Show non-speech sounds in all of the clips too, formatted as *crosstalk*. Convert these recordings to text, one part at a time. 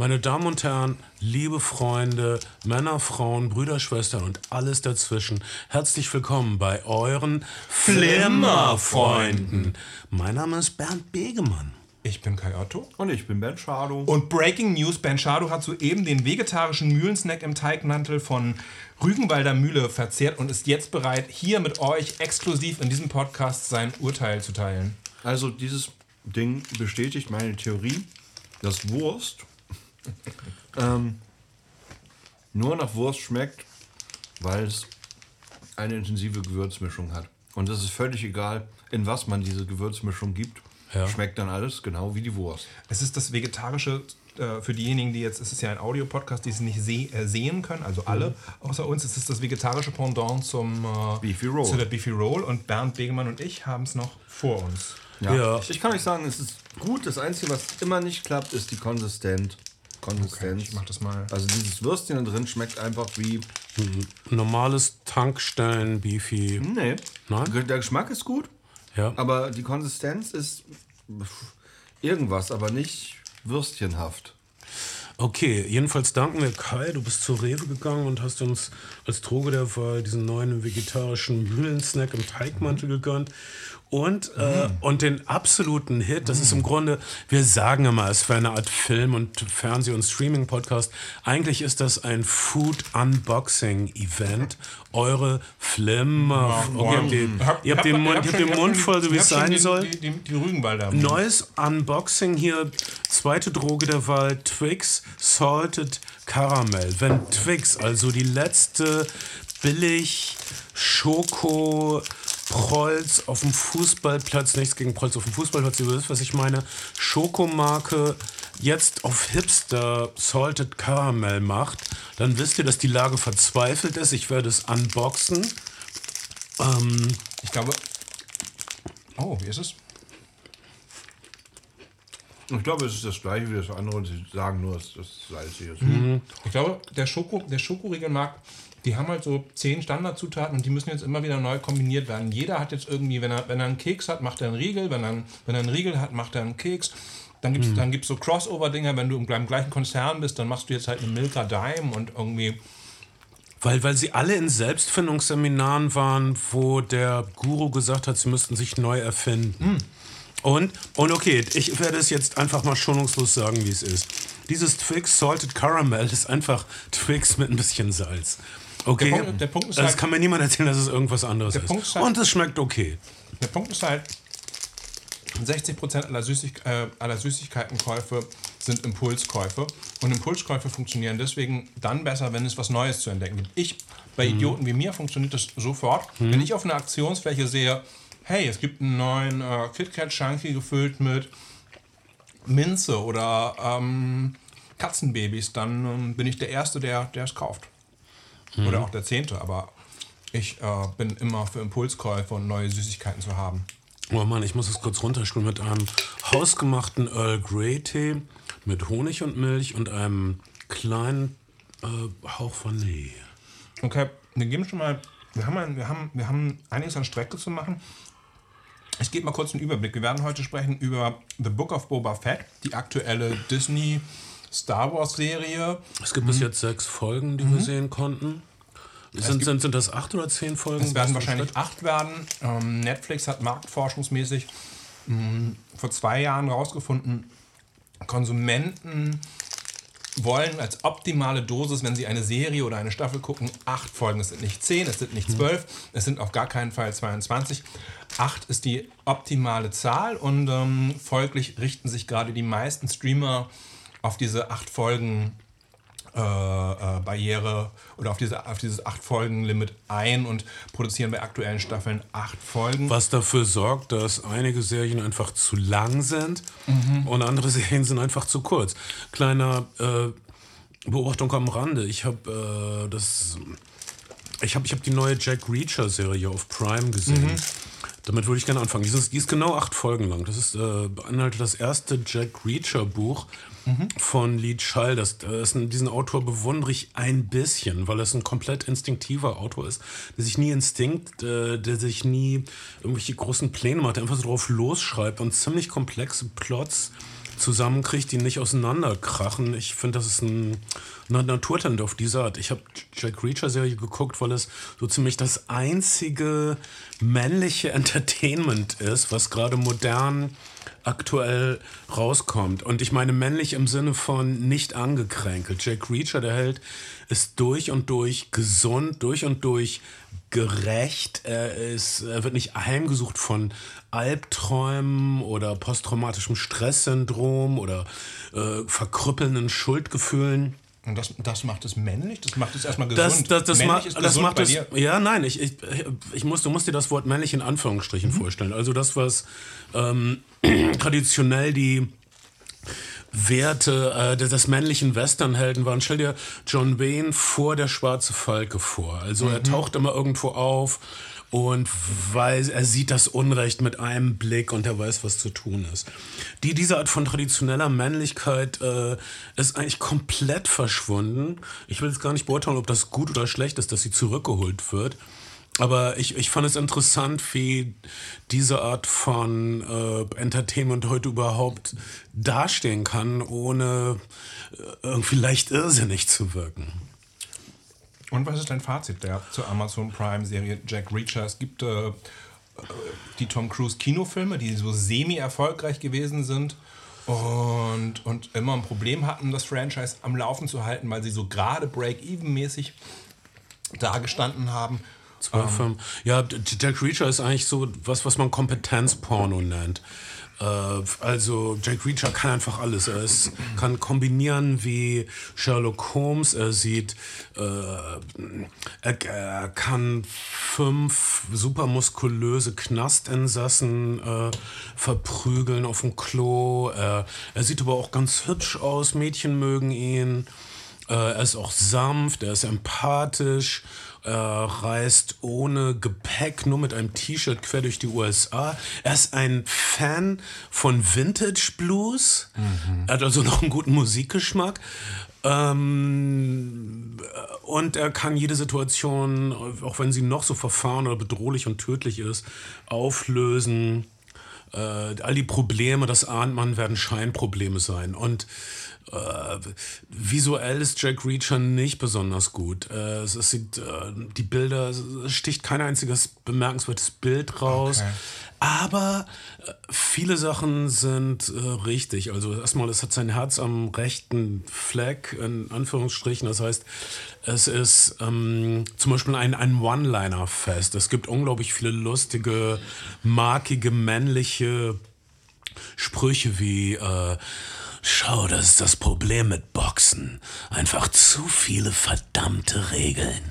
Meine Damen und Herren, liebe Freunde, Männer, Frauen, Brüder, Schwestern und alles dazwischen, herzlich willkommen bei euren Flimmerfreunden. Mein Name ist Bernd Begemann. Ich bin Kai Otto. Und ich bin Ben Schado. Und Breaking News, Ben Schado hat soeben den vegetarischen Mühlensnack im Teigmantel von Rügenwalder Mühle verzehrt und ist jetzt bereit, hier mit euch exklusiv in diesem Podcast sein Urteil zu teilen. Also dieses Ding bestätigt meine Theorie, dass Wurst ähm, nur nach Wurst schmeckt, weil es eine intensive Gewürzmischung hat. Und es ist völlig egal, in was man diese Gewürzmischung gibt. Ja. Schmeckt dann alles genau wie die Wurst. Es ist das Vegetarische äh, für diejenigen, die jetzt, es ist ja ein Audiopodcast, die es nicht seh, äh, sehen können, also alle außer uns, es ist das vegetarische Pendant zum äh, Beefy Roll. zu der Beefy Roll und Bernd Begemann und ich haben es noch vor uns. Ja. Ich kann euch sagen, es ist gut. Das Einzige, was immer nicht klappt, ist die Konsistenz. Konsistenz. ich mach das mal. Also dieses Würstchen da drin schmeckt einfach wie. Normales Tankstellen-Beefy. Nee. Nein? Der Geschmack ist gut, Ja. aber die Konsistenz ist irgendwas, aber nicht würstchenhaft. Okay, jedenfalls danken wir Kai. Du bist zur Rewe gegangen und hast uns als Droge der Wahl diesen neuen vegetarischen Mühlensnack im Teigmantel gegönnt. Und, äh, und den absoluten Hit, das ist im Grunde, wir sagen immer, es wäre eine Art Film- und Fernseh- und Streaming-Podcast. Eigentlich ist das ein Food-Unboxing-Event. Eure Flimmer. Okay, ihr habt den, ihr habt den, Mund, ihr habt den Mund voll, so wie es sein soll. Die, die, die Rügenwalder. Neues Unboxing hier, zweite Droge der Wahl, Twix Salted Caramel. Wenn Twix, also die letzte billig Schoko Prolls auf dem Fußballplatz, nichts gegen Prolls auf dem Fußballplatz, ihr wisst, was ich meine, Schokomarke jetzt auf Hipster Salted Caramel macht, dann wisst ihr, dass die Lage verzweifelt ist. Ich werde es unboxen. Ähm, Ich glaube. Oh, wie ist es? Ich glaube, es ist das gleiche wie das andere und sie sagen nur, dass das salzig ist. Ich glaube, der, Schoko, der Schokoriegelmarkt, die haben halt so zehn Standardzutaten und die müssen jetzt immer wieder neu kombiniert werden. Jeder hat jetzt irgendwie, wenn er, wenn er einen Keks hat, macht er einen Riegel. Wenn er, wenn er einen Riegel hat, macht er einen Keks. Dann gibt es dann gibt's so Crossover-Dinger, wenn du im, im gleichen Konzern bist, dann machst du jetzt halt eine Milka Dime und irgendwie. Weil, weil sie alle in Selbstfindungsseminaren waren, wo der Guru gesagt hat, sie müssten sich neu erfinden. Und, und okay, ich werde es jetzt einfach mal schonungslos sagen, wie es ist. Dieses Twix Salted Caramel ist einfach Twix mit ein bisschen Salz. Okay, Der Punkt- der Punkt ist das halt- kann mir niemand erzählen, dass es irgendwas anderes ist. Ist halt- Und es schmeckt okay. Der Punkt ist halt, 60% aller, Süßig äh, aller Süßigkeitenkäufe sind Impulskäufe. Und Impulskäufe funktionieren deswegen dann besser, wenn es was Neues zu entdecken gibt. Ich, bei Idioten wie mir, funktioniert das sofort. Wenn ich auf einer Aktionsfläche sehe, hey, es gibt einen neuen äh, KitKat Chunky gefüllt mit Minze oder ähm, Katzenbabys, dann ähm, bin ich der Erste, der es kauft. Oder auch der Zehnte, aber ich äh, bin immer für Impulskäufe und neue Süßigkeiten zu haben. Oh Mann, ich muss es kurz runterstuhlen mit einem hausgemachten Earl Grey Tee mit Honig und Milch und einem kleinen äh, Hauch Vanille. Okay, wir geben schon mal, wir haben, ein, wir haben, wir haben einiges an Strecke zu machen. Ich gebe mal kurz einen Überblick. Wir werden heute sprechen über The Book of Boba Fett, die aktuelle Disney Star Wars Serie. Es gibt bis jetzt sechs Folgen, die wir sehen konnten. Sind, sind, sind das acht oder zehn Folgen? Es werden wahrscheinlich Bescheid? acht werden. Ähm, Netflix hat marktforschungsmäßig mh, vor zwei Jahren herausgefunden, Konsumenten wollen als optimale Dosis, wenn sie eine Serie oder eine Staffel gucken, acht Folgen. Es sind nicht zehn, es sind nicht zwölf, es sind auf gar keinen Fall 22. Acht ist die optimale Zahl und ähm, folglich richten sich gerade die meisten Streamer auf diese acht Folgen äh, äh, Barriere oder auf, diese, auf dieses acht Folgen Limit ein und produzieren bei aktuellen Staffeln acht Folgen. Was dafür sorgt, dass einige Serien einfach zu lang sind Mhm. und andere *laughs* Serien sind einfach zu kurz. Kleiner äh, Beobachtung am Rande. Ich habe äh, das. Ich habe ich hab die neue Jack Reacher-Serie auf Prime gesehen. Mhm. Damit würde ich gerne anfangen. Die ist, die ist genau acht Folgen lang. Das ist, äh, beinhaltet das erste Jack Reacher-Buch Von Lee Child. Das, das, diesen Autor bewundere ich ein bisschen, weil er ein komplett instinktiver Autor ist, der sich nie Instinkt, äh, der sich nie irgendwelche großen Pläne macht, der einfach so drauf losschreibt und ziemlich komplexe Plots zusammenkriegt, die nicht auseinanderkrachen. Ich finde, das ist ein, ein Naturtalent auf diese Art. Ich habe Jack Reacher-Serie geguckt, weil es so ziemlich das einzige männliche Entertainment ist, was gerade modern aktuell rauskommt. Und ich meine männlich im Sinne von nicht angekränkelt. Jack Reacher, der Held, ist durch und durch gesund, durch und durch gerecht. Er, ist, er wird nicht heimgesucht von Albträumen oder posttraumatischem Stresssyndrom oder äh, verkrüppelnden Schuldgefühlen. Und das, das macht es männlich? Das macht es erstmal Das, gesund. das, das, männlich ma, ist das gesund macht bei es. dir? Ja, nein, ich, ich, ich muss, du musst dir das Wort männlich in Anführungsstrichen vorstellen. Also das, was ähm, *clears throat* traditionell die Werte äh, des, des männlichen Westernhelden waren. Stell dir John Wayne vor der Schwarze Falke vor. Also er taucht immer irgendwo auf und weiß, er sieht das Unrecht mit einem Blick und er weiß, was zu tun ist. Die, diese Art von traditioneller Männlichkeit äh, ist eigentlich komplett verschwunden. Ich will jetzt gar nicht beurteilen, ob das gut oder schlecht ist, dass sie zurückgeholt wird. Aber ich, ich fand es interessant, wie diese Art von äh, Entertainment heute überhaupt dastehen kann, ohne äh, irgendwie leicht irrsinnig zu wirken. Und was ist dein Fazit der zur Amazon Prime-Serie Jack Reacher? Es gibt äh, äh, die Tom Cruise Kinofilme, die so semi-erfolgreich gewesen sind und, und immer ein Problem hatten, das Franchise am Laufen zu halten, weil sie so gerade Break-Even-mäßig dagestanden haben. Zwei Filme. Ja, Jack Reacher ist eigentlich so was, was man Kompetenzporno nennt. Äh, also Jack Reacher kann einfach alles. Er ist, kann kombinieren wie Sherlock Holmes. Er sieht, äh, er, er kann fünf supermuskulöse Knastinsassen äh, verprügeln auf dem Klo. Er, er sieht aber auch ganz hübsch aus. Mädchen mögen ihn. Äh, er ist auch sanft, er ist empathisch, er reist ohne Gepäck, nur mit einem T-Shirt quer durch die USA. Er ist ein Fan von Vintage Blues. Er hat also noch einen guten Musikgeschmack. Ähm, und er kann jede Situation, auch wenn sie noch so verfahren oder bedrohlich und tödlich ist, auflösen. Äh, all die Probleme, das ahnt man, werden Scheinprobleme sein. Und äh, visuell ist Jack Reacher nicht besonders gut. Äh, es, es sieht, äh, die Bilder, es sticht kein einziges bemerkenswertes Bild raus. Okay. Aber äh, viele Sachen sind äh, richtig. Also erstmal, es hat sein Herz am rechten Fleck, in Anführungsstrichen. Das heißt, es ist ähm, zum Beispiel ein, ein One-Liner-Fest. Es gibt unglaublich viele lustige, markige, männliche Sprüche wie äh, Schau, das ist das Problem mit Boxen. Einfach zu viele verdammte Regeln.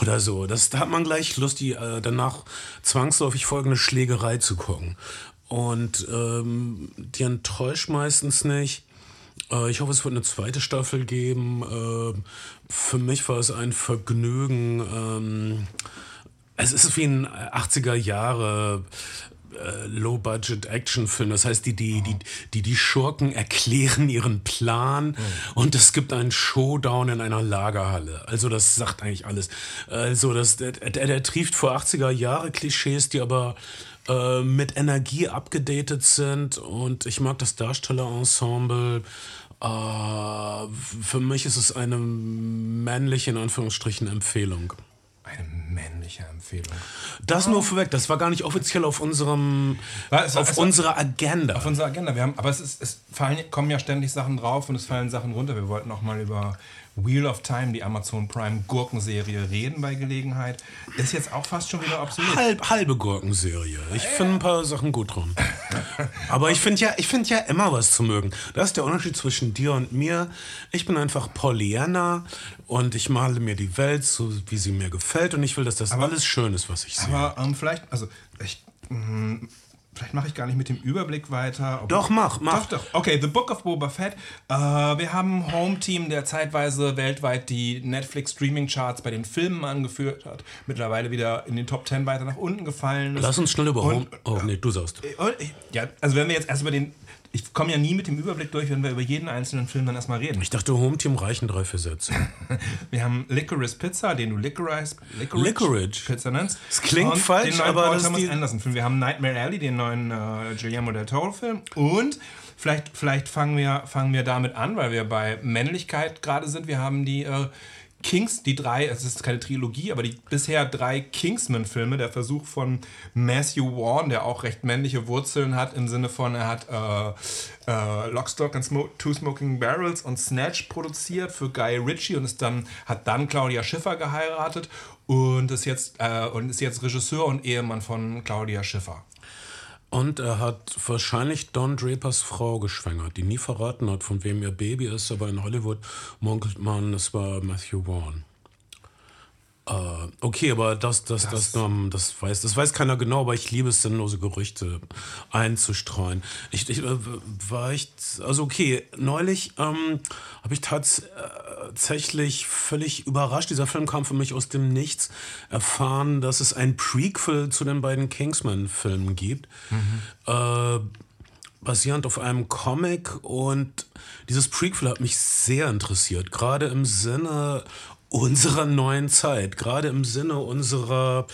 Oder so. Das, da hat man gleich Lust, die, äh, danach zwangsläufig folgende Schlägerei zu gucken. Und ähm, die enttäuscht meistens nicht. Äh, ich hoffe, es wird eine zweite Staffel geben. Äh, für mich war es ein Vergnügen. Ähm, es ist wie ein 80er Jahre äh, Low-Budget-Action-Film. Das heißt, die, die, die, die, die Schurken erklären ihren Plan und es gibt einen Showdown in einer Lagerhalle. Also das sagt eigentlich alles. Also das, der, der, der trieft vor 80er Jahre Klischees, die aber äh, mit Energie abgedatet sind und ich mag das Darstellerensemble. Äh, für mich ist es eine männliche, in Anführungsstrichen, Empfehlung. Eine männliche Empfehlung. Das nur vorweg, das war gar nicht offiziell auf unserem Was? auf Also- unserer Agenda. Auf unserer Agenda. Wir haben, aber es, ist, es fallen, kommen ja ständig Sachen drauf und es fallen Sachen runter. Wir wollten auch mal über Wheel of Time, die Amazon Prime Gurkenserie, reden bei Gelegenheit. Ist jetzt auch fast schon wieder obsolet. Halb, halbe Gurkenserie. Ich finde ein paar Sachen gut dran. *laughs* Aber ich finde ja, ich finde ja immer was zu mögen. Das ist der Unterschied zwischen dir und mir. Ich bin einfach Pollyanna und ich male mir die Welt so, wie sie mir gefällt und ich will, dass das alles schön ist, was ich sehe. Aber ähm, vielleicht, also ich, mh, vielleicht mache ich gar nicht mit dem Überblick weiter. Doch, mach, mach. Doch, doch. Okay, The Book of Boba Fett. Äh, wir haben ein Home-Team, der zeitweise weltweit die Netflix-Streaming-Charts bei den Filmen angeführt hat. Mittlerweile wieder in den Top 10 weiter nach unten gefallen ist. Lass uns schnell über Und- Home. Oh, nee, du sagst. Und ich- Ja, also wenn wir jetzt erst über den. Ich komme ja nie mit dem Überblick durch, wenn wir über jeden einzelnen Film dann erstmal reden. Ich dachte, Home Team reichen drei, vier Sätze. *laughs* Wir haben Licorice Pizza, den du Licorice, Licorice, Licorice. Pizza nennst. Es klingt und falsch, den neuen aber Paul das Thomas Anderson Film. Wir haben Nightmare Alley, den neuen äh, Guillermo del Toro Film. Und vielleicht, vielleicht fangen, wir, fangen wir damit an, weil wir bei Männlichkeit gerade sind. Wir haben die äh, Kings, die drei, es ist keine Trilogie, aber die bisher drei Kingsman-Filme, der Versuch von Matthew Vaughn, der auch recht männliche Wurzeln hat, im Sinne von, er hat äh, äh, Lockstock and Smo Two Smoking Barrels und Snatch produziert für Guy Ritchie und ist dann, hat dann Claudia Schiffer geheiratet und ist jetzt, äh, und ist jetzt Regisseur und Ehemann von Claudia Schiffer. Und er hat wahrscheinlich Don Drapers Frau geschwängert, die nie verraten hat, von wem ihr Baby ist, aber in Hollywood munkelt man, es war Matthew Vaughn. Äh, okay, aber das, das, das, das, ähm, das, weiß, das weiß keiner genau, aber ich liebe es, sinnlose Gerüchte einzustreuen. Ich, ich äh, war echt, also okay, neulich ähm, habe ich tatsächlich völlig überrascht, dieser Film kam für mich aus dem Nichts, erfahren, dass es ein Prequel zu den beiden Kingsman-Filmen gibt. Mhm. Äh, basierend auf einem Comic und dieses Prequel hat mich sehr interessiert, gerade im Sinne unserer neuen Zeit, gerade im Sinne unserer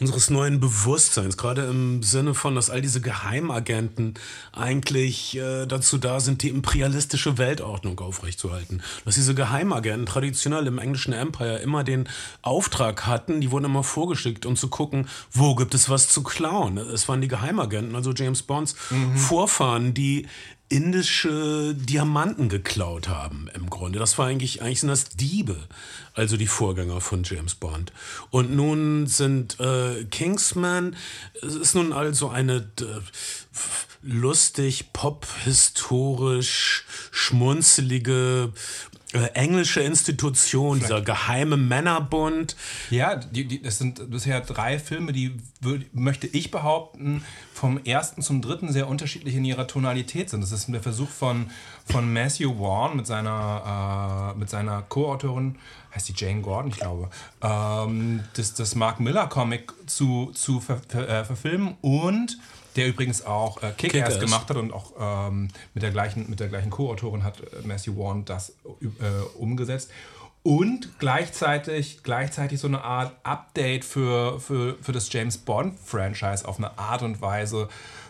unseres neuen Bewusstseins, gerade im Sinne von, dass all diese Geheimagenten eigentlich äh, dazu da sind, die imperialistische Weltordnung aufrechtzuerhalten. Dass diese Geheimagenten traditionell im englischen Empire immer den Auftrag hatten, die wurden immer vorgeschickt, um zu gucken, wo gibt es was zu klauen. Es waren die Geheimagenten, also James Bonds mhm. Vorfahren, die indische Diamanten geklaut haben im Grunde. Das war eigentlich, eigentlich sind das Diebe, also die Vorgänger von James Bond. Und nun sind äh, Kingsman, es ist nun also eine äh, lustig, pop-historisch, schmunzelige äh, englische Institution, Vielleicht. dieser geheime Männerbund. Ja, die, die, es sind bisher drei Filme, die möchte ich behaupten, vom ersten zum dritten sehr unterschiedlich in ihrer Tonalität sind. Das ist der Versuch von, von Matthew Vaughn mit seiner, äh, seiner Co-Autorin, heißt die Jane Gordon, ich glaube, ähm, das, das Mark Miller Comic zu, zu ver, ver, äh, verfilmen und der übrigens auch äh, Kick-Ass Kick gemacht hat und auch ähm, mit der gleichen, mit der gleichen Co-Autorin hat äh, Matthew Vaughn das äh, umgesetzt. Und gleichzeitig, gleichzeitig so eine Art Update für, für, für das James Bond-Franchise auf eine Art und Weise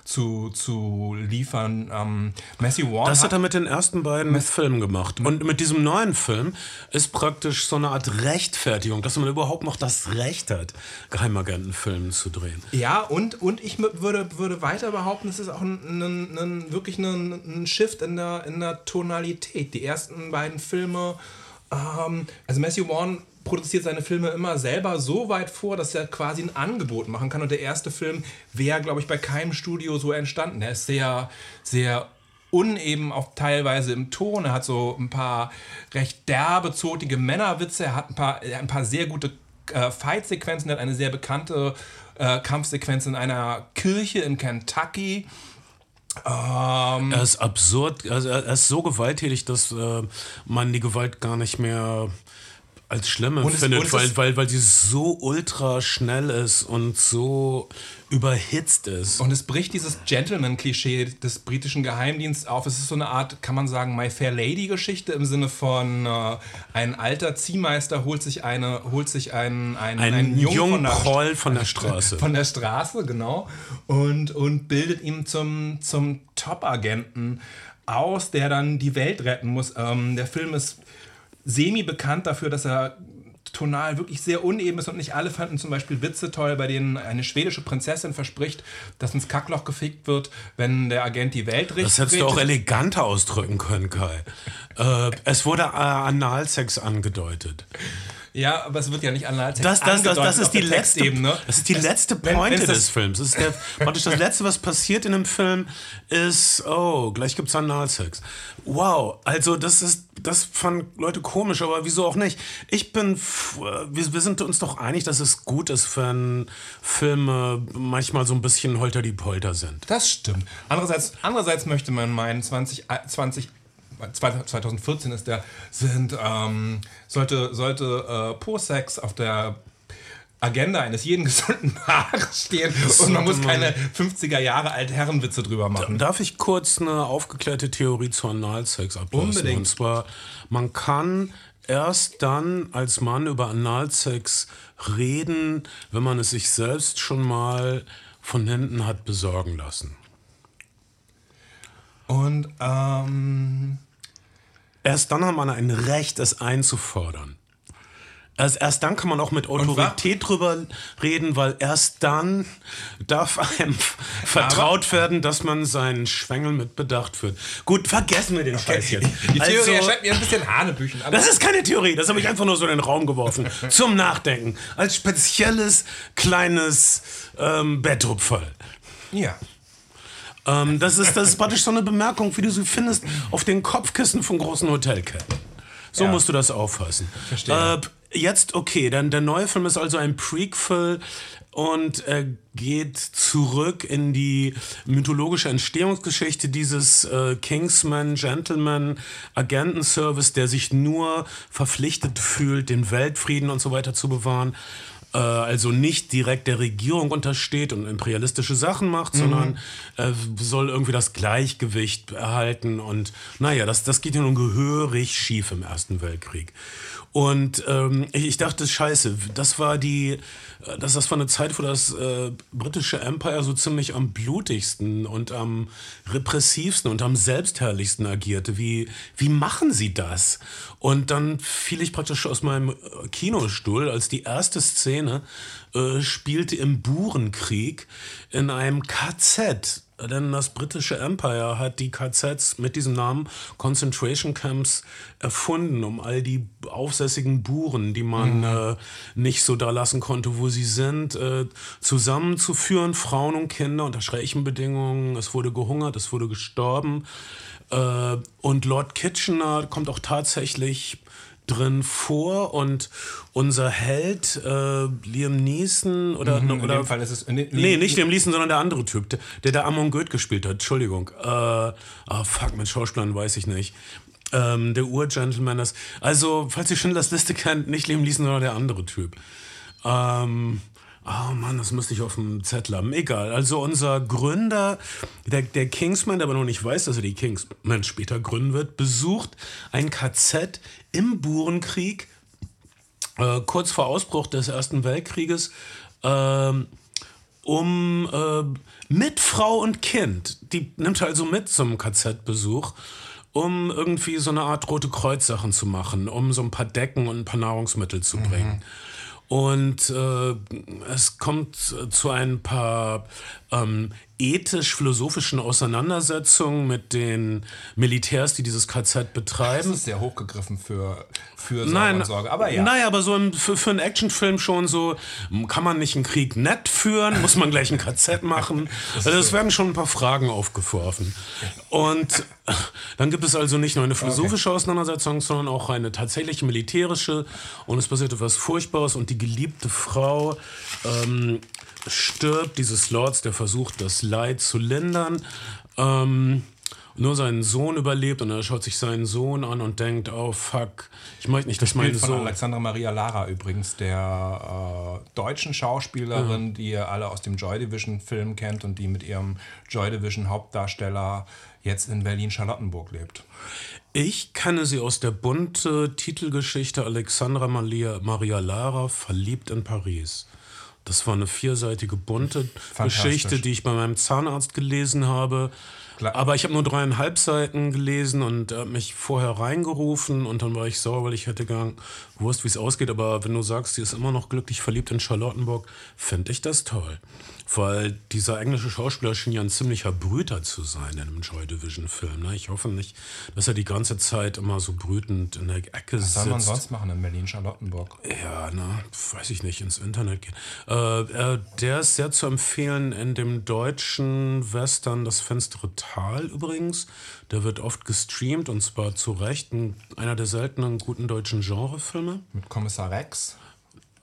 zu, zu liefern. Ähm, Matthew Warren. Das hat er mit den ersten beiden Mass Filmen gemacht. Und mit diesem neuen Film ist praktisch so eine Art Rechtfertigung, dass man überhaupt noch das Recht hat, Geheimagentenfilme zu drehen. Ja, und, und ich würde, würde weiter behaupten, es ist auch ein, ein, ein wirklich ein, ein Shift in der, in der Tonalität. Die ersten beiden Filme. Ähm, also Matthew Warren produziert seine Filme immer selber so weit vor, dass er quasi ein Angebot machen kann. Und der erste Film wäre, glaube ich, bei keinem Studio so entstanden. Er ist sehr, sehr uneben auch teilweise im Ton. Er hat so ein paar recht derbe, zotige Männerwitze. Er hat ein paar, ein paar sehr gute äh, Fight-Sequenzen. Er hat eine sehr bekannte äh, Kampfsequenz in einer Kirche in Kentucky. Ähm, er ist absurd, also er ist so gewalttätig, dass äh, man die Gewalt gar nicht mehr als schlimm empfindet, weil, weil, weil sie so ultra schnell ist und so überhitzt ist. Und es bricht dieses Gentleman-Klischee des britischen Geheimdienstes auf. Es ist so eine Art, kann man sagen, My Fair Lady-Geschichte im Sinne von äh, ein alter Ziehmeister holt sich eine, holt sich einen, einen, einen, einen jungen, jungen von Proll von der Straße. *laughs* Von der Straße, genau. Und, und bildet ihn zum, zum Top-Agenten aus, der dann die Welt retten muss. Ähm, der Film ist semi-bekannt dafür, dass er tonal wirklich sehr uneben ist und nicht alle fanden zum Beispiel Witze toll, bei denen eine schwedische Prinzessin verspricht, dass ins Kackloch gefickt wird, wenn der Agent die Welt richtet. Das hättest du auch eleganter ausdrücken können, Kai. Äh, es wurde äh, Analsex angedeutet. Ja, aber es wird ja nicht Analsex das, das, das, das ist die letzte Ebene. Das ist die letzte Pointe des Films. Das ist der, praktisch das letzte, was passiert in einem Film, ist, oh, gleich gibt es Analsex. Wow, also das ist, das fanden Leute komisch, aber wieso auch nicht? Ich bin, wir, wir sind uns doch einig, dass es gut ist, wenn Filme manchmal so ein bisschen holter die Polter sind. Das stimmt. Andererseits, andererseits möchte man meinen, 20, 20 2014 ist der, sind, ähm, sollte, sollte äh, Po-Sex auf der Agenda eines jeden *laughs* gesunden Paares stehen und man muss keine 50er Jahre alte Herrenwitze drüber machen. Darf ich kurz eine aufgeklärte Theorie zu Analsex ablassen? Unbedingt. Und zwar, man kann erst dann als Mann über Analsex reden, wenn man es sich selbst schon mal von hinten hat besorgen lassen. Und ähm, Erst dann hat man ein Recht, es einzufordern. Erst, erst dann kann man auch mit Autorität drüber reden, weil erst dann darf einem vertraut werden, dass man seinen Schwengel mit Bedacht führt. Gut, vergessen wir den Scheiß jetzt. die Theorie Also- erscheint mir ein bisschen Hanebüchen. aber- das ist keine Theorie, das habe ich einfach nur so in den Raum geworfen. *laughs* Zum Nachdenken. Als spezielles kleines ähm, Bettrupferl. ja. Ähm, das, ist, das ist praktisch so eine Bemerkung, wie du sie findest auf den Kopfkissen von großen Hotelketten. So Ja. musst du das auffassen. Verstehe. Äh, jetzt, okay, dann der neue Film ist also ein Prequel und er geht zurück in die mythologische Entstehungsgeschichte dieses äh, Kingsman Gentleman Agentenservice, der sich nur verpflichtet fühlt, den Weltfrieden und so weiter zu bewahren. Äh, also nicht direkt der Regierung untersteht und imperialistische Sachen macht, sondern äh, soll irgendwie das Gleichgewicht erhalten. Und naja, das, das geht ja nun gehörig schief im Ersten Weltkrieg. Und ähm, ich, dachte, scheiße, das war die, äh, das, das war eine Zeit, wo das äh, britische Empire so ziemlich am blutigsten und am repressivsten und am selbstherrlichsten agierte. Wie, wie machen sie das? Und dann fiel ich praktisch aus meinem äh, Kinostuhl, als die erste Szene äh, spielte im Burenkrieg in einem KZ. Denn das britische Empire hat die KZs mit diesem Namen Concentration Camps erfunden, um all die aufsässigen Buren, die man äh, nicht so da lassen konnte, wo sie sind, äh, zusammenzuführen, Frauen und Kinder unter schrecklichen Bedingungen. Es wurde gehungert, es wurde gestorben. Äh, und Lord Kitchener kommt auch tatsächlich drin vor und unser Held äh, Liam Neeson oder, Mhm, In oder dem Fall ist es. Nee, Nee, nicht Liam Neeson, sondern der andere Typ, der, der da Amon Goeth gespielt hat. Entschuldigung. Äh, ah, fuck, mit Schauspielern weiß ich nicht. Ähm, der Ur-Gentleman, das. Also, falls ihr Schindlers Liste kennt, nicht Liam Neeson, sondern der andere Typ. Ähm, oh Mann, das müsste ich auf dem Zettel haben. Egal. Also, unser Gründer, der, der Kingsman, der aber noch nicht weiß, dass er die Kingsman später gründen wird, besucht ein KZ im Burenkrieg äh, kurz vor Ausbruch des Ersten Weltkrieges, ähm, um äh, mit Frau und Kind, die nimmt also mit zum KZ-Besuch, um irgendwie so eine Art Rote Kreuz-Sachen zu machen, um so ein paar Decken und ein paar Nahrungsmittel zu bringen. Und äh, es kommt zu ein paar ähm, ethisch-philosophischen Auseinandersetzungen mit den Militärs, die dieses KZ Das betreiben. ist sehr hochgegriffen für, für Sorge Nein, und Sorge. Aber ja. Naja, aber so im, für, für einen Actionfilm schon so, kann man nicht einen Krieg nett führen? Muss man gleich ein KZ machen? *laughs* Also es werden schon ein paar Fragen aufgeworfen. Und dann gibt es also nicht nur eine philosophische Auseinandersetzung, sondern auch eine tatsächlich militärische. Und es passiert etwas Furchtbares und die geliebte Frau ähm, stirbt dieses Lords, der versucht, das Leid zu lindern. Ähm, nur sein Sohn überlebt und er schaut sich seinen Sohn an und denkt, oh fuck, ich möchte nicht, dass mein Bild von Sohn... Alexandra Maria Lara übrigens, der äh, deutschen Schauspielerin, die ihr alle aus dem Joy Division Film kennt und die mit ihrem Joy Division Hauptdarsteller jetzt in Berlin-Charlottenburg lebt. Ich kenne sie aus der bunte Titelgeschichte Alexandra Maria, Maria Lara, verliebt in Paris. Das war eine vierseitige bunte. Geschichte, die ich bei meinem Zahnarzt gelesen habe. Klar. Aber ich habe nur dreieinhalb Seiten gelesen und er hat mich vorher reingerufen und dann war ich sauer, weil ich hätte gern gewusst, wie es ausgeht. Aber wenn du sagst, sie ist immer noch glücklich verliebt in Charlottenburg, finde ich das toll. Weil dieser englische Schauspieler schien ja ein ziemlicher Brüter zu sein in einem Joy Division Film. Ne? Ich hoffe nicht, dass er die ganze Zeit immer so brütend in der Ecke Was soll man sitzt. sonst machen in Berlin-Charlottenburg? Ja, na, weiß ich nicht, ins Internet gehen. Äh, äh, der ist sehr zu empfehlen in dem deutschen Western Das finstere Tal übrigens. Der wird oft gestreamt und zwar zu Recht. Ein, einer der seltenen guten deutschen Genrefilme. Mit Kommissar Rex?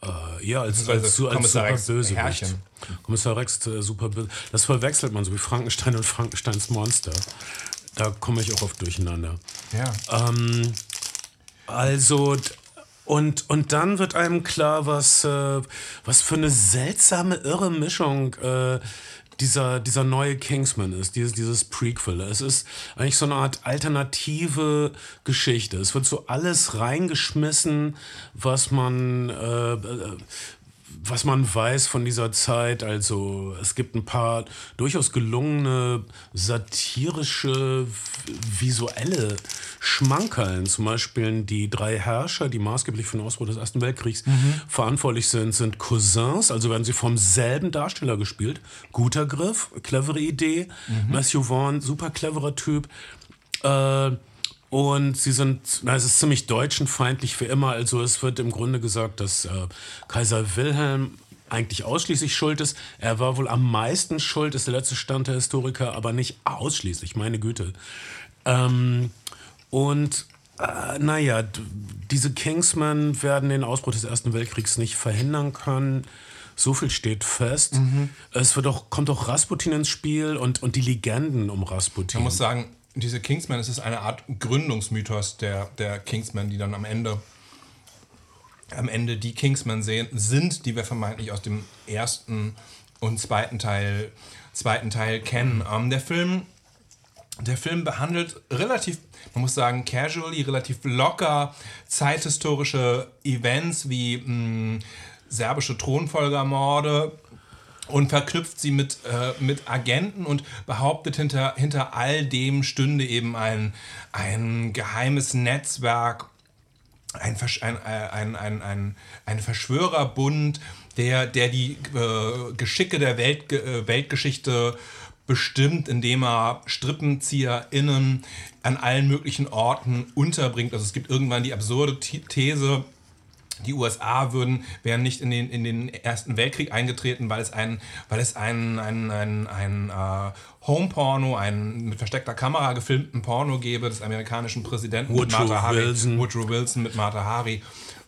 Äh, ja, als, als, so als Kommissar super Rex Bösewicht. Herrchen. Kommissar Rex, äh, super böse. Das verwechselt man so wie Frankenstein und Frankensteins Monster. Da komme ich auch oft durcheinander. Ja. Ähm, also, und, und dann wird einem klar, was, äh, was für eine seltsame, irre Mischung äh, dieser, dieser neue Kingsman ist, dieses, dieses Prequel. Es ist eigentlich so eine Art alternative Geschichte. Es wird so alles reingeschmissen, was man. Äh, äh, was man weiß von dieser Zeit, also es gibt ein paar durchaus gelungene satirische, visuelle Schmankerln. Zum Beispiel die drei Herrscher, die maßgeblich für den Ausbruch des Ersten Weltkriegs mhm. verantwortlich sind, sind Cousins, also werden sie vom selben Darsteller gespielt. Guter Griff, clevere Idee. Mhm. Matthew Vaughn, super cleverer Typ. Äh, und sie sind, na, es ist ziemlich deutschenfeindlich für immer. Also es wird im Grunde gesagt, dass äh, Kaiser Wilhelm eigentlich ausschließlich schuld ist. Er war wohl am meisten schuld, ist der letzte Stand der Historiker, aber nicht ausschließlich, meine Güte. Ähm, und äh, naja, diese Kingsmen werden den Ausbruch des Ersten Weltkriegs nicht verhindern können. So viel steht fest. Mhm. Es wird auch, kommt auch Rasputin ins Spiel und, und die Legenden um Rasputin. Man muss sagen, diese Kingsmen, es ist eine Art Gründungsmythos der, der Kingsmen, die dann am Ende am Ende die Kingsmen sehen, sind, die wir vermeintlich aus dem ersten und zweiten Teil, zweiten Teil kennen. Ähm, der Film der Film behandelt relativ, man muss sagen, casually, relativ locker zeithistorische Events wie mh, hm, serbische Thronfolgermorde, und verknüpft sie mit, äh, mit Agenten und behauptet, hinter, hinter all dem stünde eben ein, ein geheimes Netzwerk, ein, ein, äh, ein, ein, ein, ein Verschwörerbund, der, der die äh, Geschicke der Welt, äh, Weltgeschichte bestimmt, indem er StrippenzieherInnen an allen möglichen Orten unterbringt. Also es gibt irgendwann die absurde These, die USA würden, wären nicht in den, in den Ersten Weltkrieg eingetreten, weil es ein, weil es ein, ein, ein, ein äh, Home-Porno, einen mit versteckter Kamera gefilmten Porno gäbe des amerikanischen Präsidenten Woodrow mit Martha Wilson. Woodrow Wilson mit Martha Hari.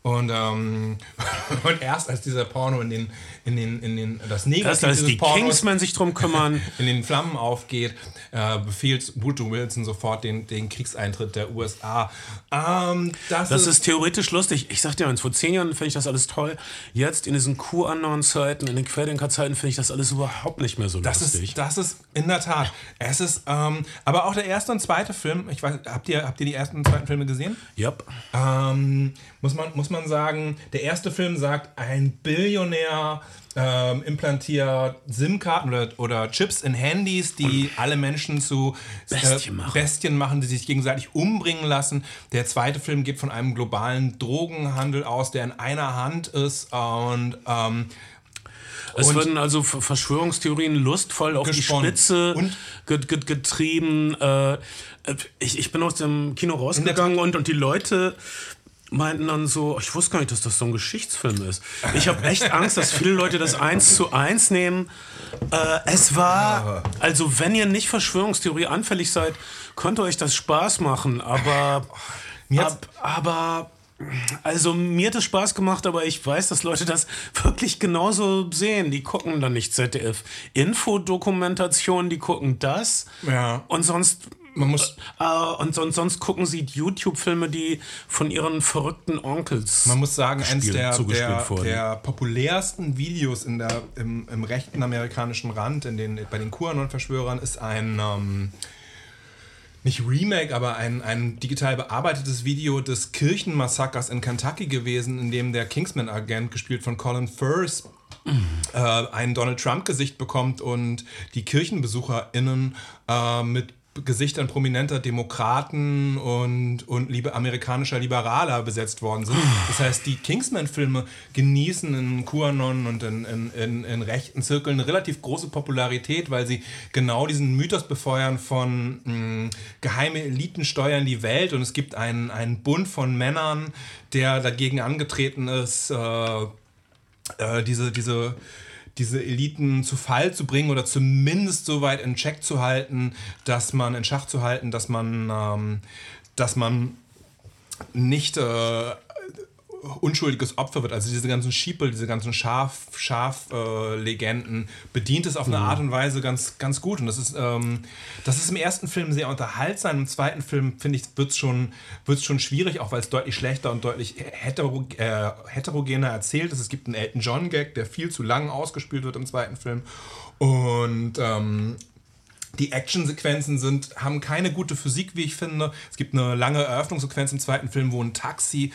Und, ähm, *laughs* und erst als dieser Porno in den, in den, in den das Negative erst als die Pornos Kingsmen sich drum kümmern, *laughs* in den Flammen aufgeht, äh, befiehlt Woodrow Wilson sofort den, den Kriegseintritt der USA. Ähm, das, das ist, ist, theoretisch lustig. Ich sag dir eins, vor zehn Jahren finde ich das alles toll. Jetzt in diesen QAnon-Zeiten, in den Querdenker-Zeiten finde ich das alles überhaupt nicht mehr so das lustig. Ist, das ist in der Tat. Es ist, ähm, aber auch der erste und zweite Film, ich weiß, habt ihr, habt ihr die ersten und zweiten Filme gesehen? Yep. Ähm, muss, man, muss man sagen, der erste Film sagt, ein Billionär ähm, implantiert SIM-Karten oder, oder Chips in Handys, die alle Menschen zu äh, Bestien, machen. Bestien machen, die sich gegenseitig umbringen lassen. Der zweite Film geht von einem globalen Drogenhandel aus, der in einer Hand ist und ähm, es wurden also Verschwörungstheorien lustvoll auf gesponnen. die Spitze getrieben. Äh, ich, ich bin aus dem Kino rausgegangen und, und die Leute meinten dann so, ich wusste gar nicht, dass das so ein Geschichtsfilm ist. Ich habe echt Angst, dass viele Leute das eins zu eins nehmen. Äh, es war, also wenn ihr nicht Verschwörungstheorie anfällig seid, könnt ihr euch das Spaß machen, aber, ab, aber also mir hat es Spaß gemacht, aber ich weiß, dass Leute das wirklich genauso sehen. Die gucken dann nicht ZDF Infodokumentation, die gucken das ja. und sonst man muss äh, und sonst, sonst gucken sie YouTube-Filme, die von ihren verrückten Onkels. Man muss sagen, eines der, der, der, populärsten Videos in der, im, im rechten amerikanischen Rand, in den, bei den QAnon-Verschwörern, ist ein. Ähm, nicht Remake, aber ein, ein digital bearbeitetes Video des Kirchenmassakers in Kentucky gewesen, in dem der Kingsman-Agent, gespielt von Colin Firth, äh, ein Donald Trump-Gesicht bekommt und die KirchenbesucherInnen äh, mit Gesichtern prominenter Demokraten und, und liebe amerikanischer Liberaler besetzt worden sind. Das heißt, die Kingsman-Filme genießen in QAnon und in, in, in, in, rechten Zirkeln eine relativ große Popularität, weil sie genau diesen Mythos befeuern von mh, geheime Eliten steuern die Welt und es gibt einen, einen Bund von Männern, der dagegen angetreten ist, äh, äh, diese, diese diese Eliten zu Fall zu bringen oder zumindest so weit in Check zu halten, dass man in Schach zu halten, dass man, ähm, dass man nicht äh, unschuldiges Opfer wird. Also diese ganzen Schiepel, diese ganzen Schaf-Legenden Schaf, äh, bedient es auf eine mhm. Art und Weise ganz, ganz gut. Und das ist, ähm, das ist im ersten Film sehr unterhaltsam. Im zweiten Film, finde ich, wird es schon, wird's schon schwierig, auch weil es deutlich schlechter und deutlich hetero, äh, heterogener erzählt ist. Es gibt einen Elton John-Gag, der viel zu lang ausgespielt wird im zweiten Film. Und ähm, die Actionsequenzen sind, haben keine gute Physik, wie ich finde. Es gibt eine lange Eröffnungssequenz im zweiten Film, wo ein Taxi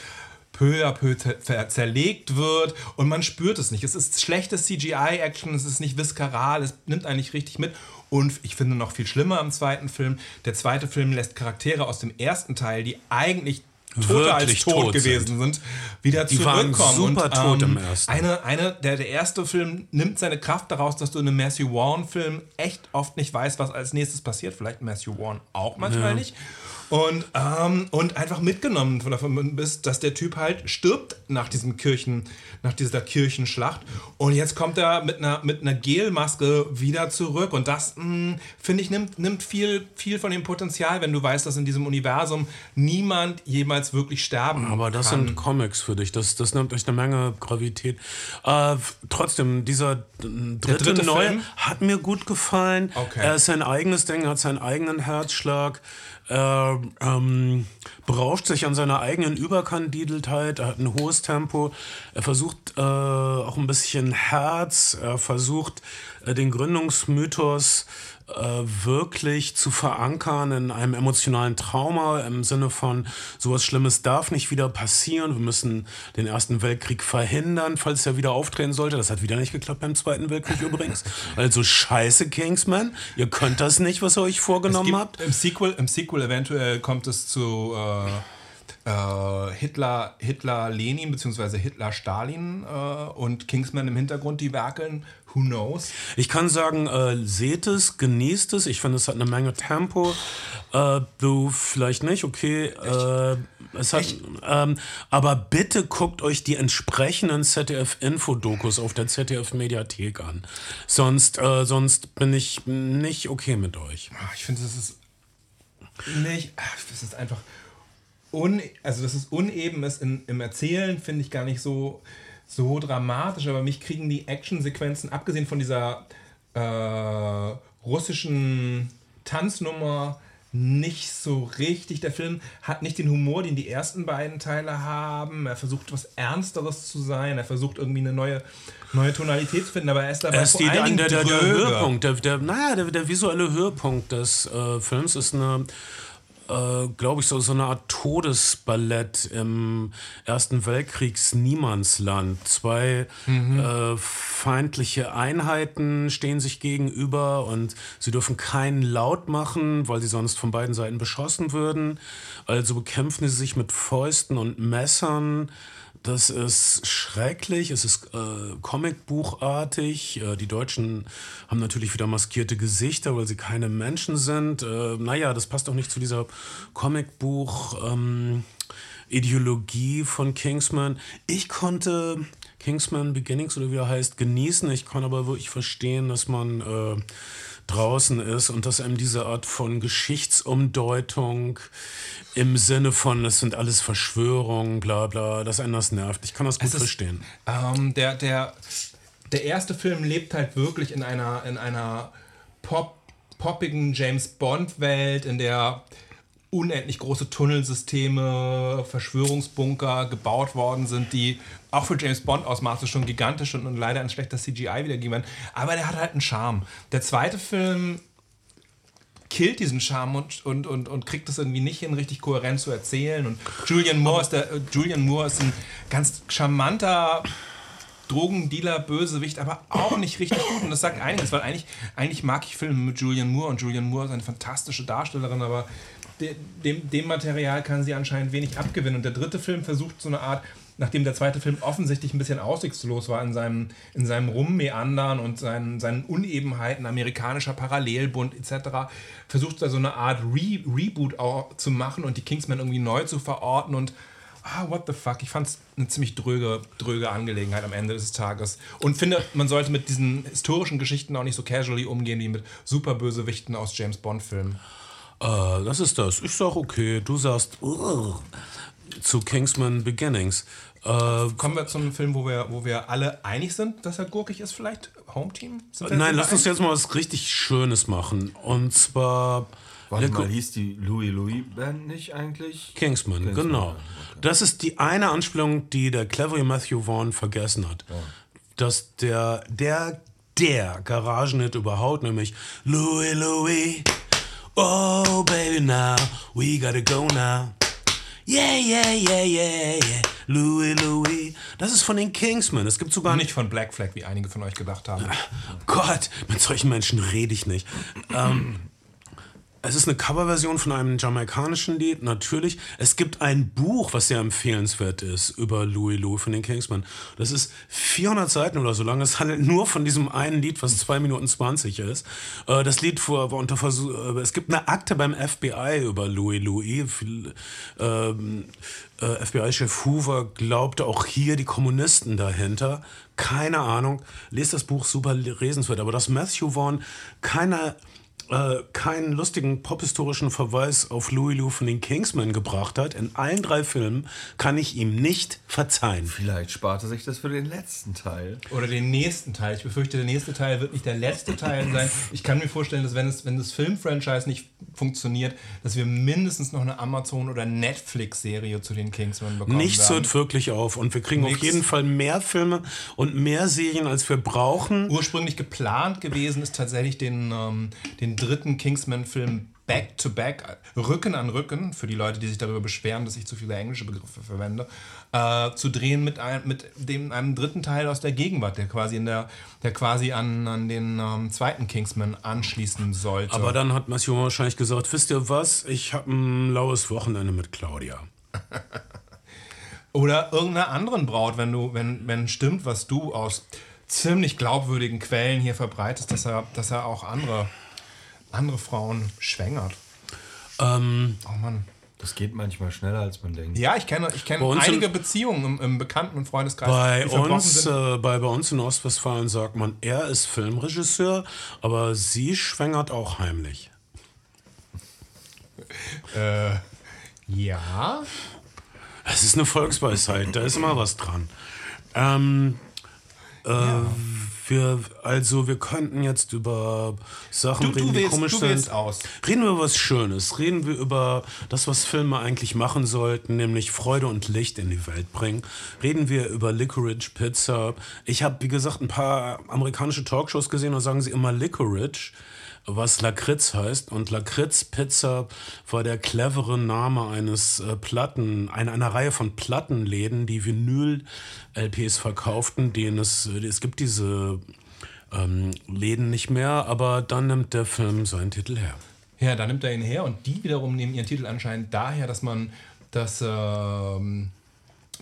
peu à peu zer zerlegt wird und man spürt es nicht. Es ist schlechtes CGI-Action, es ist nicht viskaral, es nimmt eigentlich richtig mit. Und ich finde noch viel schlimmer am zweiten Film, der zweite Film lässt Charaktere aus dem ersten Teil, die eigentlich toter als tot, tot gewesen sind, wieder die zurückkommen. Waren super und, tot ähm, im ersten. Eine, eine, der, der erste Film nimmt seine Kraft daraus, dass du in einem Matthew Vaughn-Film echt oft nicht weißt, was als nächstes passiert. Vielleicht Matthew Vaughn auch manchmal ja. nicht. Und, ähm, und einfach mitgenommen davon bist, dass der Typ halt stirbt nach diesem Kirchen, nach dieser Kirchenschlacht. Und jetzt kommt er mit einer, mit einer Gelmaske wieder zurück. Und das, hm, finde ich, nimmt, nimmt viel, viel von dem Potenzial, wenn du weißt, dass in diesem Universum niemand jemals wirklich sterben Aber das kann. sind Comics für dich. Das, das nimmt euch eine Menge Gravität. Äh, trotzdem, dieser dritte, dritte Neue Film? hat mir gut gefallen. Okay. Er ist sein eigenes Ding, hat seinen eigenen Herzschlag. Er ähm, berauscht sich an seiner eigenen Überkandideltheit, er hat ein hohes Tempo, er versucht äh, auch ein bisschen Herz, er versucht äh, den Gründungsmythos äh, wirklich zu verankern in einem emotionalen Trauma im Sinne von, sowas Schlimmes darf nicht wieder passieren, wir müssen den Ersten Weltkrieg verhindern, falls er wieder auftreten sollte. Das hat wieder nicht geklappt beim Zweiten Weltkrieg *laughs* übrigens. Also scheiße, Kingsman, ihr könnt das nicht, was ihr euch vorgenommen habt. Im Sequel, Im Sequel eventuell kommt es zu... Äh äh, Hitler, Hitler Lenin bzw. Hitler Stalin äh, und Kingsman im Hintergrund, die werkeln. Who knows? Ich kann sagen, äh, seht es, genießt es. Ich finde, es hat eine Menge Tempo. Äh, du vielleicht nicht, okay. Äh, es hat, ähm, aber bitte guckt euch die entsprechenden ZDF-Infodokus auf der ZDF-Mediathek an. Sonst, äh, sonst bin ich nicht okay mit euch. Ich finde, es ist nicht. Es ist einfach un, also dass es uneben ist in, im Erzählen, finde ich gar nicht so, so dramatisch, aber mich kriegen die Actionsequenzen, abgesehen von dieser äh, russischen Tanznummer, nicht so richtig. Der Film hat nicht den Humor, den die ersten beiden Teile haben. Er versucht was Ernsteres zu sein. Er versucht irgendwie eine neue, neue Tonalität zu finden, aber er ist dabei er ist vor allen der, der, der, Höhepunkt, der, der, naja, der, der visuelle Höhepunkt des äh, Films ist eine äh, glaube ich, so, so eine Art Todesballett im Ersten Weltkriegs Niemandsland. Zwei mhm. äh, feindliche Einheiten stehen sich gegenüber und sie dürfen keinen Laut machen, weil sie sonst von beiden Seiten beschossen würden. Also bekämpfen sie sich mit Fäusten und Messern. Das ist schrecklich, es ist äh, Comicbuchartig. Äh, die Deutschen haben natürlich wieder maskierte Gesichter, weil sie keine Menschen sind. Äh, naja, das passt auch nicht zu dieser Comicbuch-Ideologie ähm, von Kingsman. Ich konnte Kingsman Beginnings oder wie er heißt genießen. Ich kann aber wirklich verstehen, dass man äh, draußen ist und dass einem diese Art von Geschichtsumdeutung im Sinne von, es sind alles Verschwörungen, bla bla, dass einen das nervt. Ich kann das gut ist, verstehen. Ähm, der, der, der erste Film lebt halt wirklich in einer, in einer Pop, poppigen James Bond-Welt, in der unendlich große Tunnelsysteme, Verschwörungsbunker gebaut worden sind, die auch für James Bond Ausmaße schon gigantisch und leider ein schlechter CGI wiedergegeben werden. Aber der hat halt einen Charme. Der zweite Film killt diesen Charme und, und, und, und kriegt es irgendwie nicht hin, richtig kohärent zu erzählen. Und Julian Moore ist, der, äh, Julian Moore ist ein ganz charmanter Drogendealer, Bösewicht, aber auch nicht richtig gut. Und das sagt einiges, weil eigentlich, eigentlich mag ich Filme mit Julian Moore und Julian Moore ist eine fantastische Darstellerin, aber dem, dem Material kann sie anscheinend wenig abgewinnen. Und der dritte Film versucht so eine Art, nachdem der zweite Film offensichtlich ein bisschen aussichtslos war in seinem, in seinem Rummeandern und seinen, seinen Unebenheiten, amerikanischer Parallelbund etc., versucht er so eine Art Re Reboot auch zu machen und die Kingsmen irgendwie neu zu verorten und ah, what the fuck, ich fand es eine ziemlich dröge, dröge Angelegenheit am Ende des Tages. Und finde, man sollte mit diesen historischen Geschichten auch nicht so casually umgehen wie mit Superbösewichten aus James Bond-Filmen. Äh, das ist das. Ich sag okay. Du sagst uh, zu Kingsman Beginnings. Äh, Kommen wir zum Film, wo wir, wo wir alle einig sind, dass er gurkig ist, vielleicht? Home Team? Nein, lass uns jetzt mal was richtig Schönes machen. Und zwar. Warte mal, hieß die Louis Louis Band nicht eigentlich? Kingsman, Kingsman. genau. Okay. Das ist die eine Anspielung, die der clevere Matthew Vaughn vergessen hat. Oh. Dass der, der, der Garagenhit überhaupt, nämlich Louis Louis Oh, baby, now we gotta go now. Yeah, yeah, yeah, yeah, yeah. Louis, Louis. Das ist von den Kingsmen. Es gibt sogar Nicht von Black Flag, wie einige von euch gedacht haben. Gott, mit solchen Menschen rede ich nicht. Ähm, es ist eine Coverversion von einem jamaikanischen Lied, natürlich. Es gibt ein Buch, was sehr empfehlenswert ist, über Louis Louis von den Kingsmen. Das ist 400 Seiten oder so lang. Es handelt nur von diesem einen Lied, was 2 Minuten 20 ist. Äh, das Lied war unter Versuch. äh, Es gibt eine Akte beim FBI über Louis Louis. Ähm, äh, FBI-Chef Hoover glaubte auch hier die Kommunisten dahinter. Keine Ahnung. Lest das Buch super lesenswert. Aber dass Matthew Vaughn keine äh, keinen lustigen pophistorischen Verweis auf Louis Lou von den Kingsmen gebracht hat, in allen drei Filmen, kann ich ihm nicht verzeihen. Vielleicht sparte sich das für den letzten Teil. Oder den nächsten Teil. Ich befürchte, der nächste Teil wird nicht der letzte Teil sein. Ich kann mir vorstellen, dass wenn, es, wenn das Filmfranchise nicht funktioniert, dass wir mindestens noch eine Amazon- oder Netflix-Serie zu den Kingsmen bekommen Nichts werden. hört wirklich auf und wir kriegen auf Nix. jeden Fall mehr Filme und mehr Serien, als wir brauchen. Ursprünglich geplant gewesen ist tatsächlich den, ähm, den dritten Kingsman-Film Back to Back, Rücken an Rücken, für die Leute, die sich darüber beschweren, dass ich zu viele englische Begriffe verwende, äh, zu drehen mit, ein, mit dem, einem dritten Teil aus der Gegenwart, der quasi, in der, der quasi an, an den ähm, zweiten Kingsman anschließen sollte. Aber dann hat Matthew wahrscheinlich gesagt, wisst ihr was, ich habe ein laues Wochenende mit Claudia. *laughs* Oder irgendeiner anderen Braut, wenn du, wenn, wenn stimmt, was du aus ziemlich glaubwürdigen Quellen hier verbreitest, dass er, dass er auch andere, andere Frauen schwängert. Ähm, Oh Mann. Das geht manchmal schneller, als man denkt. Ja, ich kenne, ich kenne einige in- Beziehungen im, im Bekannten- und Freundeskreis. Bei uns, sind. äh, bei, bei uns in Ostwestfalen sagt man, er ist Filmregisseur, aber sie schwängert auch heimlich. Äh, ja. Es ist eine Volksweisheit, da ist immer was dran. Ähm, äh, wir, also wir könnten jetzt über Sachen Du- du reden, die wählst- komisch du sind. aus. Reden wir über was Schönes. Reden wir über das, was Filme eigentlich machen sollten, nämlich Freude und Licht in die Welt bringen. Reden wir über Licorice Pizza. Ich habe, wie gesagt, ein paar amerikanische Talkshows gesehen und sagen sie immer Licorice was Lakritz heißt. Und Lakritz Pizza war der clevere Name eines äh, Platten, einer, einer Reihe von Plattenläden, die Vinyl-LPs verkauften, denen es, äh, es gibt diese ähm, Läden nicht mehr, aber dann nimmt der Film seinen Titel her. Ja, da nimmt er ihn her und die wiederum nehmen ihren Titel anscheinend daher, dass man das ähm,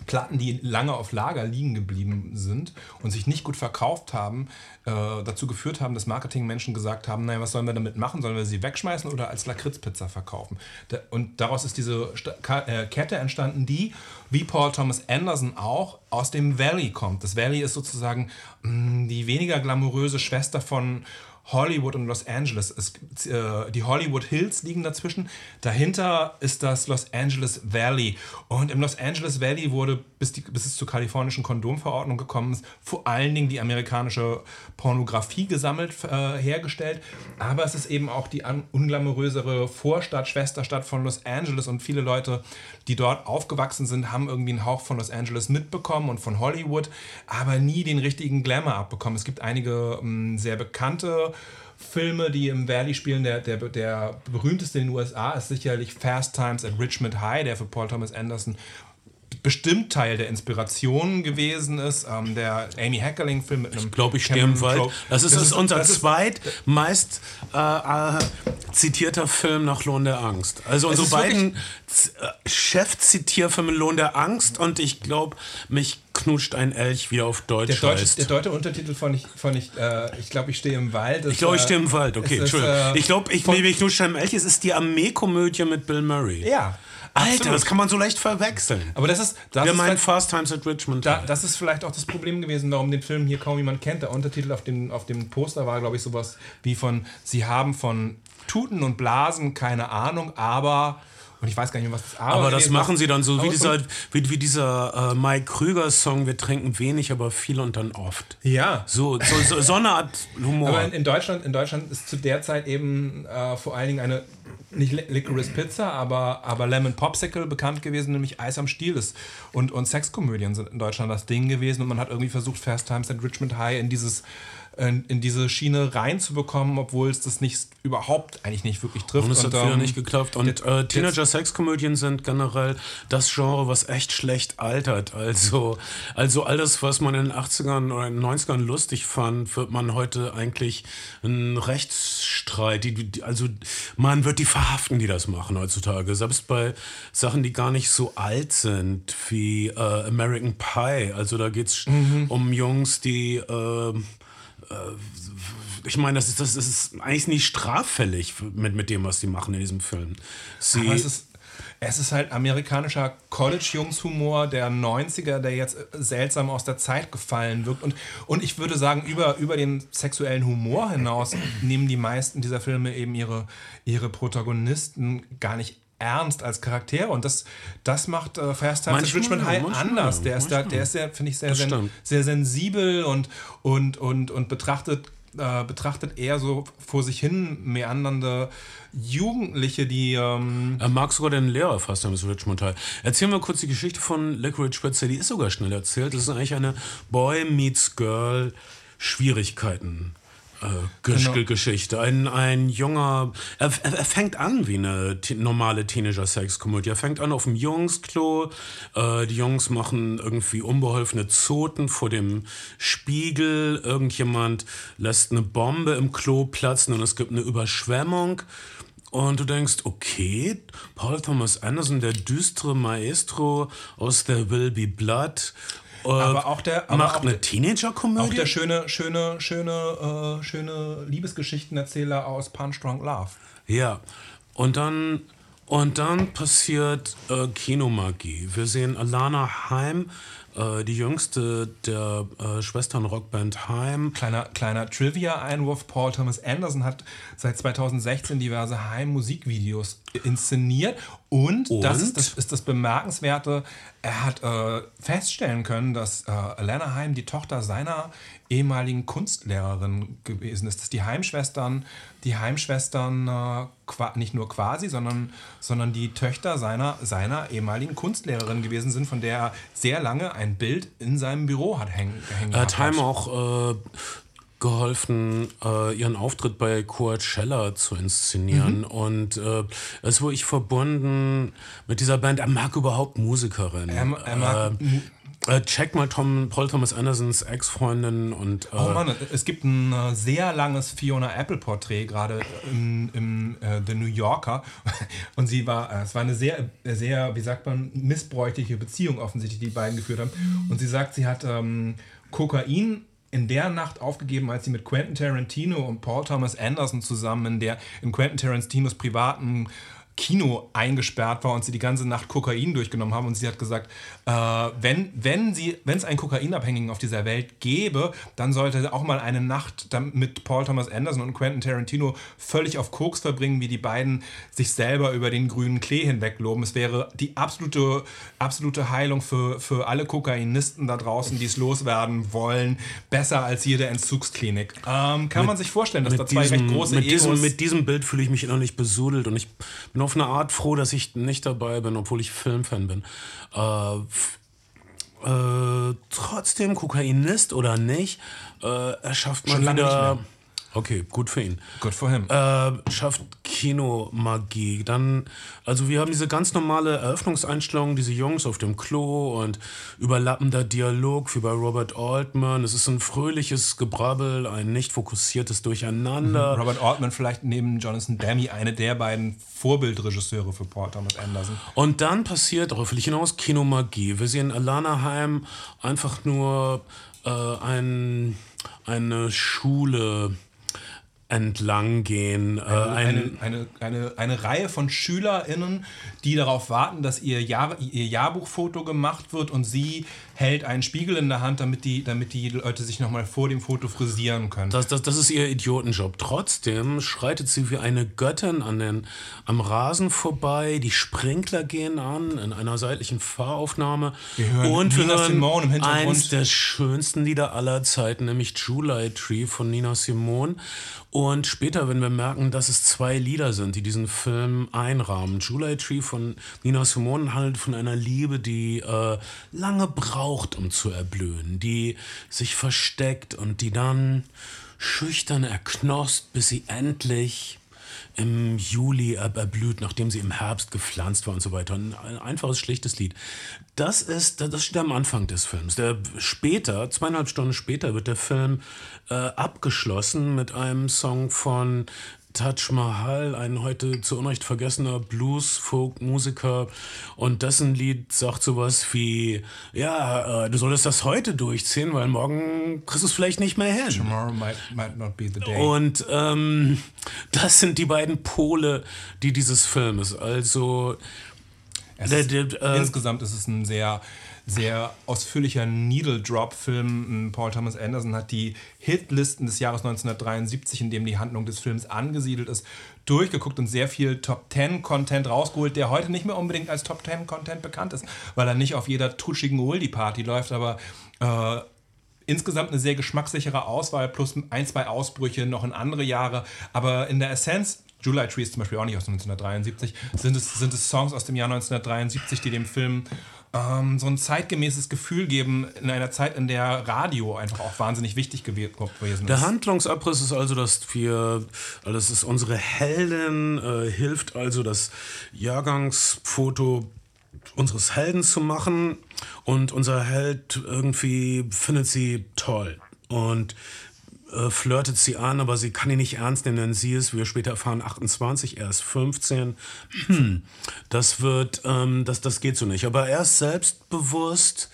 Platten, die lange auf Lager liegen geblieben sind und sich nicht gut verkauft haben, äh, dazu geführt haben, dass Marketingmenschen gesagt haben, naja, was sollen wir damit machen? Sollen wir sie wegschmeißen oder als Lakritzpizza verkaufen? Da, und daraus ist diese Ka äh, Kette entstanden, die, wie Paul Thomas Anderson auch, aus dem Valley kommt. Das Valley ist sozusagen mh, die weniger glamouröse Schwester von Hollywood und Los Angeles. Es, äh, die Hollywood Hills liegen dazwischen. Dahinter ist das Los Angeles Valley. Und im Los Angeles Valley wurde, bis, die, bis es zur kalifornischen Kondomverordnung gekommen ist, vor allen Dingen die amerikanische Pornografie gesammelt, äh, hergestellt. Aber es ist eben auch die unglamourösere Vorstadt, Schwesterstadt von Los Angeles. Und viele Leute, die dort aufgewachsen sind, haben irgendwie einen Hauch von Los Angeles mitbekommen und von Hollywood, aber nie den richtigen Glamour abbekommen. Es gibt einige ähm, sehr bekannte Filme, die im Valley spielen. Der, der, der berühmteste in den USA ist sicherlich Fast Times at Richmond High, der für Paul Thomas Anderson bestimmt Teil der Inspiration gewesen ist. Ähm, der Amy Heckerling-Film mit einem. Ich glaube, ich. Crowe. Das ist, das unser das ist- zweitmeist äh, äh, zitierter Film nach Lohn der Angst. Also unsere ist beiden äh, Chef-Zitierfilme Lohn der Angst und ich glaube, mich knutscht ein Elch, wie auf Deutsch Der deutsche, heißt. der deutsche Untertitel fand ich, fand ich, äh, ich glaube, ich stehe im Wald. ich glaube, ich stehe im Wald. Okay, es ist, Entschuldigung. äh, ich glaube, ich, von- mich knutscht ein Elch. Es ist die Armeekomödie mit Bill Murray. Ja. Alter, absolut. das kann man so leicht verwechseln. Aber das ist, das Wir ist meinen Fast Times at Richmond. Da, das ist vielleicht auch das Problem gewesen, warum den Film hier kaum jemand kennt. Der Untertitel auf dem, auf dem Poster war, glaube ich, sowas wie von Sie haben von Tuten und Blasen keine Ahnung, aber. Und ich weiß gar nicht was das aber Aber das gewesen machen sie dann so wie dieser, wie, wie dieser äh, Mike Krüger-Song, wir trinken wenig, aber viel und dann oft. Ja. So, so, so, so eine Art Humor. Aber in, in, Deutschland, in Deutschland ist zu der Zeit eben äh, vor allen Dingen eine, nicht Li- Licorice Pizza, aber, aber Lemon Popsicle bekannt gewesen, nämlich Eis am Stiel ist. Und, und Sexkomödien sind in Deutschland das Ding gewesen und man hat irgendwie versucht, Fast Times at Richmond High in dieses in, in diese Schiene reinzubekommen, obwohl es das nicht überhaupt eigentlich nicht wirklich trifft. Und es hat wieder ähm, nicht geklappt. Und äh, Teenager-Sexkomödien sind generell das Genre, was echt schlecht altert. Also, also all das, was man in den 80ern oder in den 90ern lustig fand, wird man heute eigentlich einen Rechtsstreit, die, die, also man wird die verhaften, die das machen heutzutage. Selbst bei Sachen, die gar nicht so alt sind, wie äh, American Pie. Also da geht es um Jungs, die äh, ich meine, das ist, das ist eigentlich nicht straffällig mit, mit dem, was sie machen in diesem Film. Sie, Aber es ist, es ist halt amerikanischer College-Jungs-Humor der 90er, der jetzt äh, seltsam aus der Zeit gefallen wirkt. Und, und ich würde sagen, über, über den sexuellen Humor hinaus nehmen die meisten dieser Filme eben ihre, ihre Protagonisten gar nicht ernst als Charaktere und das, das macht äh, Fast Times at Manchmal, Richmond High manchmal, anders. Der ist, da, der ist sehr, finde ich, sehr, Das sen sehr sensibel und, und, und, und betrachtet, äh, betrachtet eher so vor sich hin meandernde Jugendliche, die ähm, er mag sogar den Lehrer fast am Richmond Teil. Erzählen wir kurz die Geschichte von Licorice Spitzer, die ist sogar schnell erzählt. Das ist eigentlich eine Boy meets Girl Schwierigkeiten. Äh, Gesch Genau. Geschichte. Ein, ein junger, er, er, er fängt an wie eine normale Teenager-Sex-Komödie. Er fängt an auf dem Jungsklo. Äh, die Jungs machen irgendwie unbeholfene Zoten vor dem Spiegel. Irgendjemand lässt eine Bombe im Klo platzen und es gibt eine Überschwemmung. Und du denkst, okay, Paul Thomas Anderson, der düstere Maestro aus There Will Be Blood, äh, Aber auch der- aber macht auch eine Teenager-Komödie. Auch der schöne, schöne, schöne, äh, schöne Liebesgeschichtenerzähler aus Punch Drunk Love. Ja, und dann, und dann passiert äh, Kinomagie. Wir sehen Alana Heim, äh, die jüngste der äh, Schwestern-Rockband Heim. Kleiner, kleiner Trivia-Einwurf. Paul Thomas Anderson hat seit 2016 diverse Heim-Musikvideos inszeniert. Und, das, Und? ist das ist das Bemerkenswerte, er hat äh, feststellen können, dass äh, Alana Heim die Tochter seiner ehemaligen Kunstlehrerin gewesen ist. Dass die Heimschwestern, die Heimschwestern äh, nicht nur quasi, sondern, sondern die Töchter seiner, seiner ehemaligen Kunstlehrerin gewesen sind, von der er sehr lange ein Bild in seinem Büro hat hängen, hängen Er hat gehabt. Heim auch äh, geholfen, äh, ihren Auftritt bei Coachella zu inszenieren. Und äh, er ist wirklich verbunden mit dieser Band. Er mag überhaupt Musikerinnen. Er- er mag äh, äh, check mal Tom, Paul Thomas Andersons Ex-Freundin und äh, Oh Mann, es gibt ein äh, sehr langes Fiona Apple-Porträt gerade im, im äh, The New Yorker. *laughs* Und sie war, äh, es war eine sehr, sehr, wie sagt man, missbräuchliche Beziehung offensichtlich, die die beiden geführt haben. Und sie sagt, sie hat ähm, Kokain in der Nacht aufgegeben, als sie mit Quentin Tarantino und Paul Thomas Anderson zusammen in der in Quentin Tarantinos privaten Kino eingesperrt war und sie die ganze Nacht Kokain durchgenommen haben und sie hat gesagt, äh, wenn, wenn sie, wenn es einen Kokainabhängigen auf dieser Welt gäbe, dann sollte auch mal eine Nacht mit Paul Thomas Anderson und Quentin Tarantino völlig auf Koks verbringen, wie die beiden sich selber über den grünen Klee hinwegloben. Es wäre die absolute, absolute Heilung für, für alle Kokainisten da draußen, die es loswerden wollen, besser als jede Entzugsklinik. Ähm, kann man sich vorstellen, dass da zwei recht große mit, Egos... diesem, mit diesem Bild fühle ich mich innerlich besudelt und ich bin auf eine Art froh, dass ich nicht dabei bin, obwohl ich Filmfan bin. Äh, äh, trotzdem, Kokainist oder nicht, äh, er schafft mal wieder. Okay, gut für ihn. Good for him. Äh, schafft Kinomagie. Dann, also wir haben diese ganz normale Eröffnungseinstellung, diese Jungs auf dem Klo und überlappender Dialog wie bei Robert Altman. Es ist ein fröhliches Gebrabbel, ein nicht fokussiertes Durcheinander. Robert Altman vielleicht neben Jonathan Demme eine der beiden Vorbildregisseure für Paul Thomas Anderson. Und dann passiert, darauf will ich hinaus, Kinomagie. Wir sehen Alana Heim einfach nur äh, ein, eine Schule entlang gehen. Äh, ein, Eine, eine, eine, eine Reihe von SchülerInnen, die darauf warten, dass ihr, Jahr, ihr Jahrbuchfoto gemacht wird und sie hält einen Spiegel in der Hand, damit die, damit die Leute sich nochmal vor dem Foto frisieren können. Das, das, das ist ihr Idiotenjob. Trotzdem schreitet sie wie eine Göttin an den, am Rasen vorbei. Die Sprinkler gehen an in einer seitlichen Fahraufnahme. Wir hören und Nina hören Simone im Hintergrund. eins der schönsten Lieder aller Zeiten, nämlich July Tree von Nina Simone. Und später, wenn wir merken, dass es zwei Lieder sind, die diesen Film einrahmen. July Tree von Nina Simone handelt von einer Liebe, die äh, lange braucht, um zu erblühen, die sich versteckt und die dann schüchtern erknosst, bis sie endlich im Juli erblüht, nachdem sie im Herbst gepflanzt war und so weiter. Ein einfaches, schlichtes Lied. Das ist, das steht am Anfang des Films. Der später, zweieinhalb Stunden später, wird der Film äh, abgeschlossen mit einem Song von Taj Mahal, ein heute zu Unrecht vergessener Blues-Folk-Musiker und dessen Lied sagt sowas wie, ja, äh, du solltest das heute durchziehen, weil morgen kriegst du es vielleicht nicht mehr hin. Tomorrow might, might not be the day. Und ähm, das sind die beiden Pole, die dieses Films. Also der, äh, insgesamt ist es ein sehr sehr ausführlicher Needle-Drop-Film. Paul Thomas Anderson hat die Hitlisten des Jahres 1973, in dem die Handlung des Films angesiedelt ist, durchgeguckt und sehr viel Top-10-Content rausgeholt, der heute nicht mehr unbedingt als Top-10-Content bekannt ist, weil er nicht auf jeder tutschigen Oldie-Party läuft, aber äh, insgesamt eine sehr geschmackssichere Auswahl plus ein, zwei Ausbrüche noch in andere Jahre. Aber in der Essenz July Tree ist zum Beispiel auch nicht aus 1973, sind es, sind es Songs aus dem Jahr 1973, die dem Film ähm, so ein zeitgemäßes Gefühl geben in einer Zeit, in der Radio einfach auch wahnsinnig wichtig gewesen ist. Der Handlungsabriss ist also, dass wir, also das ist unsere Heldin, äh, hilft also das Jahrgangsfoto unseres Helden zu machen und unser Held irgendwie findet sie toll. Und äh, flirtet sie an, aber sie kann ihn nicht ernst nehmen, denn sie ist, wie wir später erfahren, 28, er ist 15. Hm, das wird, ähm, das, das geht so nicht. Aber er ist selbstbewusst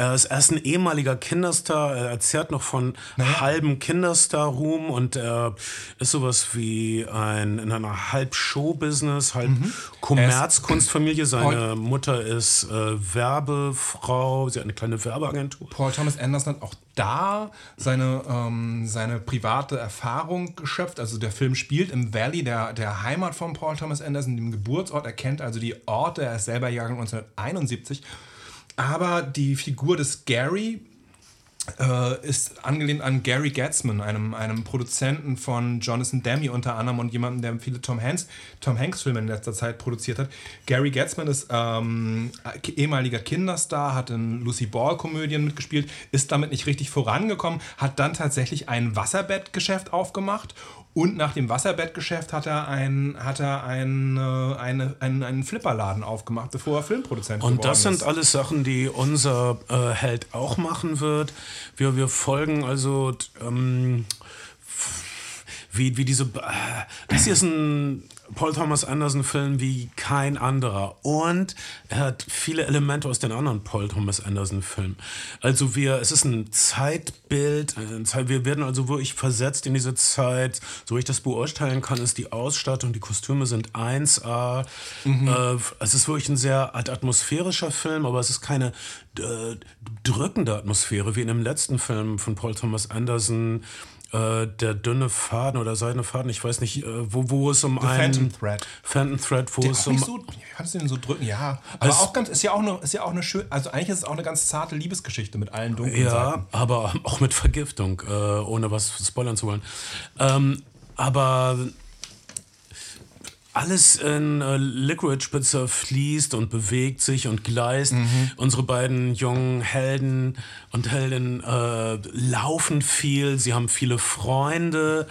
er ist, er ist ein ehemaliger Kinderstar, er erzählt noch von naja. halbem Kinderstar-Ruhm und er ist sowas wie ein in einer halb Show-Business, halb mhm. Kommerzkunstfamilie. Seine Mutter ist äh, Werbefrau, sie hat eine kleine Werbeagentur. Paul Thomas Anderson hat auch da seine, ähm, seine private Erfahrung geschöpft. Also der Film spielt im Valley, der, der Heimat von Paul Thomas Anderson, dem Geburtsort. Er kennt also die Orte, er ist selber Jahrgang 1971 aber die Figur des Gary äh, ist angelehnt an Gary Gatzman, einem, einem Produzenten von Jonathan Demme unter anderem und jemandem, der viele Tom Hanks, Tom Hanks Filme in letzter Zeit produziert hat. Gary Gatzman ist ähm, ehemaliger Kinderstar, hat in Lucy Ball Komödien mitgespielt, ist damit nicht richtig vorangekommen, hat dann tatsächlich ein Wasserbettgeschäft aufgemacht und nach dem Wasserbettgeschäft hat er, ein, hat er ein, äh, eine, einen, einen Flipperladen aufgemacht, bevor er Filmproduzent Und das sind ist. alles Sachen, die unser äh, Held auch machen wird. Wir, wir folgen also ähm, wie, wie diese. Äh, das hier ist ein Paul Thomas Anderson Film wie kein anderer. Und er hat viele Elemente aus den anderen Paul Thomas Anderson Filmen. Also wir, es ist ein Zeitbild, wir werden also wirklich versetzt in diese Zeit. So wie ich das beurteilen kann, ist die Ausstattung, die Kostüme sind 1A. Mhm. Äh, es ist wirklich ein sehr atmosphärischer Film, aber es ist keine äh, drückende Atmosphäre wie in dem letzten Film von Paul Thomas Anderson äh, der dünne Faden oder seidene Faden, ich weiß nicht, äh, wo, wo es um The einen Phantom Thread. Phantom Thread, wo der es um. So, wie kannst du den so drücken? Ja, aber auch ganz, ist ja auch eine, ist ja auch eine schön, also eigentlich ist es auch eine ganz zarte Liebesgeschichte mit allen dunklen Ja, Seiten. aber auch mit Vergiftung, äh, ohne was spoilern zu wollen. Ähm, aber alles in äh, Liquid-Spitzer fließt und bewegt sich und gleist. Mhm. Unsere beiden jungen Helden und Heldinnen äh, laufen viel, sie haben viele Freunde.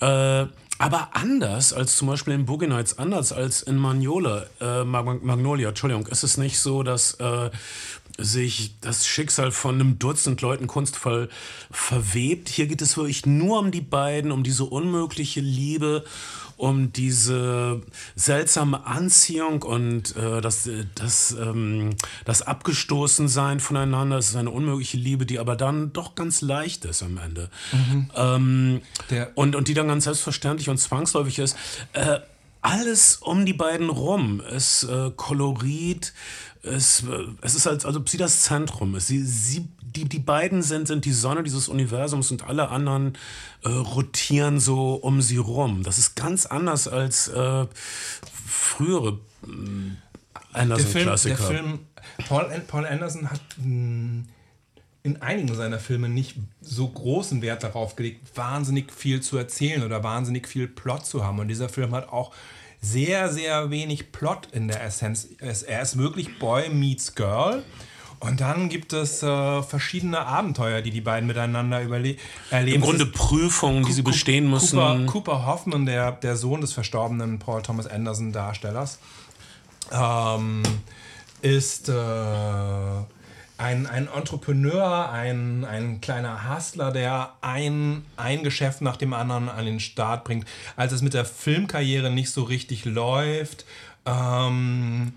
Äh, aber anders als zum Beispiel in Boogie Nights, anders als in Magnolia, äh, Magnolia, Entschuldigung, ist es nicht so, dass äh, sich das Schicksal von einem Dutzend Leuten kunstvoll verwebt. Hier geht es wirklich nur um die beiden, um diese unmögliche Liebe um diese seltsame Anziehung und äh, das, das, ähm, das Abgestoßensein voneinander. Es ist eine unmögliche Liebe, die aber dann doch ganz leicht ist am Ende. Mhm. Ähm, und, und die dann ganz selbstverständlich und zwangsläufig ist. Äh, alles um die beiden rum ist äh, Kolorit, es, es ist als, als ob sie das Zentrum ist. Sie, sie, die, die beiden sind, sind die Sonne dieses Universums und alle anderen äh, rotieren so um sie rum. Das ist ganz anders als äh, frühere äh, Anderson-Klassiker. Der Film, Paul, Paul Anderson hat mh, hm, in einigen seiner Filme nicht so großen Wert darauf gelegt, wahnsinnig viel zu erzählen oder wahnsinnig viel Plot zu haben. Und dieser Film hat auch sehr, sehr wenig Plot in der Essenz. Er ist wirklich Boy meets Girl. Und dann gibt es äh, verschiedene Abenteuer, die die beiden miteinander erleben. Im Grunde Prüfungen, die sie bestehen müssen. Cooper, Cooper Hoffman, der, der Sohn des verstorbenen Paul Thomas Anderson Darstellers, ähm, ist äh, ein, ein Entrepreneur, ein, ein kleiner Hustler, der ein, ein Geschäft nach dem anderen an den Start bringt. Als es mit der Filmkarriere nicht so richtig läuft, ähm,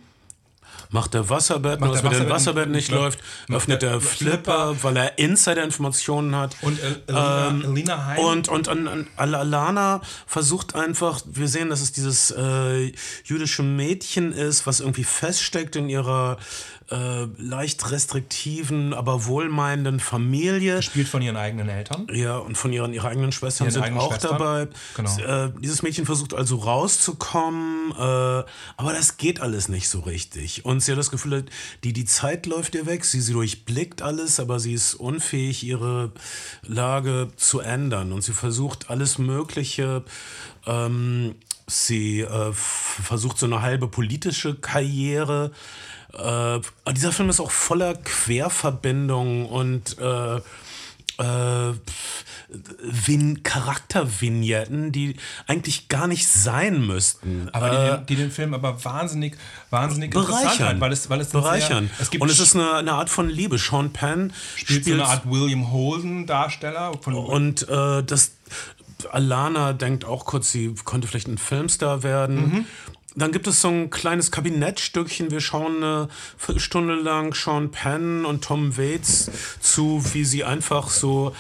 Macht der Wasserbett, Macht was mit dem Wasserbett- nicht läuft, öffnet der der Flipper, weil er Insider-Informationen hat. und El- Elina, Elina Heim. Ähm, Und, und, und, und Al- Alana versucht einfach, wir sehen, dass es dieses äh, jüdische Mädchen ist, was irgendwie feststeckt in ihrer äh, leicht restriktiven, aber wohlmeinenden Familie. gespielt von ihren eigenen Eltern. Ja, und von ihren, ihre eigenen Schwestern Ihren sind eigenen auch Schwestern. dabei. Genau. Äh, dieses Mädchen versucht also rauszukommen, äh, aber das geht alles nicht so richtig. Und sie hat das Gefühl, die, die Zeit läuft ihr weg, sie, sie durchblickt alles, aber sie ist unfähig, ihre Lage zu ändern. Und sie versucht alles Mögliche. Ähm, sie äh, versucht so eine halbe politische Karriere. Äh, dieser Film ist auch voller Querverbindungen und äh, äh, Vin Charaktervignetten, die eigentlich gar nicht sein müssten. Aber Äh, die, die den Film aber wahnsinnig, wahnsinnig bereichern. weil es, weil es bereichern. Sehr, es gibt und es ist eine, eine Art von Liebe. Sean Penn spielt so eine Art William Holden Darsteller Und äh, das Alana denkt auch kurz, sie könnte vielleicht ein Filmstar werden. Dann gibt es so ein kleines Kabinettstückchen. Wir schauen eine Viertelstunde lang Sean Penn und Tom Waits zu, wie sie einfach so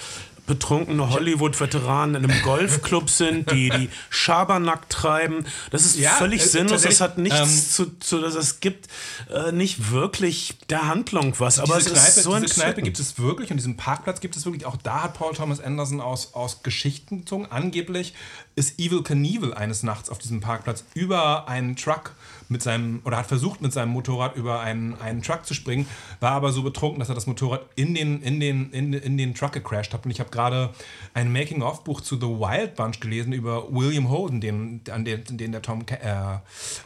betrunkene Hollywood-Veteranen in einem *laughs* Golfclub sind, die die Schabernack treiben. Das ist Ja, völlig äh, sinnlos. Das hat nichts ähm, zu, zu, das es gibt äh, nicht wirklich der Handlung was. Aber diese es Kneipe, ist so diese Kneipe gibt es wirklich und diesen Parkplatz gibt es wirklich. Auch da hat Paul Thomas Anderson aus, aus Geschichten gezogen. Angeblich ist Evil Knievel eines Nachts auf diesem Parkplatz über einen Truck mit seinem, oder hat versucht mit seinem Motorrad über einen, einen Truck zu springen, war aber so betrunken, dass er das Motorrad in den, in den, in, in den Truck gecrashed hat. Und ich habe gerade ein Making-of-Buch zu The Wild Bunch gelesen über William Holden, den, an, den, den der Tom, äh,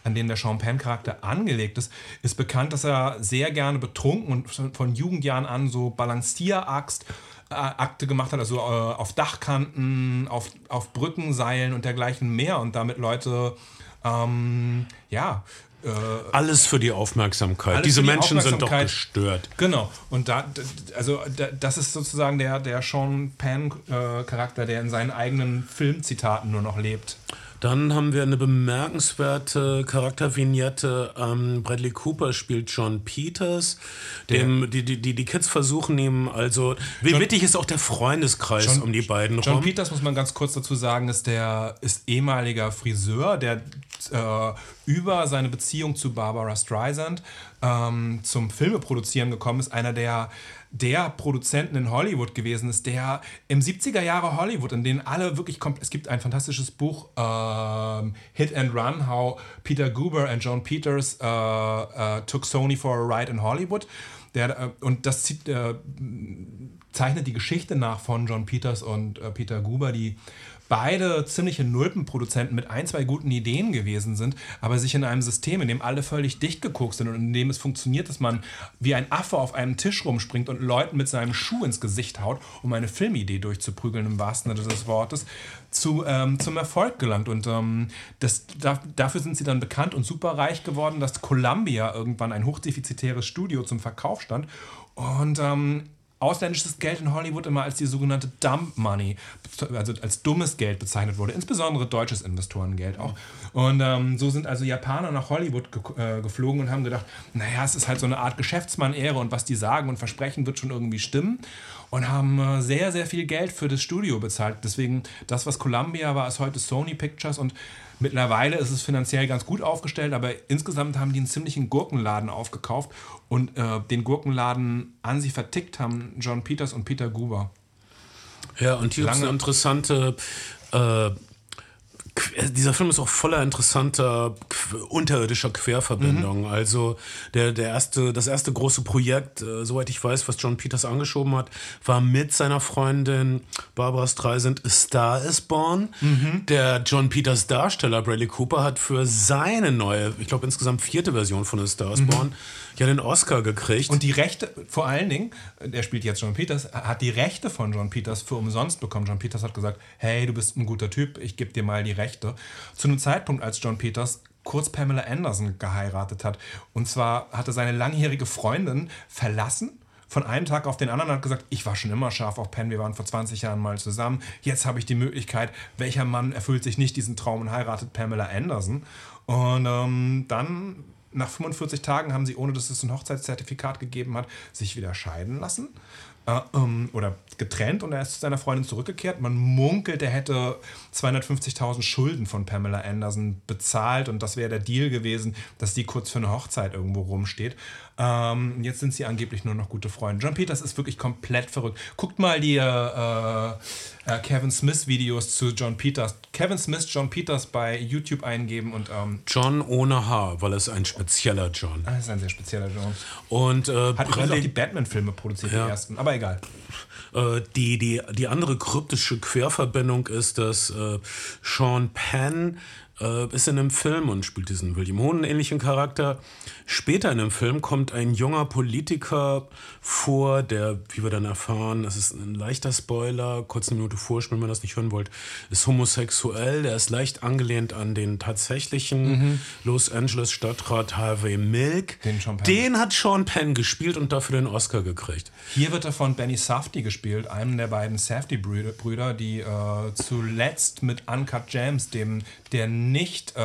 an den der Sean Penn-Charakter angelegt ist. Ist bekannt, dass er sehr gerne betrunken und von- Jugendjahren an so Balancieraxt Akte gemacht hat, also äh, auf Dachkanten, auf, auf Brückenseilen und dergleichen mehr und damit Leute, ähm, ja, äh, Alles für die Aufmerksamkeit. Diese die Menschen sind doch Aufmerksamkeit. gestört. Genau. Und da, also da, das ist sozusagen der, der Sean Penn-Charakter, der in seinen eigenen Filmzitaten nur noch lebt. Dann haben wir eine bemerkenswerte Charaktervignette. Ähm, Bradley Cooper spielt John Peters. Dem, die, die, die, die Kids versuchen ihm, also, wie John- wichtig ist auch der Freundeskreis John- um die beiden John rum. Peters, muss man ganz kurz dazu sagen, ist der ist ehemaliger Friseur, der äh, über seine Beziehung zu Barbara Streisand ähm, zum Filmeproduzieren gekommen ist. Einer der der Produzenten in Hollywood gewesen ist, der im 70er Jahre Hollywood, in denen alle wirklich kommt. Es gibt ein fantastisches Buch, ähm, Hit and Run, How Peter Goober and John Peters äh, äh, took Sony for a ride in Hollywood. Der, äh, und das zieht, äh, zeichnet die Geschichte nach von John Peters und äh, Peter Guber, die beide ziemliche Nulpenproduzenten mit ein, zwei guten Ideen gewesen sind, aber sich in einem System, in dem alle völlig dicht geguckt sind und in dem es funktioniert, dass man wie ein Affe auf einem Tisch rumspringt und Leuten mit seinem Schuh ins Gesicht haut, um eine Filmidee durchzuprügeln, im wahrsten Sinne des Wortes, zu, ähm, zum Erfolg gelangt. Und ähm, das, da, dafür sind sie dann bekannt und superreich geworden, dass Columbia irgendwann ein hochdefizitäres Studio zum Verkauf stand. Und ähm, ausländisches Geld in Hollywood immer als die sogenannte Dump Money, also als dummes Geld bezeichnet wurde, insbesondere deutsches Investorengeld auch. Und ähm, so sind also Japaner nach Hollywood ge äh, geflogen und haben gedacht, naja, es ist halt so eine Art Geschäftsmann-Ehre und was die sagen und versprechen wird schon irgendwie stimmen und haben äh, sehr, sehr viel Geld für das Studio bezahlt. Deswegen, das, was Columbia war, ist heute Sony Pictures und Mittlerweile ist es finanziell ganz gut aufgestellt, aber insgesamt haben die einen ziemlichen Gurkenladen aufgekauft und äh, den Gurkenladen an sie vertickt haben John Peters und Peter Guber. Ja, und hier ist Lange- eine interessante. Äh, dieser Film ist auch voller interessanter unterirdischer Querverbindungen. Also der, der erste, das erste große Projekt, äh, soweit ich weiß, was John Peters angeschoben hat, war mit seiner Freundin Barbara Streisand A Star is Born. Der John Peters Darsteller Bradley Cooper hat für seine neue, ich glaube insgesamt vierte Version von A Star is Born ja den Oscar gekriegt. Und die Rechte, vor allen Dingen, der spielt jetzt John Peters, hat die Rechte von John Peters für umsonst bekommen. John Peters hat gesagt, hey, du bist ein guter Typ, ich gebe dir mal die Rechte. Zu einem Zeitpunkt, als John Peters kurz Pamela Anderson geheiratet hat. Und zwar hatte seine langjährige Freundin verlassen von einem Tag auf den anderen hat gesagt, ich war schon immer scharf auf Penn, wir waren vor 20 Jahren mal zusammen, jetzt habe ich die Möglichkeit, welcher Mann erfüllt sich nicht diesen Traum und heiratet Pamela Anderson. Und ähm, dann, nach 45 Tagen, haben sie, ohne dass es ein Hochzeitszertifikat gegeben hat, sich wieder scheiden lassen äh, ähm, oder getrennt und er ist zu seiner Freundin zurückgekehrt. Man munkelt, er hätte 250.000 Schulden von Pamela Anderson bezahlt und das wäre der Deal gewesen, dass die kurz für eine Hochzeit irgendwo rumsteht. Ähm, jetzt sind sie angeblich nur noch gute Freunde. John Peters ist wirklich komplett verrückt. Guckt mal die äh, äh, Kevin Smith Videos zu John Peters. Kevin Smith, John Peters bei YouTube eingeben und ähm, John ohne Haar, weil es ein spezieller John. das ist ein sehr spezieller John. Und äh, Hat auch die Batman-Filme produziert, Ja. die ersten. Aber egal. Äh, die, die, die andere kryptische Querverbindung ist, dass äh, Sean Penn äh, ist in einem Film und spielt diesen William Hohn-ähnlichen Charakter. Später in dem Film kommt ein junger Politiker vor, der, wie wir dann erfahren, das ist ein leichter Spoiler, kurz eine Minute vorspielen, wenn ihr das nicht hören wollt, ist homosexuell, der ist leicht angelehnt an den tatsächlichen Los Angeles Stadtrat Harvey Milk. Den Sean Penn. den hat Sean Penn gespielt und dafür den Oscar gekriegt. Hier wird er von Benny Safdie gespielt, einem der beiden Safdie-Brüder, die äh, zuletzt mit Uncut Gems, dem der nicht äh,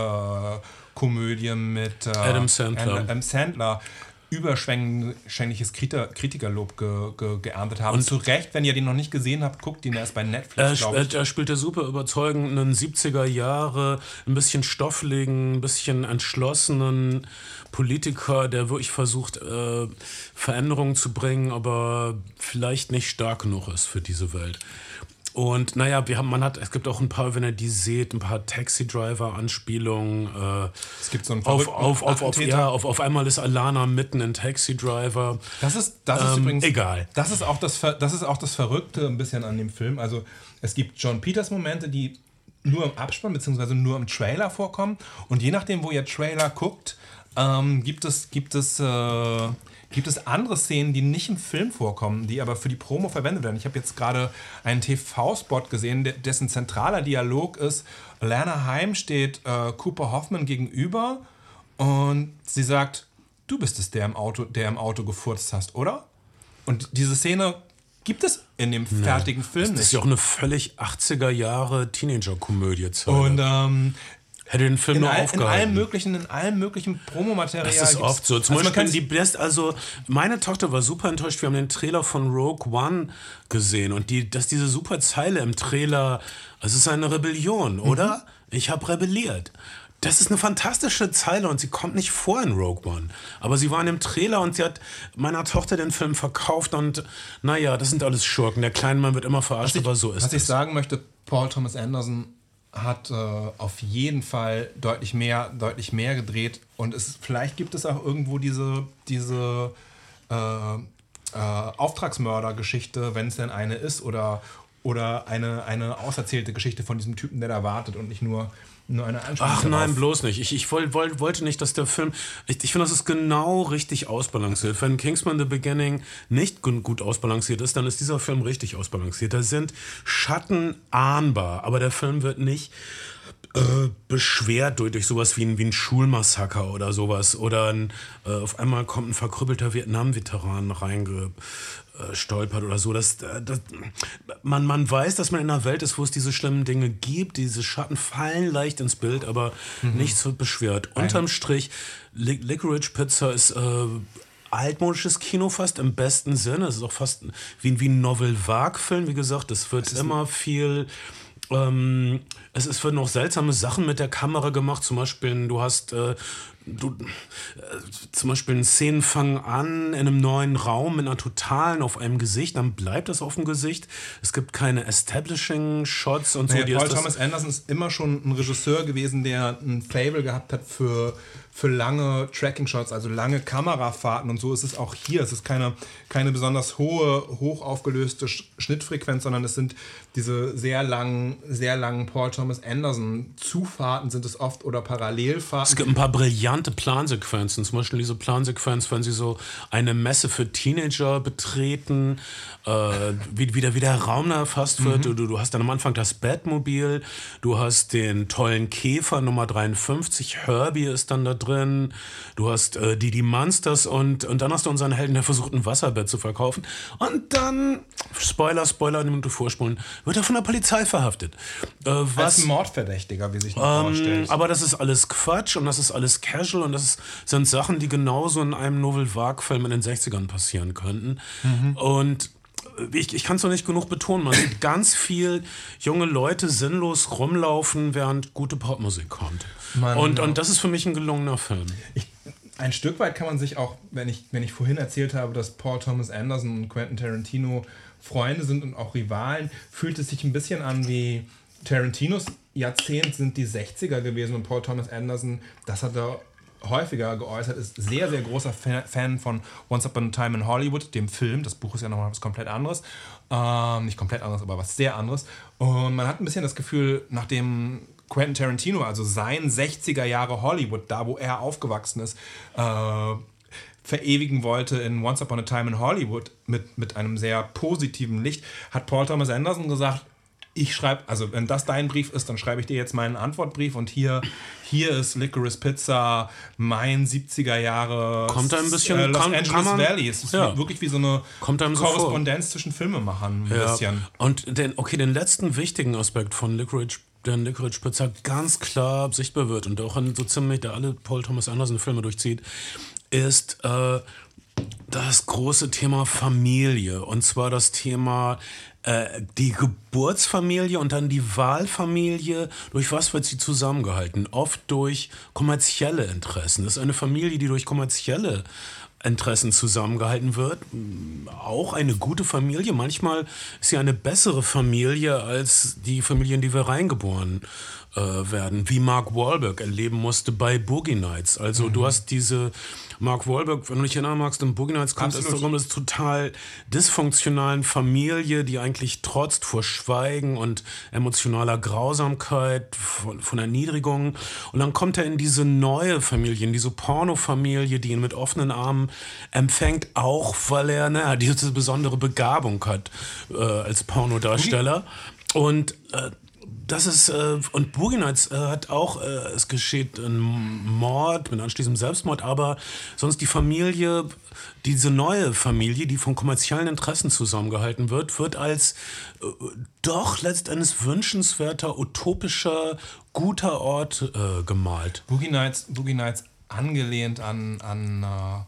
Komödie mit äh, Adam Sandler. Adam Sandler überschwängliches Kritikerlob ge ge geerntet haben. Und zu Recht, wenn ihr den noch nicht gesehen habt, guckt ihn, er ist bei Er, Netflix, glaube ich. er spielte super überzeugend einen 70er Jahre, ein bisschen stoffligen, ein bisschen entschlossenen Politiker, der wirklich versucht, äh, Veränderungen zu bringen, aber vielleicht nicht stark genug ist für diese Welt. Und naja, wir haben, man hat, es gibt auch ein paar, wenn ihr die seht, ein paar Taxi-Driver-Anspielungen. Äh, Es gibt so einen auf, auf, auf, auf, ja, auf, auf einmal ist Alana mitten in Taxi Driver. Das ist, das ist Ähm, übrigens. egal. Das ist, auch das, das ist auch das Verrückte ein bisschen an dem Film. Also, es gibt John Peters Momente, die nur im Abspann bzw. nur im Trailer vorkommen. Und je nachdem, wo ihr Trailer guckt, ähm, gibt es, gibt es, äh, gibt es andere Szenen, die nicht im Film vorkommen, die aber für die Promo verwendet werden. Ich habe jetzt gerade einen TV-Spot gesehen, de- dessen zentraler Dialog ist, Lerner Heim steht äh, Cooper Hoffman gegenüber und sie sagt, du bist es, der im Auto, der im Auto gefurzt hast, oder? Und diese Szene gibt es in dem fertigen Film Das ist nicht. ja auch eine völlig 80er Jahre Teenager-Komödie. Und ähm, Hätte den Film in, nur all, in aufgehalten. allem möglichen, in allem möglichen Promomaterial. Das ist oft so. Zum also Beispiel die Best, also meine Tochter war super enttäuscht. Wir haben den Trailer von Rogue One gesehen und die, dass diese super Zeile im Trailer, es ist eine Rebellion, Mhm. oder? Ich habe rebelliert. Das ist eine fantastische Zeile und sie kommt nicht vor in Rogue One. Aber sie war in dem Trailer und sie hat meiner Tochter den Film verkauft und naja, das sind alles Schurken. Der kleine Mann wird immer verarscht, aber so ist Was ich es. sagen möchte, Paul Thomas Anderson hat äh, auf jeden Fall deutlich mehr, deutlich mehr gedreht. Und es, vielleicht gibt es auch irgendwo diese, diese äh, äh, Auftragsmörder-Geschichte, wenn es denn eine ist, oder, oder eine, eine auserzählte Geschichte von diesem Typen, der da wartet und nicht nur, nur eine Anspielung. Ach nein, darauf. bloß nicht. Ich, ich woll, woll, wollte nicht, dass der Film. Ich, ich finde, das ist genau richtig ausbalanciert. Wenn Kingsman The Beginning nicht gu- gut ausbalanciert ist, dann ist dieser Film richtig ausbalanciert. Da sind Schatten ahnbar, aber der Film wird nicht äh, beschwert durch, durch sowas wie ein, wie ein Schulmassaker oder sowas. Oder ein, äh, auf einmal kommt ein verkrüppelter Vietnam-Veteran reingestolpert oder so. Das, äh, das, man, man weiß, dass man in einer Welt ist, wo es diese schlimmen Dinge gibt. Diese Schatten fallen leicht ins Bild, aber nichts wird beschwert. Unterm Strich, Li Licorice Pizza ist äh, altmodisches Kino fast im besten Sinne. Es ist auch fast wie, wie ein Novel-Vague-Film. Wie gesagt, es wird immer viel ähm, es, es werden auch seltsame Sachen mit der Kamera gemacht. Zum Beispiel, du hast äh, du, äh, zum Beispiel eine Szenen fangen an in einem neuen Raum mit einer totalen auf einem Gesicht, dann bleibt das auf dem Gesicht. Es gibt keine Establishing Shots und so. Naja, die Paul Thomas Anderson ist immer schon ein Regisseur gewesen, der ein Fable gehabt hat für, für lange Tracking-Shots, also lange Kamerafahrten und so ist es auch hier. Es ist keine, keine besonders hohe, hoch aufgelöste Sch- Schnittfrequenz, sondern es sind diese sehr langen, sehr langen Paul Thomas Anderson Zufahrten sind es oft oder es Parallelfahrten. gibt ein paar brillante brillante Plansequenzen. Zum Beispiel diese Plansequenz, wenn sie so eine Messe für Teenager betreten, äh, wie, wie, der, wie der Raum erfasst wird. Du, du hast dann am Anfang das Batmobil, du hast den tollen Käfer Nummer 53, Herbie ist dann da drin, du hast äh, die, die Monsters und, und dann hast du unseren Helden, der versucht, ein Wasserbett zu verkaufen. Und dann, Spoiler, Spoiler, eine Minute vorspulen, wird er von der Polizei verhaftet. Äh, was, Als Mordverdächtiger, wie sich ähm, vorstellt. aber das ist alles Quatsch und das ist alles casual und das sind Sachen, die genauso in einem Novel Vague-Film in den 60ern passieren könnten. Und ich, ich kann es noch nicht genug betonen, man sieht ganz viel junge Leute sinnlos rumlaufen, während gute Popmusik kommt. Man- und, und das ist für mich ein gelungener Film. Ich, ein Stück weit kann man sich auch, wenn ich, wenn ich vorhin erzählt habe, dass Paul Thomas Anderson und Quentin Tarantino Freunde sind und auch Rivalen, fühlt es sich ein bisschen an wie Tarantinos Jahrzehnt sind die 60er gewesen und Paul Thomas Anderson, das hat er häufiger geäußert, ist sehr, sehr großer Fa- Fan von Once Upon a Time in Hollywood, dem Film. Das Buch ist ja nochmal was komplett anderes. Ähm, nicht komplett anderes, aber was sehr anderes. Und man hat ein bisschen das Gefühl, nachdem Quentin Tarantino, also sein 60er Jahre Hollywood, da wo er aufgewachsen ist, äh, verewigen wollte in Once Upon a Time in Hollywood mit, mit einem sehr positiven Licht, hat Paul Thomas Anderson gesagt, ich schreibe, also wenn das dein Brief ist, dann schreibe ich dir jetzt meinen Antwortbrief und hier, hier ist Licorice Pizza, mein 70er Jahre Kommt da ein bisschen- äh, Los kann- Angeles kann man- Valley. Es ist ja. wirklich wie so eine Kommt einem so. Korrespondenz zwischen Filmemachern ein Ja. bisschen. Und den, okay, den letzten wichtigen Aspekt von Licorice, der Licorice Pizza ganz klar sichtbar wird und auch in so ziemlich, der alle Paul Thomas Anderson Filme durchzieht, ist äh, das große Thema Familie. Und zwar das Thema äh, die Geburtsfamilie und dann die Wahlfamilie. Durch was wird sie zusammengehalten? Oft durch kommerzielle Interessen. Das ist eine Familie, die durch kommerzielle Interessen zusammengehalten wird. Auch eine gute Familie. Manchmal ist sie eine bessere Familie als die Familie, in die wir reingeboren äh, werden, wie Mark Wahlberg erleben musste bei Boogie Nights. Also du hast diese Mark Wahlberg, wenn du dich erinnern magst, in Boogie Nights kommt es darum, dass total dysfunktionalen Familie, die eigentlich trotzt vor Schweigen und emotionaler Grausamkeit, von, von Erniedrigung. Und dann kommt er in diese neue Familie, in diese Pornofamilie, die ihn mit offenen Armen empfängt, auch weil er naja, diese besondere Begabung hat äh, als Pornodarsteller. Und äh, das ist, äh, und Boogie Nights äh, hat auch, äh, es geschieht ein Mord mit anschließendem Selbstmord, aber sonst die Familie, diese neue Familie, die von kommerziellen Interessen zusammengehalten wird, wird als äh, doch letztendlich wünschenswerter, utopischer, guter Ort äh, gemalt. Boogie Nights, Boogie Nights angelehnt an, an äh,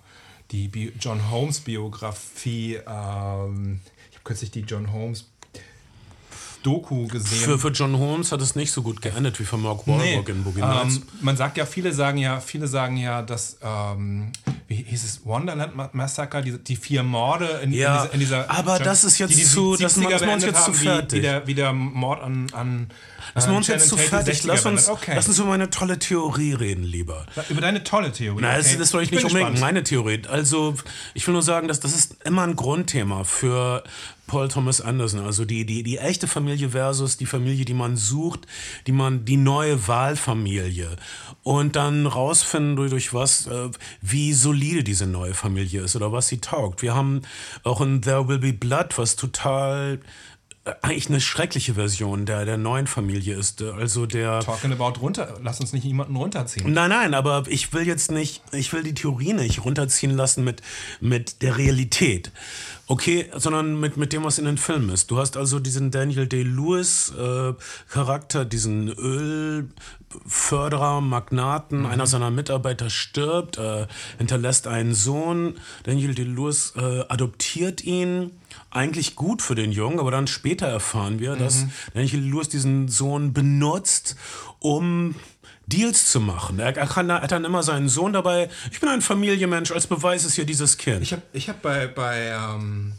die Bi John Holmes Biografie. Ähm, ich habe kürzlich die John Holmes Doku gesehen. Für, für John Holmes hat es nicht so gut geendet wie für Mark Wahlberg in Boogie Nights. ähm, man sagt ja, viele sagen ja, viele sagen ja, dass ähm, wie hieß es Wonderland Ma- Massacre, die, die vier Morde in, Ja, in dieser, in dieser aber das ist jetzt die die zu- das 70er machen wir uns jetzt zu haben, wie- fertig. Wie der, wie der Mord an, an Lass an uns jetzt zu fertig. 60er Lass uns, okay. lass uns über meine tolle Theorie reden, lieber. über deine tolle Theorie. Nein, okay. das, das soll ich bin nicht unbedingt meine Theorie. Also, ich will nur sagen, dass das ist immer ein Grundthema für Paul Thomas Anderson. Also die, die, die echte Familie versus die Familie, die man sucht, die man, die neue Wahlfamilie. Und dann rausfinden, durch, durch was, äh, wie solide diese neue Familie ist oder was sie taugt. Wir haben auch in There Will Be Blood, was total äh, eigentlich eine schreckliche Version der, der neuen Familie ist. Also der. Talking about runter. Lass uns nicht jemanden runterziehen. Nein, nein, aber ich will jetzt nicht, ich will die Theorie nicht runterziehen lassen mit, mit der Realität. Okay, sondern mit, mit dem, was in den Filmen ist. Du hast also diesen Daniel Day-Lewis äh, Charakter, diesen Ölförderer, Magnaten, einer seiner Mitarbeiter stirbt, äh, hinterlässt einen Sohn. Daniel Day-Lewis äh, adoptiert ihn. Eigentlich gut für den Jungen, aber dann später erfahren wir, dass Daniel Lewis diesen Sohn benutzt, um Deals zu machen. Er, er, kann, er hat dann immer seinen Sohn dabei. Ich bin ein Familienmensch, als Beweis ist hier dieses Kind. Ich habe ich hab bei, bei, ähm,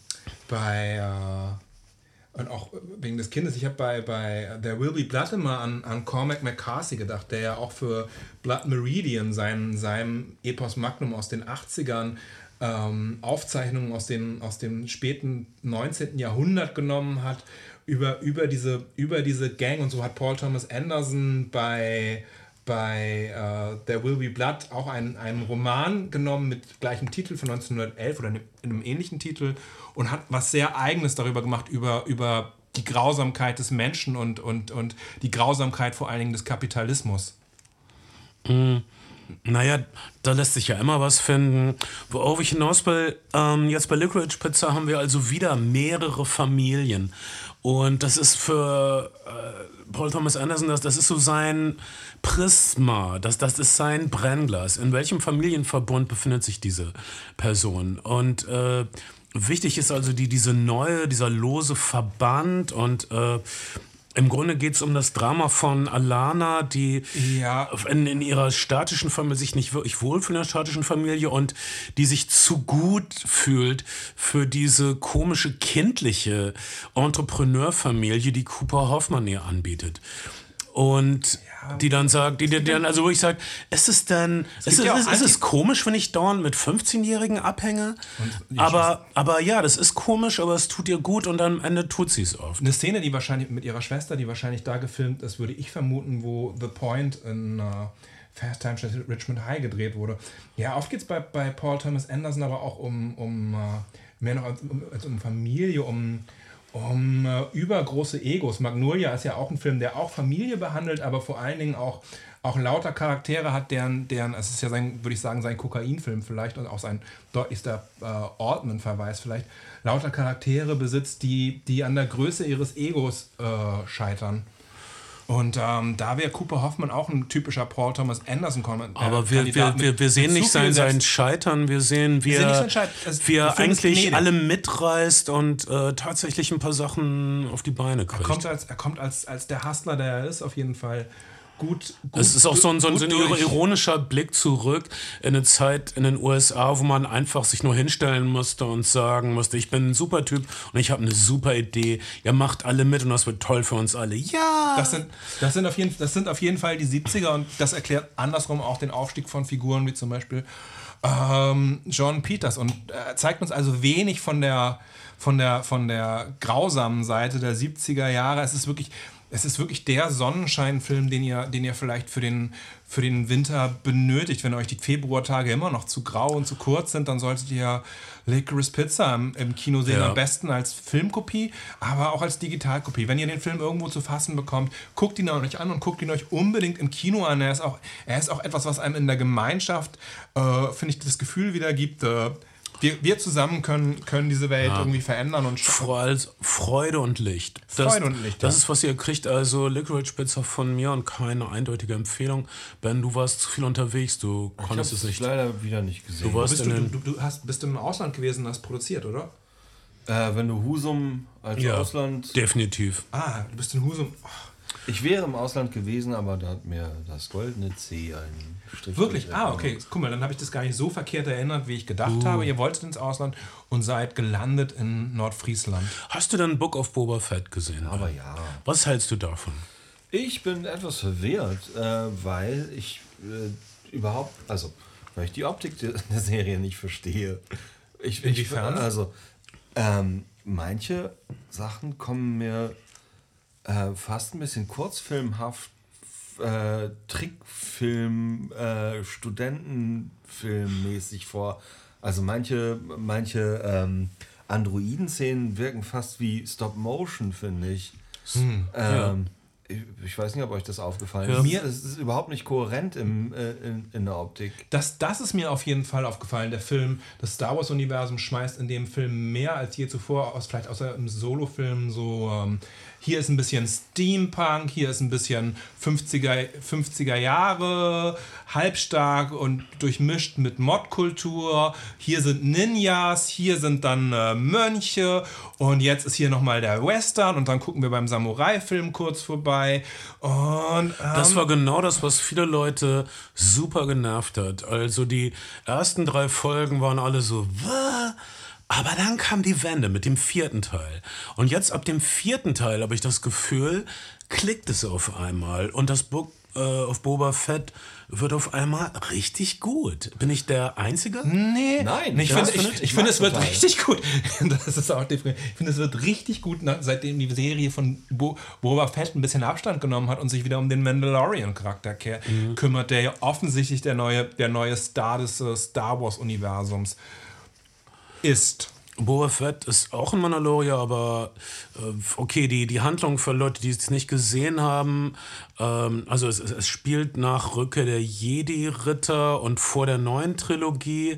bei äh, und auch wegen des Kindes, ich habe bei, bei There Will Be Blood immer an, an Cormac McCarthy gedacht, der ja auch für Blood Meridian, sein, seinem Epos Magnum aus den 80ern, ähm, Aufzeichnungen aus, den, aus dem späten 19. Jahrhundert genommen hat, über, über, diese, über diese Gang und so hat Paul Thomas Anderson bei bei äh, There Will Be Blood auch einen, Roman genommen mit gleichem Titel von 1911 oder in einem ähnlichen Titel und hat was sehr Eigenes darüber gemacht, über, über die Grausamkeit des Menschen und, und, und die Grausamkeit vor allen Dingen des Kapitalismus. Naja, da lässt sich ja immer was finden. Worauf ich hinaus will, ähm, jetzt bei Licorice Pizza haben wir also wieder mehrere Familien. Und das ist für äh, Paul Thomas Anderson, das, das ist so sein Prisma, das, das ist sein Brennglas. In welchem Familienverbund befindet sich diese Person? Und äh, wichtig ist also die, diese neue, dieser lose Verband und äh, im Grunde geht es um das Drama von Alana, die Ja. in, in ihrer statischen Familie sich nicht wirklich wohlfühlt in der statischen Familie und die sich zu gut fühlt für diese komische kindliche Entrepreneurfamilie, die Cooper Hoffmann ihr anbietet. Und die dann sagt, die, die dann also wo ich sage, ist es denn, ist es, ja ist, ist es Anti- komisch, wenn ich dauernd mit 15-Jährigen abhänge? Aber, aber ja, das ist komisch, aber es tut ihr gut und am Ende tut sie es oft. Eine Szene, die wahrscheinlich mit ihrer Schwester, die wahrscheinlich da gefilmt ist, würde ich vermuten, wo The Point in äh, Fast Times at Richmond High gedreht wurde. Ja, oft geht es bei, bei Paul Thomas Anderson aber auch um, um äh, mehr noch als um, als um Familie, um, um äh, übergroße Egos. Magnolia ist ja auch ein Film, der auch Familie behandelt, aber vor allen Dingen auch, auch lauter Charaktere hat, deren, deren, es ist ja sein, würde ich sagen, sein Kokainfilm vielleicht und auch sein deutlichster äh, Ortman-Verweis vielleicht, lauter Charaktere besitzt, die, die an der Größe ihres Egos äh, scheitern. Und ähm, da wäre Cooper Hoffman auch ein typischer Paul Thomas Anderson Kandidat. Aber wir, wir, wir, wir sehen nicht sein, sein Scheitern, wir sehen, wie er. Es- wie er eigentlich alle mitreißt und äh, tatsächlich ein paar Sachen auf die Beine kriegt. kommt als, er kommt als, als der Hustler, der er ist, auf jeden Fall gut. gut Es ist auch so ein, so ein, so ironischer Blick zurück in eine Zeit in den USA, wo man einfach sich nur hinstellen musste und sagen musste, ich bin ein super Typ und ich habe eine super Idee. Ihr macht alle mit und das wird toll für uns alle. Ja! Das sind, das, sind auf jeden, das sind auf jeden Fall die 70er und das erklärt andersrum auch den Aufstieg von Figuren wie zum Beispiel ähm, John Peters und äh, zeigt uns also wenig von der, von, der, von der grausamen Seite der 70er Jahre. Es ist wirklich, es ist wirklich der Sonnenscheinfilm, den ihr, den ihr vielleicht für den, für den Winter benötigt. Wenn euch die Februartage immer noch zu grau und zu kurz sind, dann solltet ihr Licorice Pizza im, im Kino sehen. Ja. Am besten als Filmkopie, aber auch als Digitalkopie. Wenn ihr den Film irgendwo zu fassen bekommt, guckt ihn euch an und guckt ihn euch unbedingt im Kino an. Er ist auch, er ist auch etwas, was einem in der Gemeinschaft, äh, finde ich, das Gefühl wieder gibt, äh, wir, wir zusammen können, können diese Welt irgendwie verändern und schaffen. Freude und Licht. Das, Freude und Licht, Das ja. ist, was ihr kriegt. Also Licorice Pizza von mir und keine eindeutige Empfehlung. Ben, du warst zu viel unterwegs. Du Ich habe konntest es es nicht. leider wieder nicht gesehen. Du warst Bist in du, du, du hast, bist du im Ausland gewesen und hast produziert, oder? Äh, wenn du Husum als ja, Ausland. definitiv. Ah, du bist in Husum. Oh, Ich wäre im Ausland gewesen, aber da hat mir das goldene C einen Strich. wirklich? Ah, okay. Guck mal, dann habe ich das gar nicht so verkehrt erinnert, wie ich gedacht habe. Ihr wolltet ins Ausland und seid gelandet in Nordfriesland. Hast du denn Book of Boba Fett gesehen? Aber ja. Was hältst du davon? Ich bin etwas verwirrt, äh, weil ich äh, überhaupt, also, weil ich die Optik der, der Serie nicht verstehe. Ich, ich, Inwiefern? also, ähm, manche Sachen kommen mir äh, fast ein bisschen kurzfilmhaft, äh, Trickfilm, äh, Studentenfilmmäßig vor. Also manche, manche ähm, Androiden-Szenen wirken fast wie Stop-Motion, finde ich. ähm, ich. Ich weiß nicht, ob euch das aufgefallen Ja. ist. Mir- es ist überhaupt nicht kohärent im, äh, in, in der Optik. Das, das ist mir auf jeden Fall aufgefallen. Der Film, das Star Wars-Universum schmeißt in dem Film mehr als je zuvor aus, vielleicht außer im Solo-Film so. Ähm, hier ist ein bisschen Steampunk, hier ist ein bisschen 50er, 50er Jahre, halbstark und durchmischt mit Modkultur. Hier sind Ninjas, hier sind dann äh, Mönche und jetzt ist hier nochmal der Western und dann gucken wir beim Samurai-Film kurz vorbei. Und ähm, Das war genau das, was viele Leute super genervt hat. Also die ersten drei Folgen waren alle so, "Wah?" Aber dann kam die Wende mit dem vierten Teil. Und jetzt ab dem vierten Teil habe ich das Gefühl, klickt es auf einmal. Und das Book äh, auf Boba Fett wird auf einmal richtig gut. Bin ich der Einzige? Nee, Nein, ich finde, ich, find ich ich finde, es wird total. richtig gut. *laughs* Das ist auch die Frage. Ich finde, es wird richtig gut, seitdem die Serie von Bo Boba Fett ein bisschen Abstand genommen hat und sich wieder um den Mandalorian-Charakter Mhm. kümmert, der ja offensichtlich der neue, der neue Star des äh, Star Wars-Universums ist. Boba Fett ist auch ein Mandalorier, aber äh, okay, die, die Handlung für Leute, die es nicht gesehen haben, ähm, also es, es- spielt nach Rückkehr der Jedi-Ritter und vor der neuen Trilogie.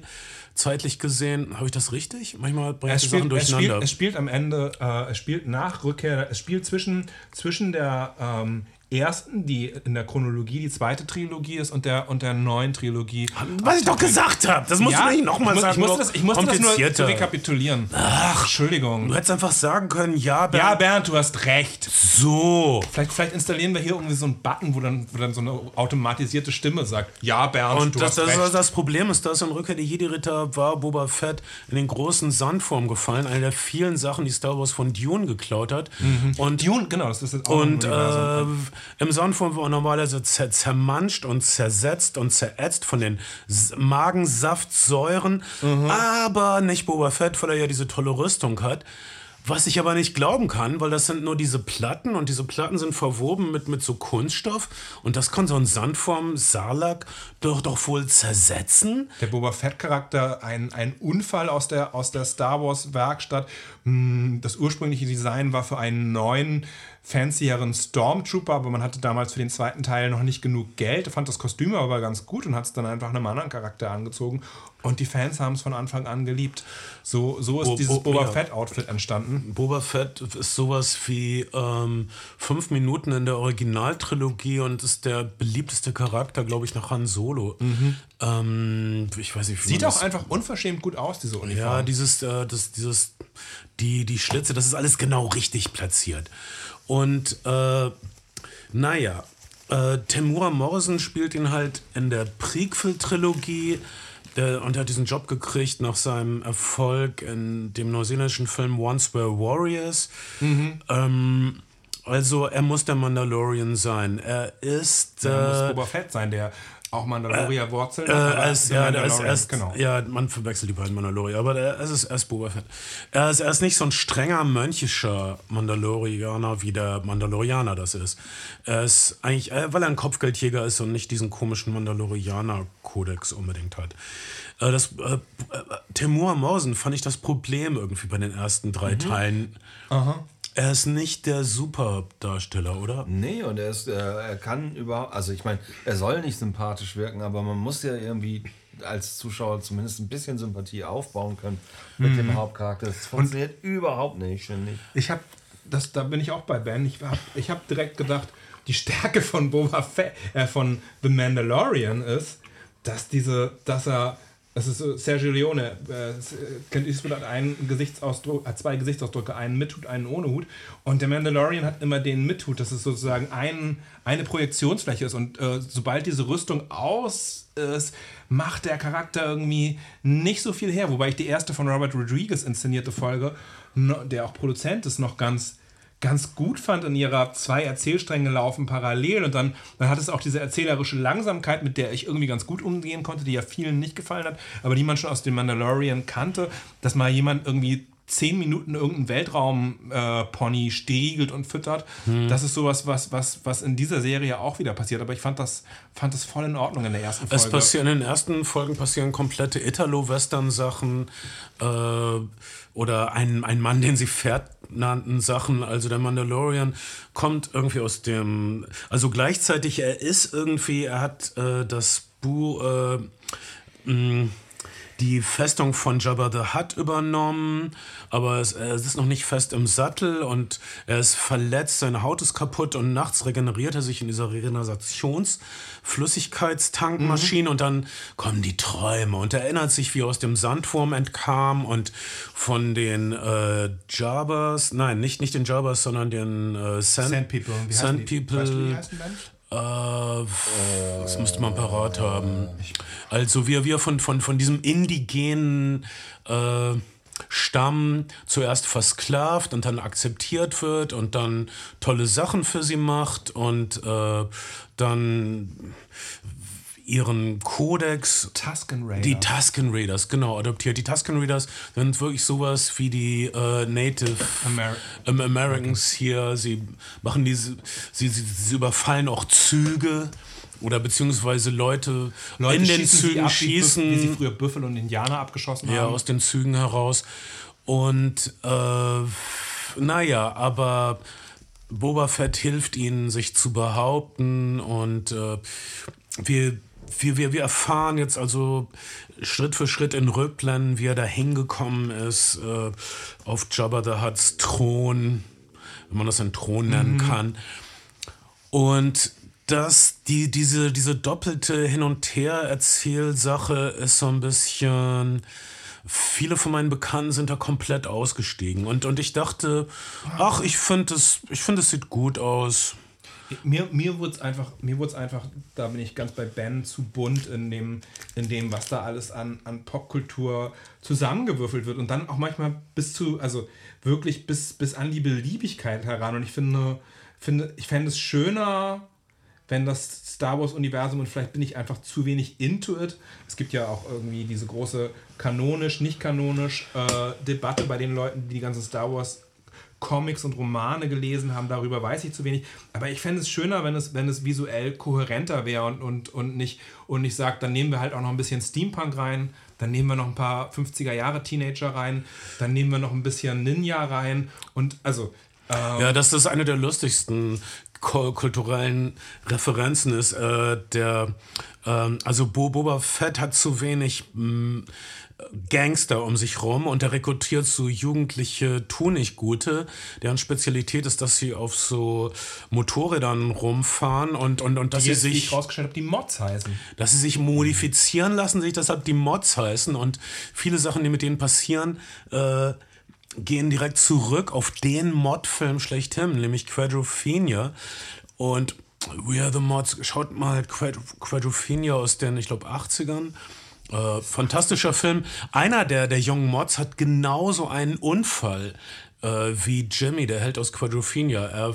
Zeitlich gesehen, habe ich das richtig? Manchmal bringe ich Es die Sachen spielt, es, spielt, durcheinander. es spielt am Ende, äh, es spielt nach Rückkehr, es spielt zwischen, zwischen der ähm, ersten, die in der Chronologie die zweite Trilogie ist, und der, und der neuen Trilogie. Was ich doch gesagt habe, das musst du nicht nochmal sagen. ich musste das, ich musste das nur rekapitulieren. Ach, Entschuldigung. Du hättest einfach sagen können, ja, Bernd, Ja, Bernd, du hast recht. so. Vielleicht, vielleicht installieren wir hier irgendwie so einen Button, wo dann, wo dann so eine automatisierte Stimme sagt, ja, Bernd, Und du das, hast das, recht. das, das Problem ist, dass in Rückkehr der Jedi-Ritter war Boba Fett in den großen Sandform gefallen. Eine der vielen Sachen, die Star Wars von Dune geklaut hat. Und Dune, genau, das ist jetzt auch Und äh, im Sandform war normalerweise zer zermanscht und zersetzt und zerätzt von den Magensaftsäuren. Aber nicht Boba Fett, weil er ja diese tolle Rüstung hat. Was ich aber nicht glauben kann, weil das sind nur diese Platten und diese Platten sind verwoben mit, mit so Kunststoff und das kann so ein Sandform Salak doch doch wohl zersetzen. Der Boba Fett-Charakter, ein, ein Unfall aus der, aus der Star Wars-Werkstatt. Hm, Das ursprüngliche Design war für einen neuen, fancieren Stormtrooper, aber man hatte damals für den zweiten Teil noch nicht genug Geld, fand das Kostüm aber ganz gut und hat es dann einfach einem anderen Charakter angezogen. Und die Fans haben es von Anfang an geliebt. So, so ist Bo- dieses Bo- Boba ja. Fett-Outfit entstanden. Boba Fett ist sowas wie ähm, fünf Minuten in der Originaltrilogie und ist der beliebteste Charakter, glaube ich, nach Han Solo. Ähm, ich weiß nicht, wie Sieht auch einfach unverschämt gut aus, diese Uniform. Ja, dieses, äh, das, dieses, die, die Schlitze, das ist alles genau richtig platziert. Und äh, naja, äh, Temura Morrison spielt ihn halt in der Prequel-Trilogie. Der, und er hat diesen Job gekriegt nach seinem Erfolg in dem neuseeländischen Film Once Were Warriors. Ähm, also er muss der Mandalorian sein. Er ist... Muss äh, Boba Fett sein, der auch Mandalorier-Wurzeln äh, hat. aber als, The ja, Mandalorian, genau. ja, man verwechselt die beiden Mandalorier, aber der, es ist erst Boba Fett. Er ist, er ist nicht so ein strenger mönchischer Mandalorianer, wie der Mandalorianer das ist. Er ist eigentlich, äh, weil er ein Kopfgeldjäger ist und nicht diesen komischen Mandalorianer-Kodex unbedingt hat. Äh, Das, äh, äh, Temur Morrison fand ich das Problem irgendwie bei den ersten drei Mhm. Teilen. Er ist nicht der Superdarsteller, oder? Nee, und er, ist, äh, er kann überhaupt, also ich meine, er soll nicht sympathisch wirken, aber man muss ja irgendwie als Zuschauer zumindest ein bisschen Sympathie aufbauen können mit dem Hauptcharakter. Das funktioniert überhaupt nicht, finde ich. Ich habe, das, da bin ich auch bei Ben. Ich habe ich hab direkt gedacht, die Stärke von Boba Fett, äh, von The Mandalorian ist, dass diese, dass er, das ist so Sergio Leone, äh, Clint Eastwood hat einen Gesichtsausdruck, hat zwei Gesichtsausdrücke, einen mit Hut, einen ohne Hut. Und der Mandalorian hat immer den mit Hut, dass es sozusagen ein, eine Projektionsfläche ist. Und äh, sobald diese Rüstung aus ist, macht der Charakter irgendwie nicht so viel her. Wobei ich die erste von Robert Rodriguez inszenierte Folge, der auch Produzent ist, noch ganz ganz gut fand in ihrer zwei Erzählstränge laufen parallel und dann, dann hat es auch diese erzählerische Langsamkeit, mit der ich irgendwie ganz gut umgehen konnte, die ja vielen nicht gefallen hat, aber die man schon aus dem Mandalorian kannte, dass mal jemand irgendwie zehn Minuten irgendeinen Weltraum-Pony striegelt und füttert. Das ist sowas, was, was, was in dieser Serie auch wieder passiert. Aber ich fand das, fand das voll in Ordnung in der ersten Folge. Es passieren in den ersten Folgen passieren komplette Italo-Western-Sachen äh, oder ein, ein Mann, den sie Pferd nannten, Sachen. Also der Mandalorian kommt irgendwie aus dem. Also gleichzeitig, er ist irgendwie, er hat äh, das Buch. Äh, mh, die Festung von Jabba the Hutt übernommen, aber es, es ist noch nicht fest im Sattel und er ist verletzt, seine Haut ist kaputt und nachts regeneriert er sich in dieser Regenerationsflüssigkeitstankmaschine und dann kommen die Träume und er erinnert sich, wie er aus dem Sandwurm entkam und von den äh, Jabbas, nein, nicht, nicht den Jabbas, sondern den äh, Sand, Sand People. Wie Sand? People. Weißt du, wie heißen, Äh, das müsste man parat haben. Also wir, wir von, von, von diesem indigenen, äh, Stamm zuerst versklavt und dann akzeptiert wird und dann tolle Sachen für sie macht und äh, dann ihren Kodex. Tusken Raiders. Die Tusken Raiders, genau, adoptiert. Die Tusken Raiders sind wirklich sowas wie die äh, Native Ameri- ähm, Americans hier. Sie machen diese, sie, sie, sie überfallen auch Züge oder beziehungsweise Leute, Leute in den Zügen ab, schießen. Wie sie früher Büffel und Indianer abgeschossen Ja, haben. aus den Zügen heraus. Und äh, naja, aber Boba Fett hilft ihnen, sich zu behaupten und äh, wir, wir, wir, wir erfahren jetzt also Schritt für Schritt in Rückblenden, wie er da hingekommen ist, äh, auf Jabba the Hutts Thron, wenn man das einen Thron nennen kann. Und das, die, diese, diese doppelte Hin- und Her-Erzählsache ist so ein bisschen. Viele von meinen Bekannten sind da komplett ausgestiegen. Und, und ich dachte, ach, ich finde es, find, es sieht gut aus. Mir, mir wurde es einfach, einfach, da bin ich ganz bei Ben, zu bunt in dem, in dem was da alles an, an Popkultur zusammengewürfelt wird. Und dann auch manchmal bis zu, also wirklich bis, bis an die Beliebigkeit heran. Und ich finde, finde ich fände es schöner, wenn das Star Wars-Universum und vielleicht bin ich einfach zu wenig into it. Es gibt ja auch irgendwie diese große kanonisch, nicht kanonisch äh, Debatte bei den Leuten, die die ganzen Star Wars Comics und Romane gelesen haben, darüber weiß ich zu wenig. Aber ich fände es schöner, wenn es, wenn es visuell kohärenter wäre und, und, und nicht, und nicht sagt, dann nehmen wir halt auch noch ein bisschen Steampunk rein, dann nehmen wir noch ein paar 50er Jahre Teenager rein, dann nehmen wir noch ein bisschen Ninja rein und also Ja, dass das eine der lustigsten kulturellen Referenzen ist. Äh, der, ähm, also Bo Boba Fett hat zu wenig mh, Gangster um sich rum und er rekrutiert so jugendliche Tunichtgute, deren Spezialität ist, dass sie auf so Motorrädern rumfahren und, und, und dass die sie sich ich rausgestellt habe, die Mods heißen. dass sie sich modifizieren lassen, sich deshalb die Mods heißen und viele Sachen, die mit denen passieren, äh, gehen direkt zurück auf den Mod-Film schlechthin, nämlich Quadrophenia. Und We Are the Mods, schaut mal Quad Quadrophenia aus den, ich glaube, 80ern. Äh, fantastischer Film. Einer der, der jungen Mods hat genauso einen Unfall äh, wie Jimmy, der Held aus Quadrophenia. Er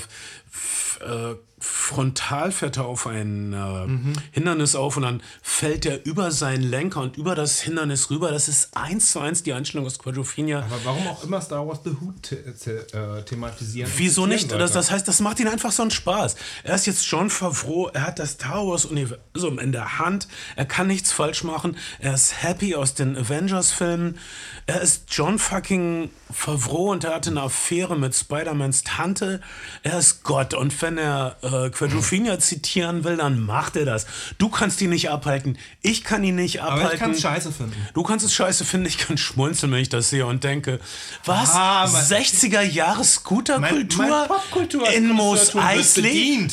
äh, frontal fährt er auf ein äh, Hindernis auf und dann fällt er über seinen Lenker und über das Hindernis rüber. Das ist eins zu eins die Einstellung aus Quadrophenia. Aber warum auch immer Star Wars The Who the äh, thematisieren? Wieso nicht? Das, das heißt, das macht ihn einfach so einen Spaß. Er ist jetzt John Favreau, er hat das Star Wars-Universum in der Hand, er kann nichts falsch machen, er ist happy aus den Avengers-Filmen, er ist John fucking Favreau und er hatte eine Affäre mit Spider-Mans Tante, er ist Gott und wenn er äh, Quadrophenia zitieren will, dann macht er das. Du kannst ihn nicht abhalten, ich kann ihn nicht abhalten. Aber ich kann es scheiße finden. Du kannst es scheiße finden, ich kann schmunzeln, wenn ich das sehe und denke, was? Ah, mein- 60er Jahre Scooterkultur in Mos wird Eisley?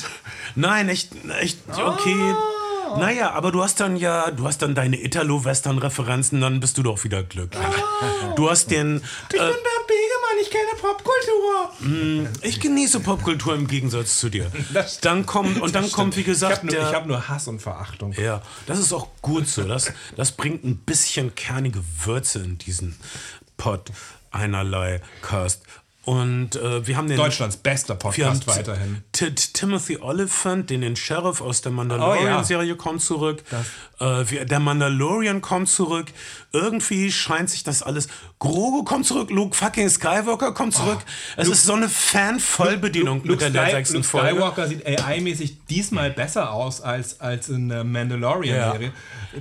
Nein, echt, echt, okay. Naja, aber du hast dann ja, du hast dann deine Italo-Western-Referenzen, dann bist du doch wieder glücklich. Du hast den, Ich bin Bernd Begemann, ich kenne Popkultur. ich genieße Popkultur im Gegensatz zu dir. *laughs* Das- Dann kommt, und dann kommt, wie Ich gesagt, habe nur, der, ich hab nur Hass und Verachtung. Ja, das ist auch gut so. Das, das bringt ein bisschen kernige Würze in diesen Pot einerlei Cast. Und äh, wir haben den. Deutschlands bester Podcast weiterhin. T Timothy Oliphant, den, den Sheriff aus der Oh, Mandalorian-Serie, kommt zurück. Äh, wir, der Mandalorian kommt zurück. Irgendwie scheint sich das alles. Grogu kommt zurück, Luke fucking Skywalker kommt zurück. es ist so eine Fan-Vollbedienung mit der Sky- Luke. Skywalker sieht AI-mäßig diesmal besser aus als, als in der Mandalorian-Serie.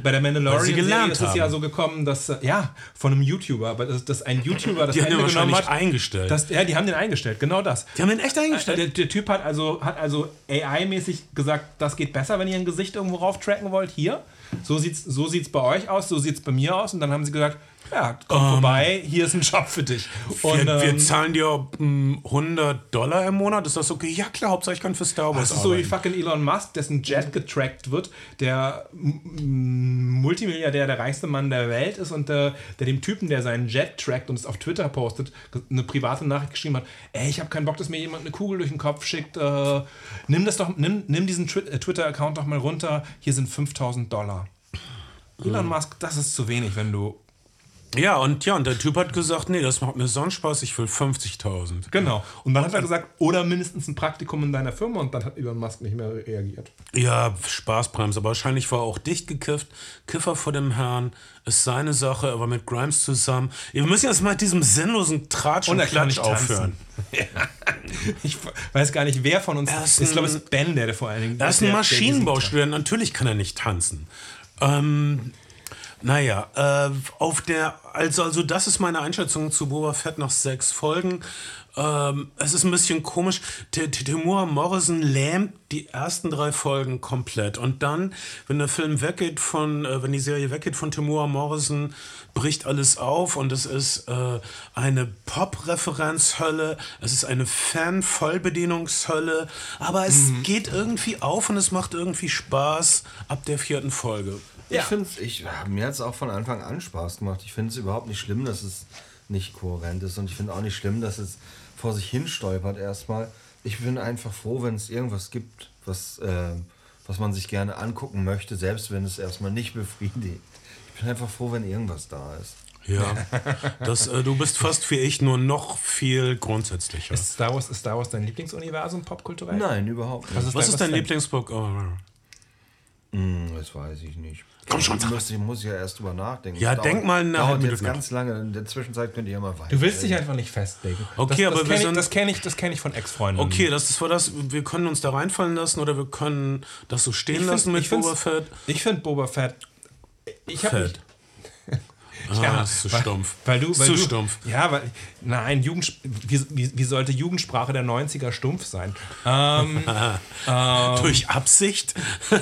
Bei der Mandalorian-Serie ist es ja haben. so gekommen, dass, äh, ja, von einem YouTuber, aber dass, dass ein YouTuber das Die haben den Ende genommen wahrscheinlich hat. eingestellt. Das, ja, die haben den eingestellt, genau das. Die haben den echt eingestellt. Der, der Typ hat also, hat also AI-mäßig gesagt, das geht besser, wenn ihr ein Gesicht irgendwo rauf tracken wollt. Hier, so sieht's, so sieht's bei euch aus, so sieht's bei mir aus. Und dann haben sie gesagt, ja, komm vorbei, hier ist ein Job für dich. Und, Ähm, wir, wir ähm, zahlen dir mm, 100 Dollar im Monat. Ist das okay? Ja, klar, Hauptsache ich kann für Star Wars Das ist so wie fucking Elon Musk, dessen Jet getrackt wird, der Multimilliardär, der reichste Mann der Welt ist und der, der dem Typen, der seinen Jet trackt und es auf Twitter postet, eine private Nachricht geschrieben hat, ey, ich habe keinen Bock, dass mir jemand eine Kugel durch den Kopf schickt, äh, nimm das doch, nimm, nimm diesen äh, Twitter-Account doch mal runter, hier sind 5000 Dollar. Elon Musk, das ist zu wenig, wenn du Ja, und ja, und der Typ hat gesagt, nee, das macht mir sonst Spaß, ich will 50.000. Genau. Und dann hat er gesagt, oder mindestens ein Praktikum in deiner Firma und dann hat Elon Musk nicht mehr reagiert. Ja, Spaßbremse. Aber wahrscheinlich war er auch dicht gekifft. Kiffer vor dem Herrn ist seine Sache, er war mit Grimes zusammen. Wir müssen jetzt mal mit diesem sinnlosen Tratsch und, Klatsch aufhören. *laughs* Ich weiß gar nicht, wer von uns. Er ist ich glaube, es ein- ist Ben, der vor allen Dingen. Er ist ein Maschinenbaustudent, natürlich kann er nicht tanzen. Ähm, naja, äh, auf der, also, also das ist meine Einschätzung zu Boba Fett nach sechs Folgen. Ähm, es ist ein bisschen komisch. Timur Morrison lähmt die ersten drei Folgen komplett. Und dann, wenn der Film weggeht von, äh, wenn die Serie weggeht von Timur Morrison, bricht alles auf und es ist äh, eine Pop-Referenz-Hölle, es ist eine Fan-Vollbedienungshölle, aber es geht irgendwie auf und es macht irgendwie Spaß ab der vierten Folge. Ich finde ich, mir hat es auch von Anfang an Spaß gemacht. Ich finde es überhaupt nicht schlimm, dass es nicht kohärent ist. Und ich finde auch nicht schlimm, dass es vor sich hin stolpert erstmal. Ich bin einfach froh, wenn es irgendwas gibt, was, äh, was man sich gerne angucken möchte, selbst wenn es erstmal nicht befriedigt. Ich bin einfach froh, wenn irgendwas da ist. Ja, das, äh, du bist fast wie ich, nur noch viel grundsätzlicher. Ist Star Wars, ist Star Wars dein Lieblingsuniversum popkulturell? Nein, überhaupt nicht. Was ist Was dein- ist dein dein- Lieblingsbook? Oh, Hm, das weiß ich nicht. Komm schon, ich sag muss, ich muss ja erst drüber nachdenken. Ja, Das denk mal eine dauert jetzt ganz lange. In der Zwischenzeit könnt ihr ja mal weiter. Du willst dich einfach nicht festlegen. Okay, das, aber das wir kenn ich, das kenne ich, das kenn ich von Ex-Freunden. Okay, das ist war das. Wir können uns da reinfallen lassen oder wir können das so stehen lassen mit ich find's- Boba Fett. Ich finde Boba Fett. Ich habe Fett. *laughs* Ah, ist zu weil, stumpf. Weil du, weil zu du, stumpf. Ja, weil nein, Jugend, wie, wie, wie sollte Jugendsprache der 90er stumpf sein? Ähm, *laughs* Durch Absicht? *laughs*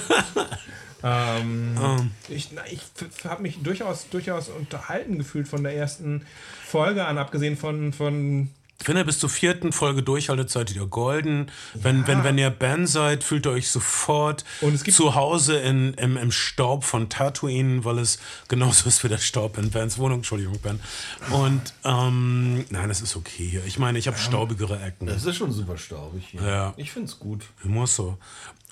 ähm, ich na, ich habe mich durchaus, durchaus unterhalten gefühlt von der ersten Folge an, abgesehen von, von Wenn ihr bis zur vierten Folge durchhaltet, seid ihr golden. Wenn, wenn, wenn ihr Ben seid, fühlt ihr euch sofort Und es gibt- zu Hause in, im, im Staub von Tatooine, weil es genauso ist wie der Staub in Bens Wohnung. Entschuldigung, Ben. Und ähm, nein, es ist okay hier. Ich meine, ich habe staubigere Ecken. Es ist schon super staubig hier. Ja. Ich finde es gut. Muss so.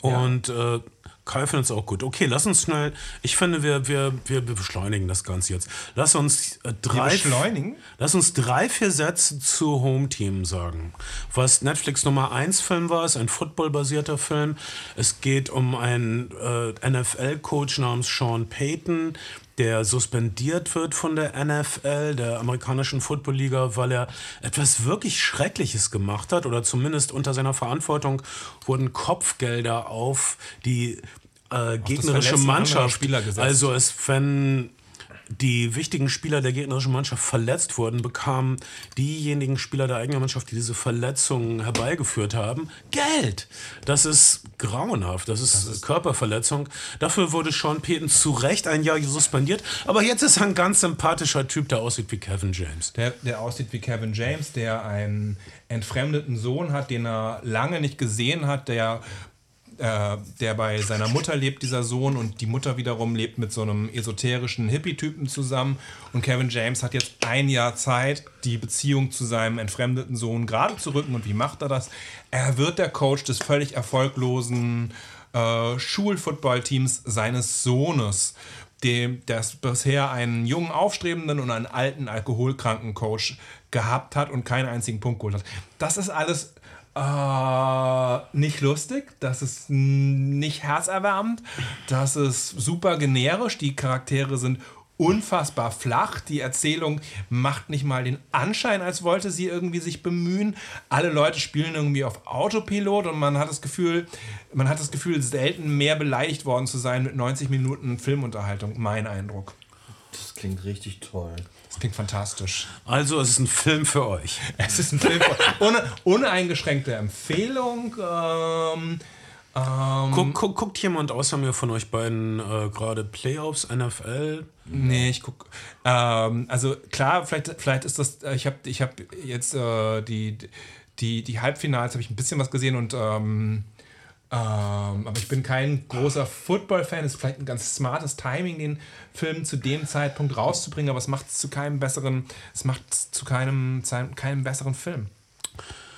Und äh, Kai es auch gut. Okay, lass uns schnell. Ich finde, wir, wir, wir, wir beschleunigen das Ganze jetzt. Lass uns äh, drei. beschleunigen? Lass uns drei, vier Sätze zu Home Team sagen. Was Netflix Nummer 1 Film war, ist ein Football-basierter Film. Es geht um einen äh, NFL-Coach namens Sean Payton, der suspendiert wird von der NFL, der amerikanischen Football-Liga, weil er etwas wirklich Schreckliches gemacht hat oder zumindest unter seiner Verantwortung wurden Kopfgelder auf die äh, gegnerische Mannschaft. Also es, wenn die wichtigen Spieler der gegnerischen Mannschaft verletzt wurden, bekamen diejenigen Spieler der eigenen Mannschaft, die diese Verletzungen herbeigeführt haben, Geld. Das ist grauenhaft. Das ist, Körperverletzung. Dafür wurde Sean Payton zu Recht ein Jahr suspendiert. Aber jetzt ist er ein ganz sympathischer Typ, der aussieht wie Kevin James. Der, der aussieht wie Kevin James, der einen entfremdeten Sohn hat, den er lange nicht gesehen hat, der, äh, der bei seiner Mutter lebt, dieser Sohn, und die Mutter wiederum lebt mit so einem esoterischen Hippie-Typen zusammen. Und Kevin James hat jetzt ein Jahr Zeit, die Beziehung zu seinem entfremdeten Sohn gerade zu rücken. Und wie macht er das? Er wird der Coach des völlig erfolglosen äh, Schulfootballteams seines Sohnes dem das bisher einen jungen, aufstrebenden und einen alten, alkoholkranken Coach gehabt hat und keinen einzigen Punkt geholt hat. Das ist alles äh, nicht lustig, das ist nicht herzerwärmend, das ist super generisch, die Charaktere sind unfassbar flach. Die Erzählung macht nicht mal den Anschein, als wollte sie irgendwie sich bemühen. Alle Leute spielen irgendwie auf Autopilot und man hat das Gefühl, man hat das Gefühl, selten mehr beleidigt worden zu sein mit 90 Minuten Filmunterhaltung. Mein Eindruck. Das klingt richtig toll. Das klingt fantastisch. Also es ist ein Film für euch. *laughs* Es ist ein Film von *laughs* ohne, uneingeschränkte Empfehlung. Ähm, ähm, Guck, guck, guckt jemand außer mir von euch beiden äh, gerade Playoffs, NFL? Nee, ich guck. Ähm, also klar, vielleicht, vielleicht ist das. äh, Ich habe ich hab jetzt äh, die, die, die Halbfinals habe ich ein bisschen was gesehen und ähm, ähm, aber ich bin kein großer Football-Fan. Es ist vielleicht ein ganz smartes Timing, den Film zu dem Zeitpunkt rauszubringen, aber es macht es zu keinem besseren, es macht es zu keinem, keinem besseren Film.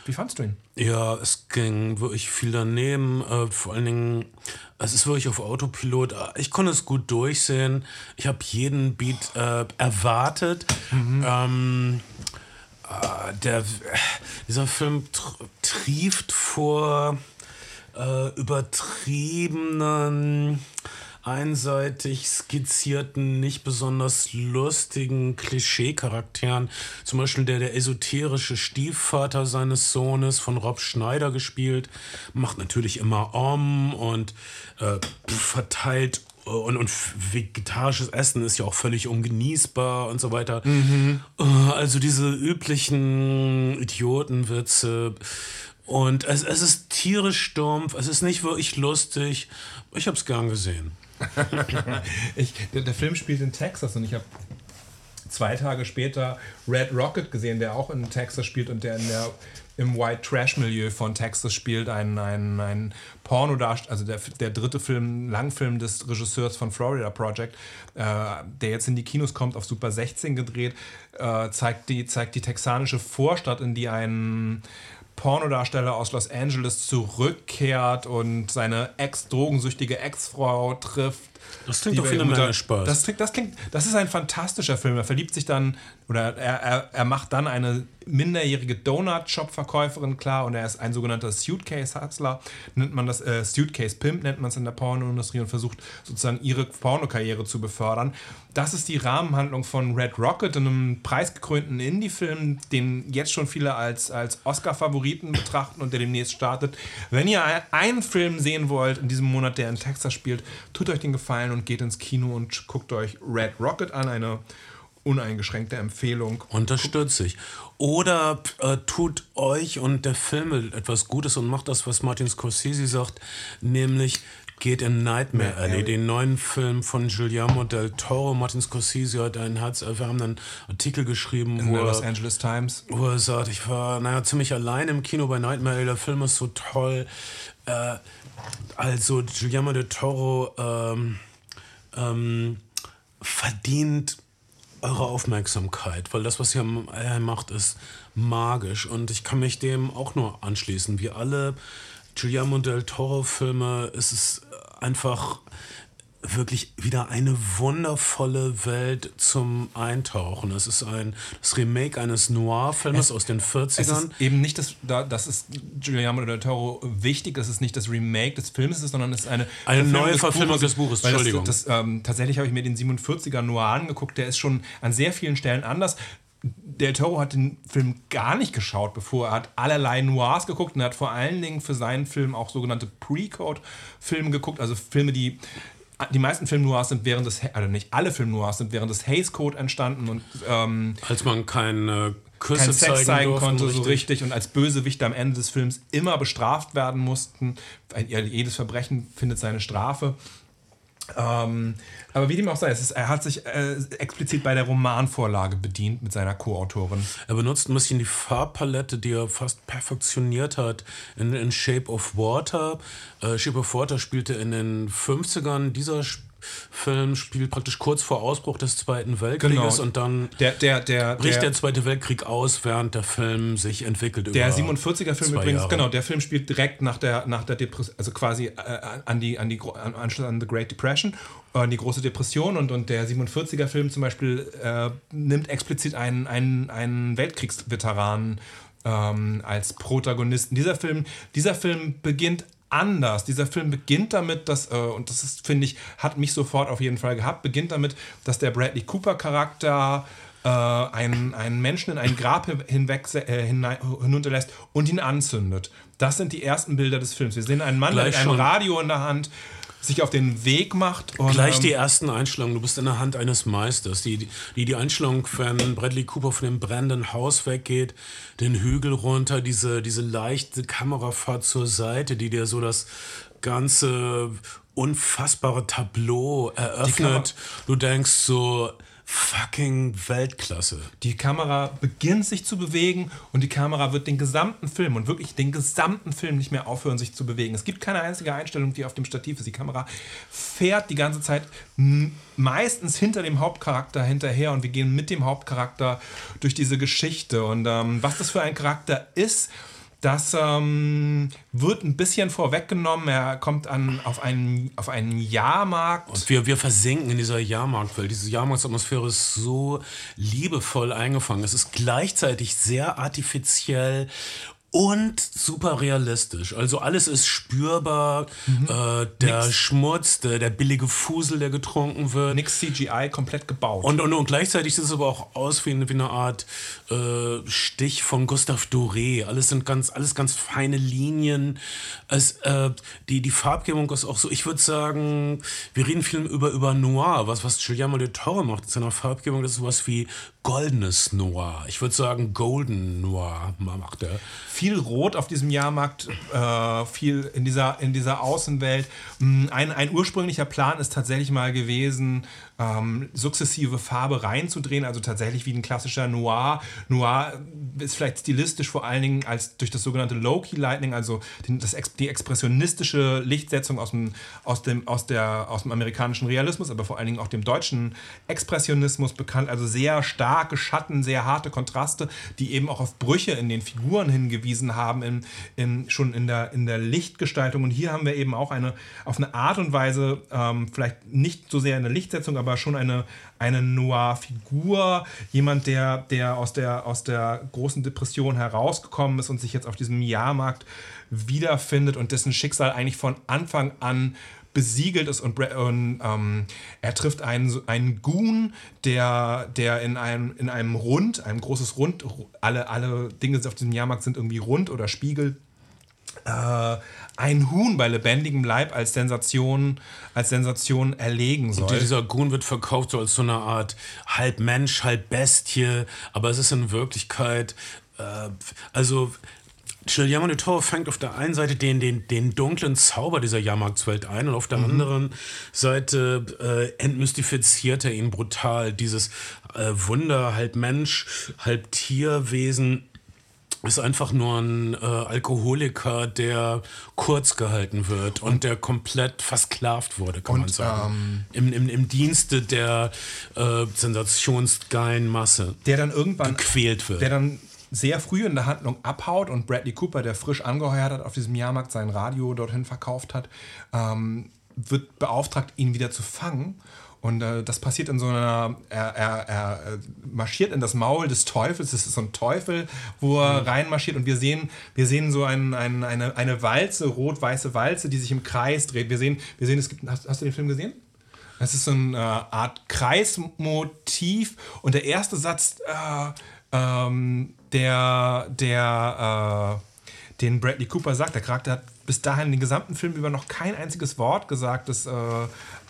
Wie fandst du ihn? Ja, es ging wirklich viel daneben. Äh, vor allen Dingen, es ist wirklich auf Autopilot. Ich konnte es gut durchsehen. Ich habe jeden Beat äh, erwartet. Ähm, äh, der, dieser Film tr trieft vor äh, übertriebenen einseitig skizzierten, nicht besonders lustigen Klischee-Charakteren. Zum Beispiel der, der esoterische Stiefvater seines Sohnes von Rob Schneider gespielt, macht natürlich immer Om und äh, verteilt äh, und, und vegetarisches Essen ist ja auch völlig ungenießbar und so weiter. Äh, Also diese üblichen Idiotenwitze. Und es, es ist tierisch stumpf, es ist nicht wirklich lustig. Ich habe es gern gesehen. *laughs* Ich, der, der Film spielt in Texas und ich habe zwei Tage später Red Rocket gesehen, der auch in Texas spielt und der der im White Trash Milieu von Texas spielt ein, ein, ein Porno also der, der dritte Film, Langfilm des Regisseurs von Florida Project, äh, der jetzt in die Kinos kommt, auf Super 16 gedreht, äh, zeigt, die, zeigt die texanische Vorstadt, in die ein Pornodarsteller aus Los Angeles zurückkehrt und seine ex-drogensüchtige Ex-Frau trifft. Das klingt jeden unter- Fall Spaß. Das, klingt- das, klingt, das ist ein fantastischer Film. Er verliebt sich dann, oder er, er, er macht dann eine minderjährige Donut-Shop-Verkäuferin klar und er ist ein sogenannter Suitcase-Hustler, nennt man das, äh, Suitcase-Pimp nennt man es in der Pornoindustrie und versucht sozusagen ihre Pornokarriere zu befördern. Das ist die Rahmenhandlung von Red Rocket, einem preisgekrönten Indie-Film, den jetzt schon viele als, als Oscar-Favoriten betrachten und der demnächst startet. Wenn ihr ein- einen Film sehen wollt in diesem Monat, der in Texas spielt, tut euch den Gefallen und geht ins Kino und guckt euch Red Rocket an, eine uneingeschränkte Empfehlung. Unterstütze ich. Oder äh, tut euch und der Film etwas Gutes und macht das, was Martin Scorsese sagt, nämlich geht in Nightmare Alley, den neuen Film von Guillermo del Toro. Martin Scorsese hat einen herzerwärmenden Artikel geschrieben, In wo der Los Angeles Times. wo er sagt, ich war naja, ziemlich allein im Kino bei Nightmare Alley, der Film ist so toll. Äh, also Guillermo del Toro ähm, ähm, verdient eure Aufmerksamkeit, weil das, was ihr er macht, ist magisch und ich kann mich dem auch nur anschließen. Wie alle Guillermo del Toro-Filme ist es einfach wirklich wieder eine wundervolle Welt zum Eintauchen. Es ist ein das Remake eines Noir-Filmes aus den Es 40ern. ist eben nicht das, da, das ist Guillermo del Toro wichtig, das ist nicht das Remake des Films, ist, sondern es ist eine, Eine Verfilmung neue Verfilmung des Buches, Entschuldigung. Das, das, ähm, tatsächlich habe ich mir den 47er Noir angeguckt, der ist schon an sehr vielen Stellen anders. Del Toro hat den Film gar nicht geschaut, bevor er hat allerlei Noirs geguckt und hat vor allen Dingen für seinen Film auch sogenannte Pre-Code-Filme geguckt, also Filme, die die meisten Film Noirs sind während des, also nicht alle Film Noirs sind während des Hays Code entstanden und ähm, als man keine Küsse kein Sex zeigen, zeigen durften, konnte so richtig. richtig und als Bösewichte am Ende des Films immer bestraft werden mussten. Jedes Verbrechen findet seine Strafe. Ähm, aber wie dem auch sei, ist, er hat sich äh, explizit bei der Romanvorlage bedient mit seiner Co-Autorin. Er benutzt ein bisschen die Farbpalette, die er fast perfektioniert hat in, in Shape of Water. Äh, Shape of Water spielte in den 50ern. Dieser Film spielt praktisch kurz vor Ausbruch des Zweiten Weltkrieges Genau. und dann Der, der, der, bricht der Zweite Weltkrieg aus, während der Film sich entwickelt. der über 47er Film übrigens, Jahre. genau, der Film spielt direkt nach der, nach der Depression, also quasi äh, an die, an die an, Anschluss an The Great Depression, äh, an die große Depression und, und der 47er Film zum Beispiel äh, nimmt explizit einen, einen, einen Weltkriegsveteran ähm, als Protagonisten. Dieser Film, dieser Film beginnt anders. Dieser Film beginnt damit, dass, äh, und das ist, finde ich, hat mich sofort auf jeden Fall gehabt, beginnt damit, dass der Bradley Cooper-Charakter äh, einen, einen Menschen in ein Grab hinweg, äh, hinein, hinunterlässt und ihn anzündet. Das sind die ersten Bilder des Films. Wir sehen einen Mann, Gleich mit einem schon. Radio in der Hand sich auf den Weg macht. Und, Gleich die ähm, ersten Einstellungen. Du bist in der Hand eines Meisters. Die, die, die Einstellung, wenn Bradley Cooper von dem brennenden Haus weggeht, den Hügel runter, diese, diese leichte Kamerafahrt zur Seite, die dir so das ganze unfassbare Tableau eröffnet. Du denkst so, fucking Weltklasse. Die Kamera beginnt sich zu bewegen und die Kamera wird den gesamten Film und wirklich den gesamten Film nicht mehr aufhören, sich zu bewegen. Es gibt keine einzige Einstellung, die auf dem Stativ ist. Die Kamera fährt die ganze Zeit meistens hinter dem Hauptcharakter hinterher und wir gehen mit dem Hauptcharakter durch diese Geschichte. Und ähm, was das für ein Charakter ist, Das ähm, wird ein bisschen vorweggenommen. Er kommt an, auf, einen, auf einen Jahrmarkt. Und wir, wir versinken in dieser Jahrmarktwelt. Diese Jahrmarktsatmosphäre ist so liebevoll eingefangen. Es ist gleichzeitig sehr artifiziell und super realistisch. Also alles ist spürbar. Mhm. Äh, der Schmutz, der, der billige Fusel, der getrunken wird. Nix CGI, komplett gebaut. Und, und, und gleichzeitig sieht es aber auch aus wie, eine- wie eine Art äh, Stich von Gustave Doré. Alles sind ganz, alles ganz feine Linien. Es, äh, die, die Farbgebung ist auch so, ich würde sagen, wir reden viel über, über Noir, was, was Guillermo del Toro macht in seiner Farbgebung, das ist sowas wie goldenes Noir. Ich würde sagen, Golden Noir macht er. viel Rot auf diesem Jahrmarkt, äh, viel in dieser, in dieser Außenwelt. Mm, Ein, ein ursprünglicher Plan ist tatsächlich mal gewesen, ähm, sukzessive Farbe reinzudrehen, also tatsächlich wie ein klassischer Noir. Noir ist vielleicht stilistisch vor allen Dingen als durch das sogenannte Low-Key Lightning, also den, das, die expressionistische Lichtsetzung aus dem, aus, dem, aus, der, aus dem amerikanischen Realismus, aber vor allen Dingen auch dem deutschen Expressionismus bekannt. Also sehr starke Schatten, sehr harte Kontraste, die eben auch auf Brüche in den Figuren hingewiesen haben, in, in, schon in der, in der Lichtgestaltung. Und hier haben wir eben auch eine, auf eine Art und Weise, ähm, vielleicht nicht so sehr in der Lichtsetzung, aber schon eine, eine Noir-Figur, jemand, der, der, aus der aus der großen Depression herausgekommen ist und sich jetzt auf diesem Jahrmarkt wiederfindet und dessen Schicksal eigentlich von Anfang an besiegelt ist. Und, und ähm, er trifft einen, einen Goon, der, der in einem, in einem Rund, einem großes Rund, alle, alle Dinge auf diesem Jahrmarkt sind irgendwie rund oder Spiegel, äh, ein Huhn bei lebendigem Leib als Sensation, als Sensation erlegen soll. Und dieser Goon wird verkauft so als so eine Art halb Mensch, halb Bestie, aber es ist in Wirklichkeit, äh, also Guillermo del Toro fängt auf der einen Seite den, den, den dunklen Zauber dieser Jahrmarktswelt ein und auf der anderen Seite äh, entmystifiziert er ihn brutal. Dieses äh, Wunder, halb Mensch, halb Tierwesen ist einfach nur ein äh, Alkoholiker, der kurz gehalten wird und, der komplett versklavt wurde, kann man sagen. Im, im, Im Dienste der äh, sensationsgeilen Masse der dann irgendwann gequält wird. der dann sehr früh in der Handlung abhaut und Bradley Cooper, der frisch angeheuert hat, auf diesem Jahrmarkt sein Radio dorthin verkauft hat, ähm, wird beauftragt, ihn wieder zu fangen. Und äh, das passiert in so einer, er, er, er äh, marschiert in das Maul des Teufels, das ist so ein Teufel, wo er reinmarschiert und wir sehen, wir sehen so ein, ein, eine, eine Walze, rot-weiße Walze, die sich im Kreis dreht. Wir sehen, wir sehen es gibt, hast, hast du den Film gesehen? Das ist so eine äh, Art Kreismotiv und der erste Satz, äh, ähm, der, der, äh, den Bradley Cooper sagt, der Charakter hat bis dahin den gesamten Film über noch kein einziges Wort gesagt, das äh,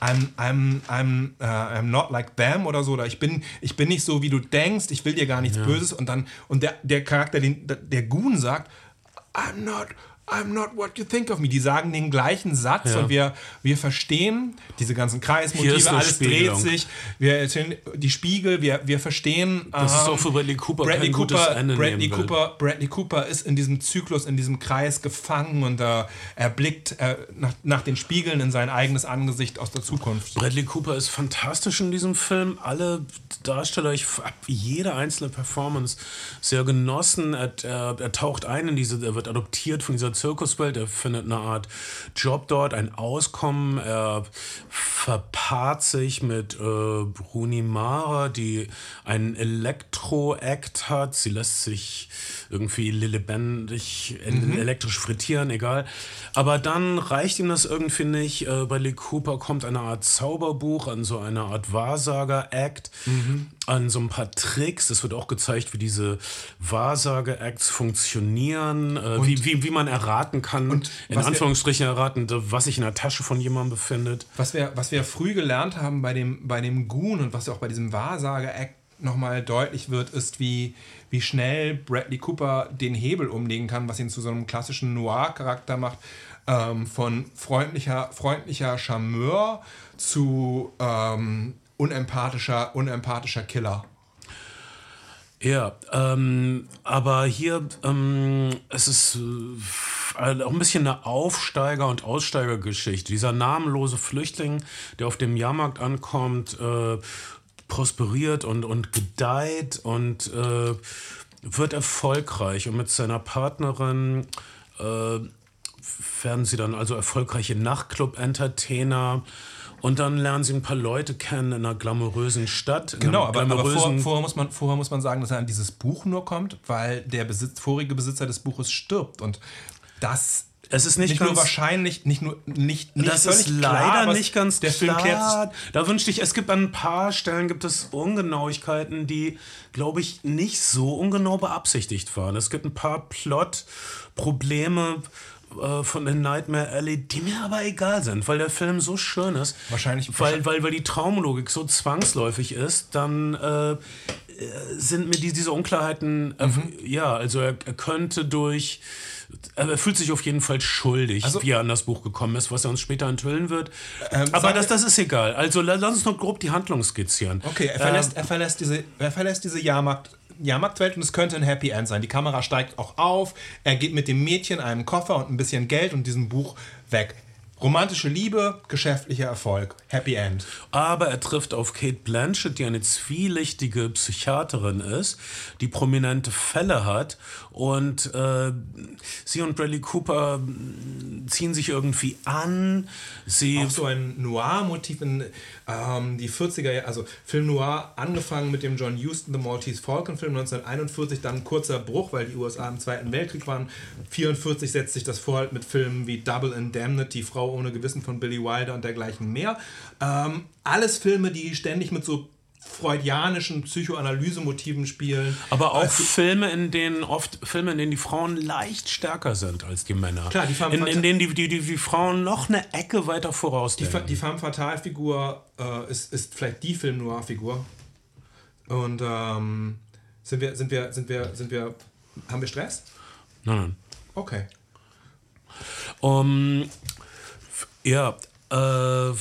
I'm, I'm, I'm, äh, I'm not like them oder so, oder ich bin, ich bin nicht so, wie du denkst, ich will dir gar nichts Böses. Und dann, und der, der Charakter, den, der Goon sagt, I'm not, I'm not what you think of me. Die sagen den gleichen Satz Ja. und wir, wir verstehen diese ganzen Kreismotive, ist alles dreht Spiegelung. sich, wir erzählen die Spiegel, wir, wir verstehen. das ist ähm, auch für Bradley Cooper Bradley kein gutes Cooper, Ende Bradley, will. Cooper, Bradley Cooper ist in diesem Zyklus, in diesem Kreis gefangen und äh, er blickt äh, nach, nach den Spiegeln in sein eigenes Angesicht aus der Zukunft. Bradley Cooper ist fantastisch in diesem Film. Alle Darsteller, ich habe jede einzelne Performance sehr genossen. Er, er, er taucht ein in diese, er wird adoptiert von dieser Zirkuswelt. Er findet eine Art Job dort, ein Auskommen. Er verpaart sich mit äh, Bruni Mara, die einen Elektro-Act hat. Sie lässt sich irgendwie lebendig elektrisch frittieren, egal. Aber dann reicht ihm das irgendwie nicht. Äh, Bradley Cooper kommt eine Art Zauberbuch, an so eine Art Wahrsager-Act, an so ein paar Tricks. Es wird auch gezeigt, wie diese Wahrsager-Acts funktionieren, äh, wie, wie, wie man erraten kann, in was wir- Anführungsstrichen erraten, was sich in der Tasche von jemandem befindet. Was wir, was wir früh gelernt haben bei dem, bei dem Goon und was auch bei diesem Wahrsager-Act nochmal deutlich wird, ist, wie, wie schnell Bradley Cooper den Hebel umlegen kann, was ihn zu so einem klassischen Noir-Charakter macht. Ähm, von freundlicher, freundlicher Charmeur zu ähm, unempathischer, unempathischer Killer. Ja, ähm, aber hier ähm, es ist äh, auch ein bisschen eine Aufsteiger- und Aussteigergeschichte. Dieser namenlose Flüchtling, der auf dem Jahrmarkt ankommt, äh, prosperiert und, und gedeiht und äh, wird erfolgreich und mit seiner Partnerin äh, werden sie dann also erfolgreiche Nachtclub-Entertainer. Und dann lernen sie ein paar Leute kennen in einer glamourösen Stadt. Genau, aber, aber vor, vorher, muss man, vorher muss man sagen, dass er an dieses Buch nur kommt, weil der Besitz, vorige Besitzer des Buches stirbt. Und das es ist nicht, nicht nur wahrscheinlich, nicht nur nicht, nicht das ist leider klar, nicht ganz der Film klärt. Da wünschte ich, es gibt an ein paar Stellen gibt es Ungenauigkeiten, die glaube ich nicht so ungenau beabsichtigt waren. Es gibt ein paar Plot-Probleme äh, von der Nightmare Alley, die mir aber egal sind, weil der Film so schön ist. Wahrscheinlich. Weil, weil, weil die Traumlogik so zwangsläufig ist, dann äh, sind mir die, diese Unklarheiten, äh, mhm. ja, also er, er könnte durch er fühlt sich auf jeden Fall schuldig, also, wie er an das Buch gekommen ist, was er uns später enthüllen wird. Ähm, Aber das, das ist egal. Also lass uns noch grob die Handlung skizzieren. Okay, er verlässt, ähm, er verlässt, diese, er verlässt diese Jahrmarkt, Jahrmarktwelt und es könnte ein Happy End sein. Die Kamera steigt auch auf, er geht mit dem Mädchen einem Koffer und ein bisschen Geld und diesem Buch weg. Romantische Liebe, geschäftlicher Erfolg, Happy End. Aber er trifft auf Kate Blanchett, die eine zwielichtige Psychiaterin ist, die prominente Fälle hat und äh, sie und Bradley Cooper ziehen sich irgendwie an. Sie Auch so ein Noir-Motiv in ähm, die 40er, also Film Noir, angefangen mit dem John Huston The Maltese Falcon Film 1941, dann ein kurzer Bruch, weil die USA im Zweiten Weltkrieg waren. 1944 setzt sich das vor mit Filmen wie Double Indemnity, Frau ohne Gewissen von Billy Wilder und dergleichen mehr. Ähm, alles Filme, die ständig mit so freudianischen Psychoanalysemotiven spielen. Aber auch also, Filme, in denen oft Filme, in denen die Frauen leicht stärker sind als die Männer. Klar, die in, in denen die, die, die, die, Frauen noch eine Ecke weiter voraus Die, die Femme Fatale Figur äh, ist, ist vielleicht die Film Noir Figur. Und ähm, sind wir sind wir sind wir sind wir haben wir Stress? Nein, nein. Okay. Um, ja, äh,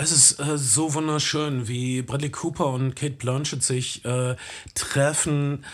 es ist äh, so wunderschön, wie Bradley Cooper und Kate Blanchett sich äh, treffen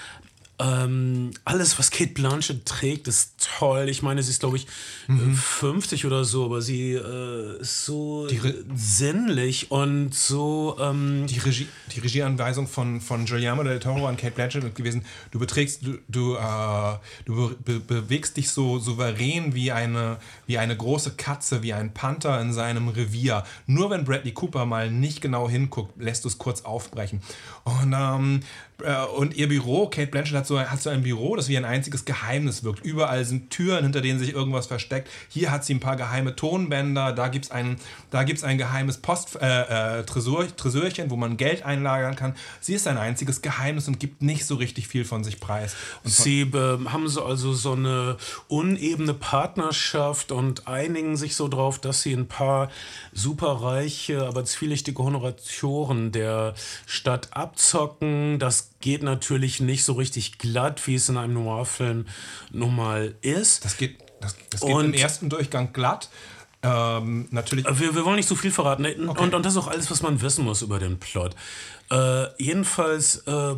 ähm, alles, was Kate Blanchett trägt, ist toll. Ich meine, sie ist, glaube ich, mhm. 50 oder so, aber sie äh, ist so sinnlich und so. Ähm die, Regie, die Regieanweisung von, von Guillermo del Toro an Kate Blanchett gewesen: Du beträgst, du, du, äh, du be bewegst dich so souverän wie eine, wie eine große Katze, wie ein Panther in seinem Revier. Nur wenn Bradley Cooper mal nicht genau hinguckt, lässt du es kurz aufbrechen. Und ähm, äh, und ihr Büro, Kate Blanchett hat so, hat so ein Büro, das wie ein einziges Geheimnis wirkt. Überall sind Türen, hinter denen sich irgendwas versteckt. Hier hat sie ein paar geheime Tonbänder, da gibt es ein, ein geheimes Post, äh, äh, Tresor, Tresorchen, wo man Geld einlagern kann. Sie ist ein einziges Geheimnis und gibt nicht so richtig viel von sich preis. Von sie äh, haben so also so eine unebene Partnerschaft und einigen sich so drauf, dass sie ein paar superreiche, aber zwielichtige Honoratoren der Stadt abzocken. Das geht natürlich nicht so richtig glatt, wie es in einem Noir-Film nun mal ist. Das geht, das, das geht und, im ersten Durchgang glatt. Ähm, natürlich. Wir, wir wollen nicht so viel verraten. Okay. Und, und das ist auch alles, was man wissen muss über den Plot. Äh, jedenfalls, äh,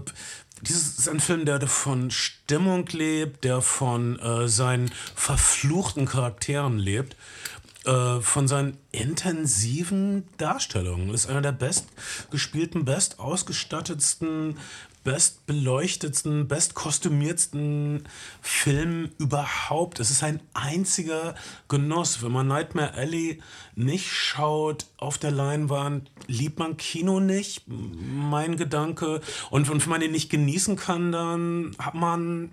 dieses ist ein Film, der von Stimmung lebt, der von äh, seinen verfluchten Charakteren lebt. Äh, von seinen intensiven Darstellungen. Ist einer der bestgespielten, bestausgestattetsten, bestbeleuchtetsten, bestkostümiertsten Film überhaupt. Es ist ein einziger Genuss. Wenn man Nightmare Alley nicht schaut auf der Leinwand, liebt man Kino nicht, mein Gedanke. Und, und wenn man den nicht genießen kann, dann hat man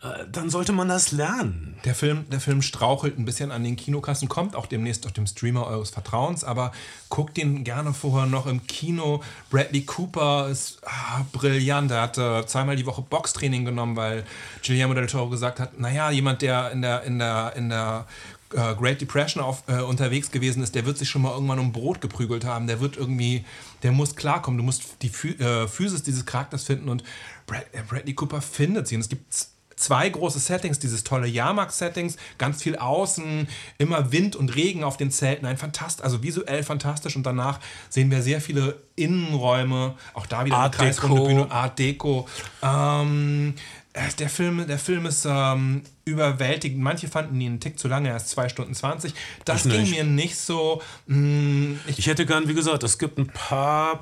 äh, dann sollte man das lernen. Der Film, der Film strauchelt ein bisschen an den Kinokassen, kommt auch demnächst auf dem Streamer eures Vertrauens, aber guckt ihn gerne vorher noch im Kino. Bradley Cooper ist ah, brillant. Er hat äh, zweimal die Woche Boxtraining genommen, weil Guillermo del Toro gesagt hat, naja, jemand, der in der, in der, in der äh, Great Depression auf, äh, unterwegs gewesen ist, der wird sich schon mal irgendwann um Brot geprügelt haben. Der wird irgendwie, der muss klarkommen. Du musst die Phy äh, Physis dieses Charakters finden und Brad, äh, Bradley Cooper findet sie. Und es gibt zwei große Settings, dieses tolle Jahrmarkt-Settings, ganz viel außen, immer Wind und Regen auf den Zelten, ein fantast, also visuell fantastisch und danach sehen wir sehr viele Innenräume, auch da wieder Art eine Deco. Bühne, Art Deco. Ähm, äh, der Film, der Film ist ähm, überwältigend. Manche fanden ihn einen Tick zu lange, erst 2 Stunden 20. Das ging mir nicht so. Mh, mm, ich, ich hätte gern, wie gesagt, es gibt ein paar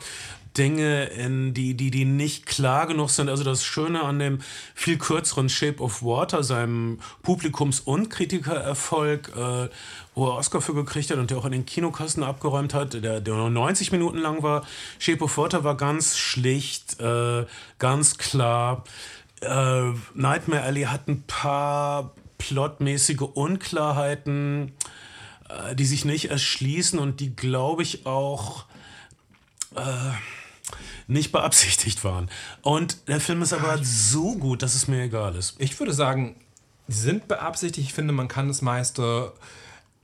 Dinge, in die, die, die nicht klar genug sind. Also das Schöne an dem viel kürzeren Shape of Water, seinem Publikums- und Kritikererfolg, äh, wo er Oscar für gekriegt hat und der auch in den Kinokassen abgeräumt hat, der, der nur 90 Minuten lang war. Shape of Water war ganz schlicht, äh, ganz klar. Äh, Nightmare Alley hat ein paar plotmäßige Unklarheiten, äh, die sich nicht erschließen und die, glaube ich, auch äh, nicht beabsichtigt waren. Und der Film ist aber so gut, dass es mir egal ist. Ich würde sagen, sie sind beabsichtigt. Ich finde, man kann das meiste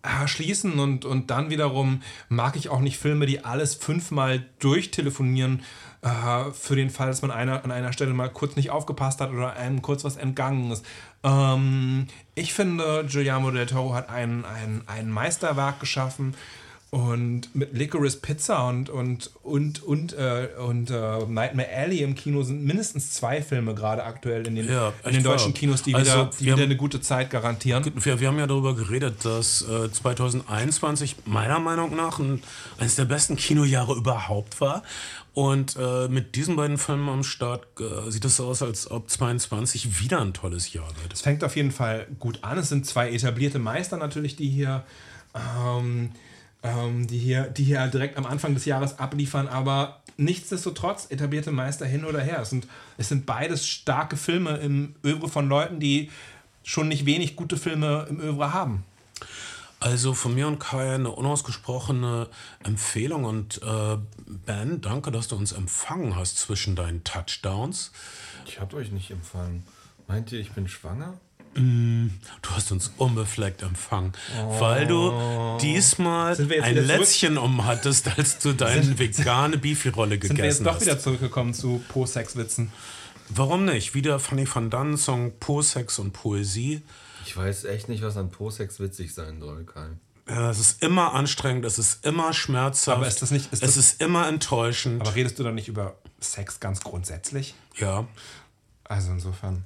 erschließen und, und dann wiederum mag ich auch nicht Filme, die alles fünfmal durchtelefonieren äh, für den Fall, dass man einer, an einer Stelle mal kurz nicht aufgepasst hat oder einem kurz was entgangen ist. Ähm, ich finde, Guillermo del Toro hat ein, ein, ein Meisterwerk geschaffen und mit Licorice Pizza und, und, und, und, äh, und äh, Nightmare Alley im Kino sind mindestens zwei Filme gerade aktuell in den, Ja, in den deutschen. Kinos, die Also, wieder, die wieder haben- eine gute Zeit garantieren. Wir, wir haben ja darüber geredet, dass äh, 2021 meiner Meinung nach ein, eines der besten Kinojahre überhaupt war. Und äh, mit diesen beiden Filmen am Start äh, sieht es so aus, als ob 22 wieder ein tolles Jahr wird. Es fängt auf jeden Fall gut an. Es sind zwei etablierte Meister natürlich, die hier, ähm, ähm, die hier, die hier direkt am Anfang des Jahres abliefern, aber nichtsdestotrotz etablierte Meister hin oder her. Es sind, es sind beides starke Filme im Övre von Leuten, die schon nicht wenig gute Filme im Övre haben. Also von mir und Kai eine unausgesprochene Empfehlung und äh, Ben, danke, dass du uns empfangen hast zwischen deinen Touchdowns. Ich hab euch nicht empfangen. Meint ihr, ich bin schwanger? Du hast uns unbefleckt empfangen, weil du diesmal ein? Lätzchen um hattest, als du deine vegane Beefy-Rolle Sind wir jetzt gegessen doch hast. wieder zurückgekommen zu Po-Sex-Witzen? Warum nicht? Wieder Fanny van Dunn Song Po-Sex und Poesie. Ich weiß echt nicht, was an Po-Sex witzig sein soll, Kai. Ja, es ist immer anstrengend, es ist immer schmerzhaft. Aber ist das nicht- ist es das- ist immer enttäuschend. Aber redest du dann nicht über Sex ganz grundsätzlich? ja. Also insofern.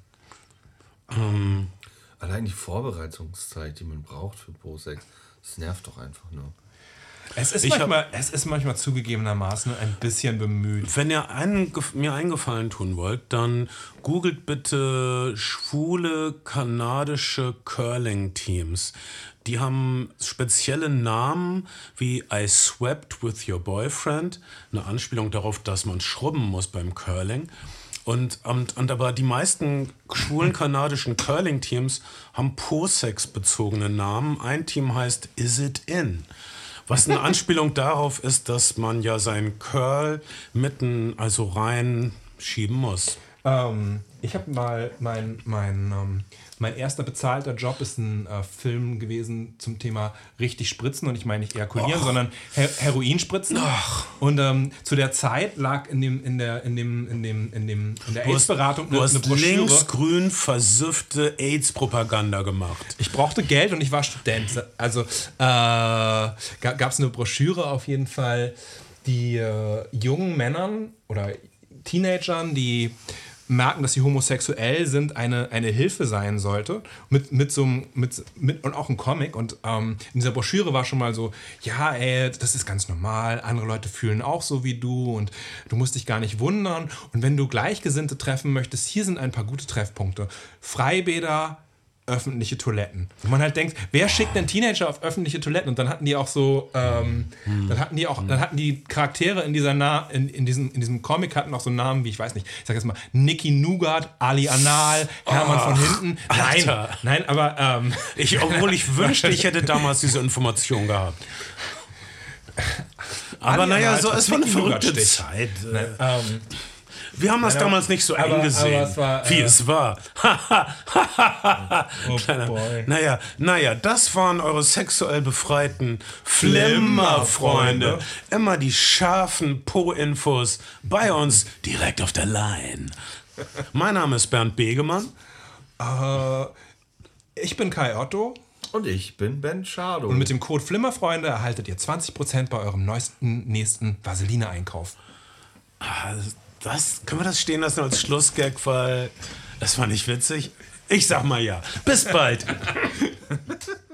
Allein die Vorbereitungszeit, die man braucht für Po-Sex, das nervt doch einfach nur. Es ist, Ich hab- manchmal, es ist manchmal zugegebenermaßen ein bisschen bemüht. Wenn ihr einen, mir einen Gefallen tun wollt, dann googelt bitte schwule kanadische Curling-Teams. Die haben spezielle Namen wie I swept with your boyfriend, eine Anspielung darauf, dass man schrubben muss beim Curling. Und, und, und aber die meisten schwulen kanadischen Curling-Teams haben Po-Sex-bezogene Namen. Ein Team heißt Is It In? Was eine *laughs* Anspielung darauf ist, dass man ja seinen Curl mitten, also rein schieben muss. Ähm, ich habe mal mein, mein, ähm, mein erster bezahlter Job ist ein äh, Film gewesen zum Thema richtig spritzen und ich meine nicht ejakulieren, sondern Her Heroinspritzen. Und ähm, zu der Zeit lag in dem in der in dem in dem in dem in der AIDS-Beratung eine, eine Broschüre. linksgrün versüffte AIDS-Propaganda gemacht. Ich brauchte Geld und ich war Student. Also äh, gab es eine Broschüre auf jeden Fall, die äh, jungen Männern oder Teenagern, die merken, dass sie homosexuell sind, eine, eine Hilfe sein sollte. Mit, mit so einem, mit, mit, und auch ein Comic. Und ähm, in dieser Broschüre war schon mal so, ja, ey, das ist ganz normal, andere Leute fühlen auch so wie du und du musst dich gar nicht wundern. Und wenn du Gleichgesinnte treffen möchtest, hier sind ein paar gute Treffpunkte. Freibäder, öffentliche Toiletten. Wo man halt denkt, wer schickt denn Teenager auf öffentliche Toiletten? Und dann hatten die auch so, ähm, dann hatten die auch, dann hatten die Charaktere in dieser Na in, in, diesem, in diesem Comic hatten auch so Namen wie, ich weiß nicht, ich sag jetzt mal, Nicky Nougat, Ali Anal, Hermann von hinten. Nein, Alter. nein, aber ähm, Ich, obwohl ich wünschte, ich hätte damals diese Information gehabt. Aber naja, so, es war eine verrückte. Zeit. Äh, ähm, Wir haben das aber- damals nicht so aber- eng gesehen, aber es war, wie äh, es war. oh Kleiner- boy. Naja, naja, das waren eure sexuell befreiten Flimmerfreunde. Immer die scharfen Po-Infos bei uns direkt auf der Line. Mein Name ist Bernd Begemann. äh, ich bin Kai Otto Und ich bin Ben Schado. und mit dem Code Flimmerfreunde erhaltet ihr 20% bei eurem neuesten, nächsten Vaseline-Einkauf. Ah, Das, können wir das stehen lassen als Schlussgag, weil das war nicht witzig? Ich sag mal ja. Bis bald. *laughs*